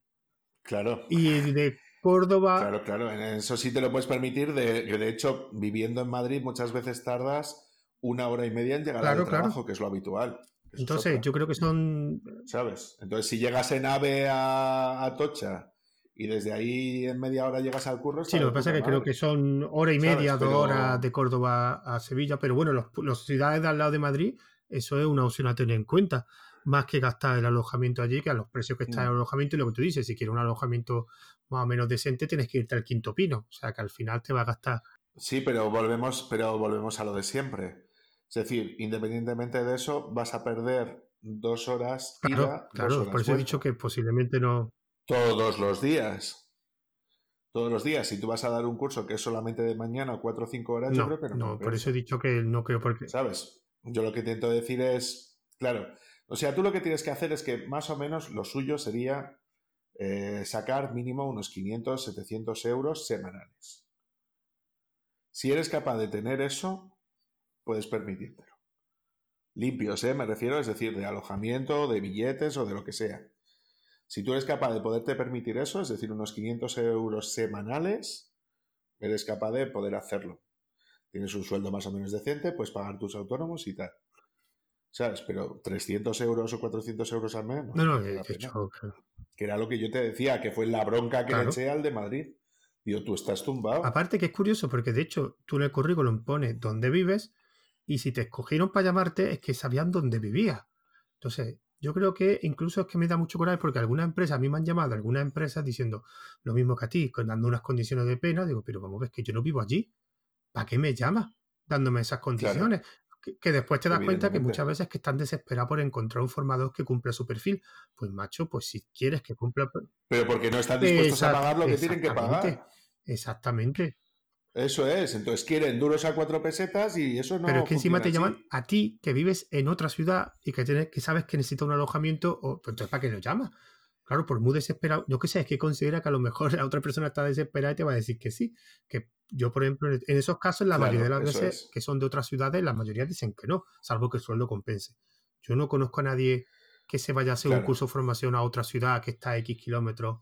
Claro. Y de Córdoba. Claro, claro, eso sí te lo puedes permitir. De, de hecho, viviendo en Madrid muchas veces tardas una hora y media en llegar al trabajo, que es lo habitual. Entonces, yo creo que son. ¿Sabes? Entonces, si llegas en AVE a, Tocha y desde ahí en media hora llegas al curro. Sí, lo que pasa es que creo que son hora y media, dos horas de Córdoba a Sevilla, pero bueno, las ciudades de al lado de Madrid, eso es una opción a tener en cuenta. Más que gastar el alojamiento allí, que a los precios que está el mm. alojamiento, y lo que tú dices, si quieres un alojamiento más o menos decente, tienes que irte al quinto pino. O sea que al final te va a gastar. Sí, pero volvemos, pero volvemos a lo de siempre es decir, independientemente de eso, vas a perder dos horas. Claro, claro por eso he dicho que posiblemente no. Todos los días. Todos los días. Si tú vas a dar un curso que es solamente de mañana o cuatro o cinco horas, yo creo que no. No, por eso he dicho que no creo porque. ¿Sabes? Yo lo que intento decir es. Claro. O sea, tú lo que tienes que hacer es que más o menos lo suyo sería eh, sacar mínimo unos 500, 700 euros semanales. Si eres capaz de tener eso, puedes permitírtelo. Limpios, ¿eh? me refiero, es decir, de alojamiento, de billetes o de lo que sea. Si tú eres capaz de poderte permitir eso, es decir, unos 500 euros semanales, eres capaz de poder hacerlo. Tienes un sueldo más o menos decente, puedes pagar tus autónomos y tal. ¿Sabes? Pero 300 euros o 400 euros al mes. No, no, de hecho, Que era lo que yo te decía, que fue la bronca que le eché al de Madrid. Digo, tú estás tumbado. Aparte que es curioso, porque de hecho tú en el currículum pones dónde vives y si te escogieron para llamarte es que sabían dónde vivías. Entonces, yo creo que incluso es que me da mucho coraje porque algunas empresas, a mí me han llamado algunas empresas diciendo lo mismo que a ti, dando unas condiciones de pena. Digo, pero vamos a ver, que yo no vivo allí. ¿Para qué me llamas dándome esas condiciones? Que, después te das cuenta que muchas veces que están desesperados por encontrar un formador que cumpla su perfil. Pues macho, pues si quieres que cumpla... Pero porque no están dispuestos a pagar lo que tienen que pagar. Exactamente. Eso es, entonces quieren duros a cuatro pesetas y eso no. Pero es que encima te llaman a ti, que vives en otra ciudad y que, tienes, que sabes que necesita un alojamiento, o, pues entonces ¿para qué lo llamas? Claro, por muy desesperado. Yo qué sé, es que considera que a lo mejor la otra persona está desesperada y te va a decir que sí. Que yo, por ejemplo, en esos casos, la mayoría de las veces que son de otras ciudades, la mayoría dicen que no, salvo que el sueldo compense. Yo no conozco a nadie que se vaya a hacer un curso de formación a otra ciudad que está a X kilómetros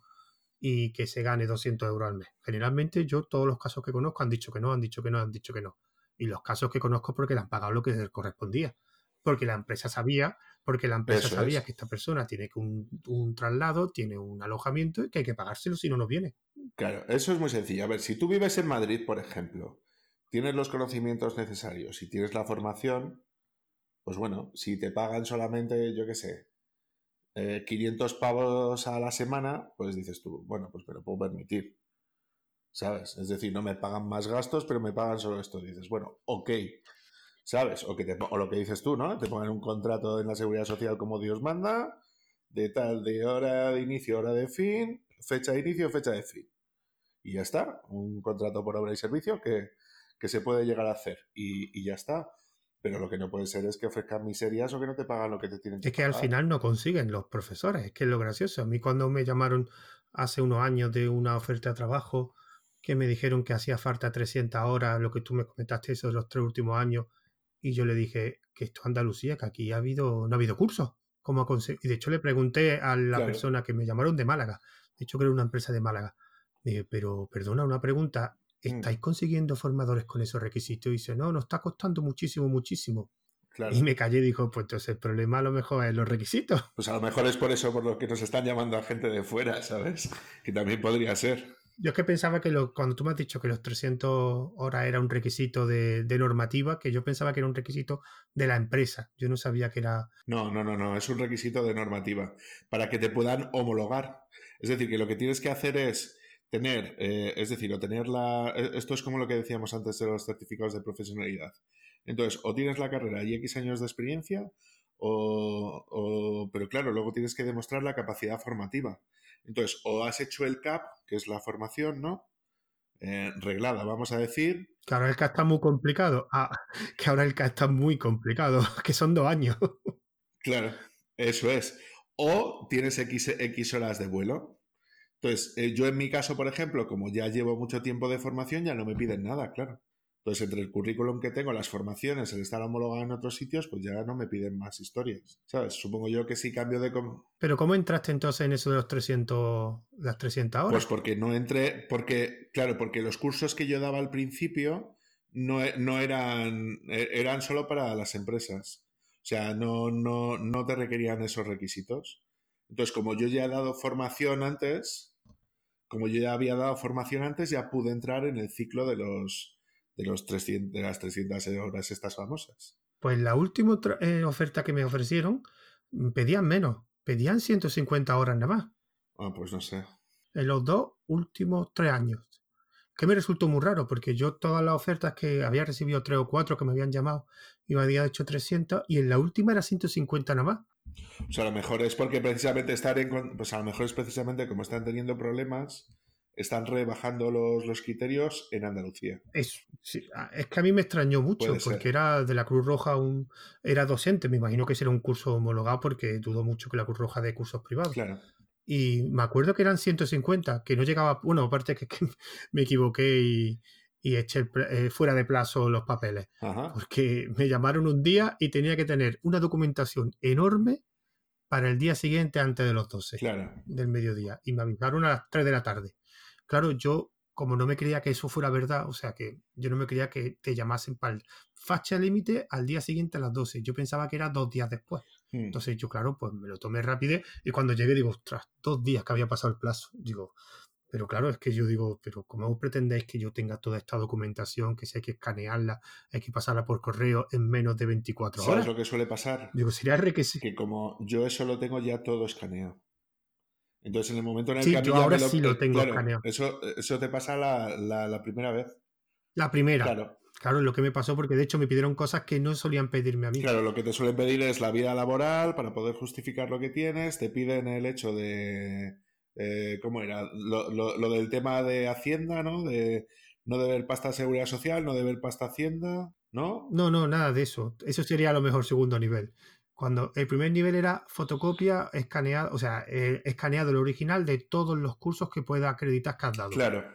y que se gane 200 euros al mes. Generalmente yo todos los casos que conozco han dicho que no, han dicho que no, han dicho que no. Y los casos que conozco porque le han pagado lo que les correspondía. Porque la empresa sabía, porque la empresa sabía que esta persona tiene un, un, traslado, tiene un alojamiento y que hay que pagárselo si no, no viene. Claro, eso es muy sencillo. A ver, si tú vives en Madrid, por ejemplo, tienes los conocimientos necesarios y tienes la formación, pues bueno, si te pagan solamente, yo qué sé, 500 eh, pavos a la semana, pues dices tú, bueno, pues me lo puedo permitir. ¿Sabes? Es decir, no me pagan más gastos, pero me pagan solo esto. dices, bueno, ok. ¿Sabes? O, que o lo que dices tú, ¿no? Te ponen un contrato en la seguridad social como Dios manda, de tal, de hora de inicio, hora de fin, fecha de inicio, fecha de fin. Y ya está. Un contrato por obra y servicio que, se puede llegar a hacer. Y, y ya está. Pero lo que no puede ser es que ofrezcan miserias o que no te pagan lo que te tienen que Es que al final no consiguen los profesores, es que es lo gracioso. A mí cuando me llamaron hace unos años de una oferta de trabajo que me dijeron que hacía falta 300 horas, lo que tú me comentaste eso de los tres últimos años, y yo le dije que esto es Andalucía, que aquí ha habido, no ha habido cursos. ¿Cómo y de hecho le pregunté a la persona que me llamaron de Málaga, de hecho que era una empresa de Málaga, dije, pero perdona, una pregunta. ¿Estáis consiguiendo formadores con esos requisitos? Y dice, no, nos está costando muchísimo, muchísimo. Y me callé y dijo, pues entonces el problema a lo mejor es los requisitos. (laughs) Pues a lo mejor es por eso por lo que nos están llamando a gente de fuera, ¿sabes? Que también podría ser. Yo es que pensaba que lo, cuando tú me has dicho que los 300 horas era un requisito de, de, normativa, que yo pensaba que era un requisito de la empresa. Yo no sabía que era... No, no, no, no, es un requisito de normativa para que te puedan homologar. Es decir, que lo que tienes que hacer es tener, eh, es decir, o tener la... E, esto es como lo que decíamos antes de los certificados de profesionalidad. Entonces, o tienes la carrera y X años de experiencia, o, pero claro, luego tienes que demostrar la capacidad formativa. Entonces, o has hecho el CAP, que es la formación, ¿no? Eh, reglada, vamos a decir. Que ahora el CAP está muy complicado. Ah, (laughs) que ahora el CAP está muy complicado, (laughs) que son dos años. (laughs) Claro, eso es. O tienes X, X horas de vuelo. Entonces, eh, yo en mi caso, por ejemplo, como ya llevo mucho tiempo de formación, ya no me piden nada, claro. Entonces, entre el currículum que tengo, las formaciones, el estar homologado en otros sitios, pues ya no me piden más historias. ¿Sabes? Supongo yo que sí cambio de... Pero ¿cómo entraste entonces en eso de los 300, las 300 horas? Pues porque no entré, porque, claro, porque los cursos que yo daba al principio no, no eran, e, eran solo para las empresas. O sea, no, no, no te requerían esos requisitos. Entonces, como yo ya he dado formación antes, como yo ya había dado formación antes, ya pude entrar en el ciclo de los de los 300, de las 300 horas estas famosas. Pues la última eh, oferta que me ofrecieron mm, pedían menos, pedían 150 horas nada más. Ah, pues no sé. En los dos últimos tres años. Que me resultó muy raro, porque yo todas las ofertas que había recibido tres o cuatro que me habían llamado y me había hecho 300 y en la última era 150 nada más. O sea, a lo mejor es porque precisamente estar en. Pues a lo mejor es precisamente como están teniendo problemas, están rebajando los, los criterios en Andalucía. Es, es que a mí me extrañó mucho, porque era de la Cruz Roja, un, era docente. Me imagino que será un curso homologado, porque dudo mucho que la Cruz Roja dé cursos privados. Claro. y me acuerdo que eran 150, que no llegaba, bueno, aparte que, (laughs) que me equivoqué y, y eché eh, fuera de plazo los papeles, porque me llamaron un día y tenía que tener una documentación enorme para el día siguiente antes de los 12 del mediodía y me avisaron a las 3 de la tarde. Claro, yo como no me creía que eso fuera verdad, o sea que yo no me creía que te llamasen para el facha límite al día siguiente a las 12. Yo pensaba que era dos días después. Hmm. Entonces yo, claro, pues me lo tomé rápido y cuando llegué digo, ostras, dos días que había pasado el plazo. Digo, pero claro, es que yo digo, pero ¿cómo pretendéis que yo tenga toda esta documentación, que si hay que escanearla, hay que pasarla por correo en menos de 24 horas? ¿Sabes lo que suele pasar? Digo, sería re que Que como yo eso lo tengo ya todo escaneado. Entonces, en el momento en el que yo ahora sí lo tengo escaneado. Eso, eso te pasa la, la, primera vez. La primera. Claro. Claro, lo que me pasó porque de hecho me pidieron cosas que no solían pedirme a mí. Claro, lo que te suelen pedir es la vida laboral para poder justificar lo que tienes, te piden el hecho de eh, ¿cómo era? Lo, lo, del tema de Hacienda, ¿no? De no deber pasta de seguridad social, no deber pasta Hacienda, ¿no? No, no, nada de eso. Eso sería a lo mejor segundo nivel. Cuando el primer nivel era fotocopia, escaneado, o sea, eh, escaneado el original de todos los cursos que pueda acreditar que has dado. Claro.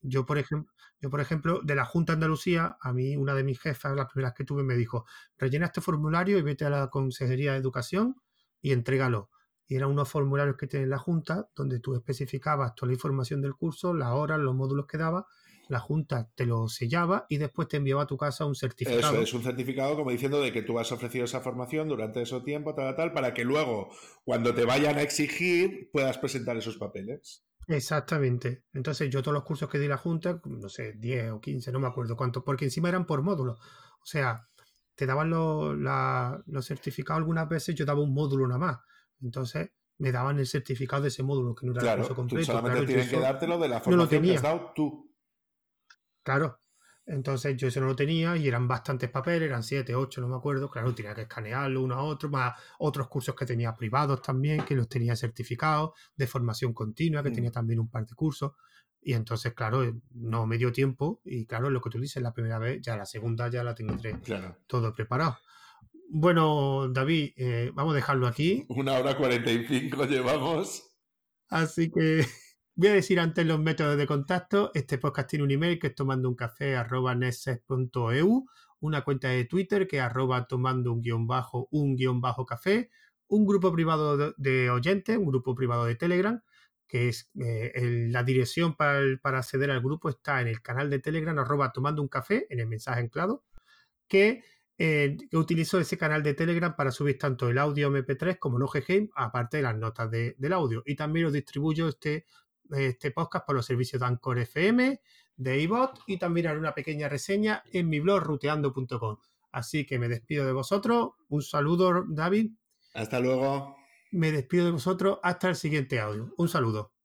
Yo, por ejemplo, yo, por ejemplo, de la Junta de Andalucía, a mí una de mis jefas, las primeras que tuve, me dijo, rellena este formulario y vete a la Consejería de Educación y entrégalo y eran unos formularios que tiene la Junta donde tú especificabas toda la información del curso, las horas, los módulos que daba, la Junta te lo sellaba y después te enviaba a tu casa un certificado. Eso es un certificado como diciendo de que tú has ofrecido esa formación durante ese tiempo, tal, tal, para que luego, cuando te vayan a exigir, puedas presentar esos papeles. Exactamente. Entonces yo todos los cursos que di la Junta, no sé, 10 o 15, no me acuerdo cuánto, porque encima eran por módulos. O sea, te daban los, los certificados algunas veces, yo daba un módulo nada más entonces me daban el certificado de ese módulo, que no era el curso completo. Tú solamente tienes que dártelo de la formación que has dado tú. Claro. Entonces yo eso no lo tenía y eran bastantes papeles, eran siete, ocho, no me acuerdo. Claro, tenía que escanearlo uno a otro, más otros cursos que tenía privados también, que los tenía certificados, de formación continua, que tenía mm. también un par de cursos. Y entonces, claro, no me dio tiempo. Y claro, lo que tú dices, la primera vez, ya la segunda ya la tendré todo preparado. Bueno, David, eh, vamos a dejarlo aquí. Una hora cuarenta y cinco llevamos. Así que (laughs) voy a decir antes los métodos de contacto. Este podcast tiene un email que es tomando un café una cuenta de Twitter que es arroba tomando un guion bajo un guion bajo café, un grupo privado de oyentes, un grupo privado de Telegram, que es eh, la dirección para, para, acceder al grupo está en el canal de Telegram arroba tomando un café, en el mensaje anclado, que eh, utilizo ese canal de Telegram para subir tanto el audio MP3 como el OGG, aparte de las notas del audio. Y también os distribuyo este, este podcast por los servicios de Anchor FM, de iBot y también haré una pequeña reseña en mi blog ruteando.com. Así que me despido de vosotros. Un saludo, David. Hasta luego. Me despido de vosotros hasta el siguiente audio. Un saludo.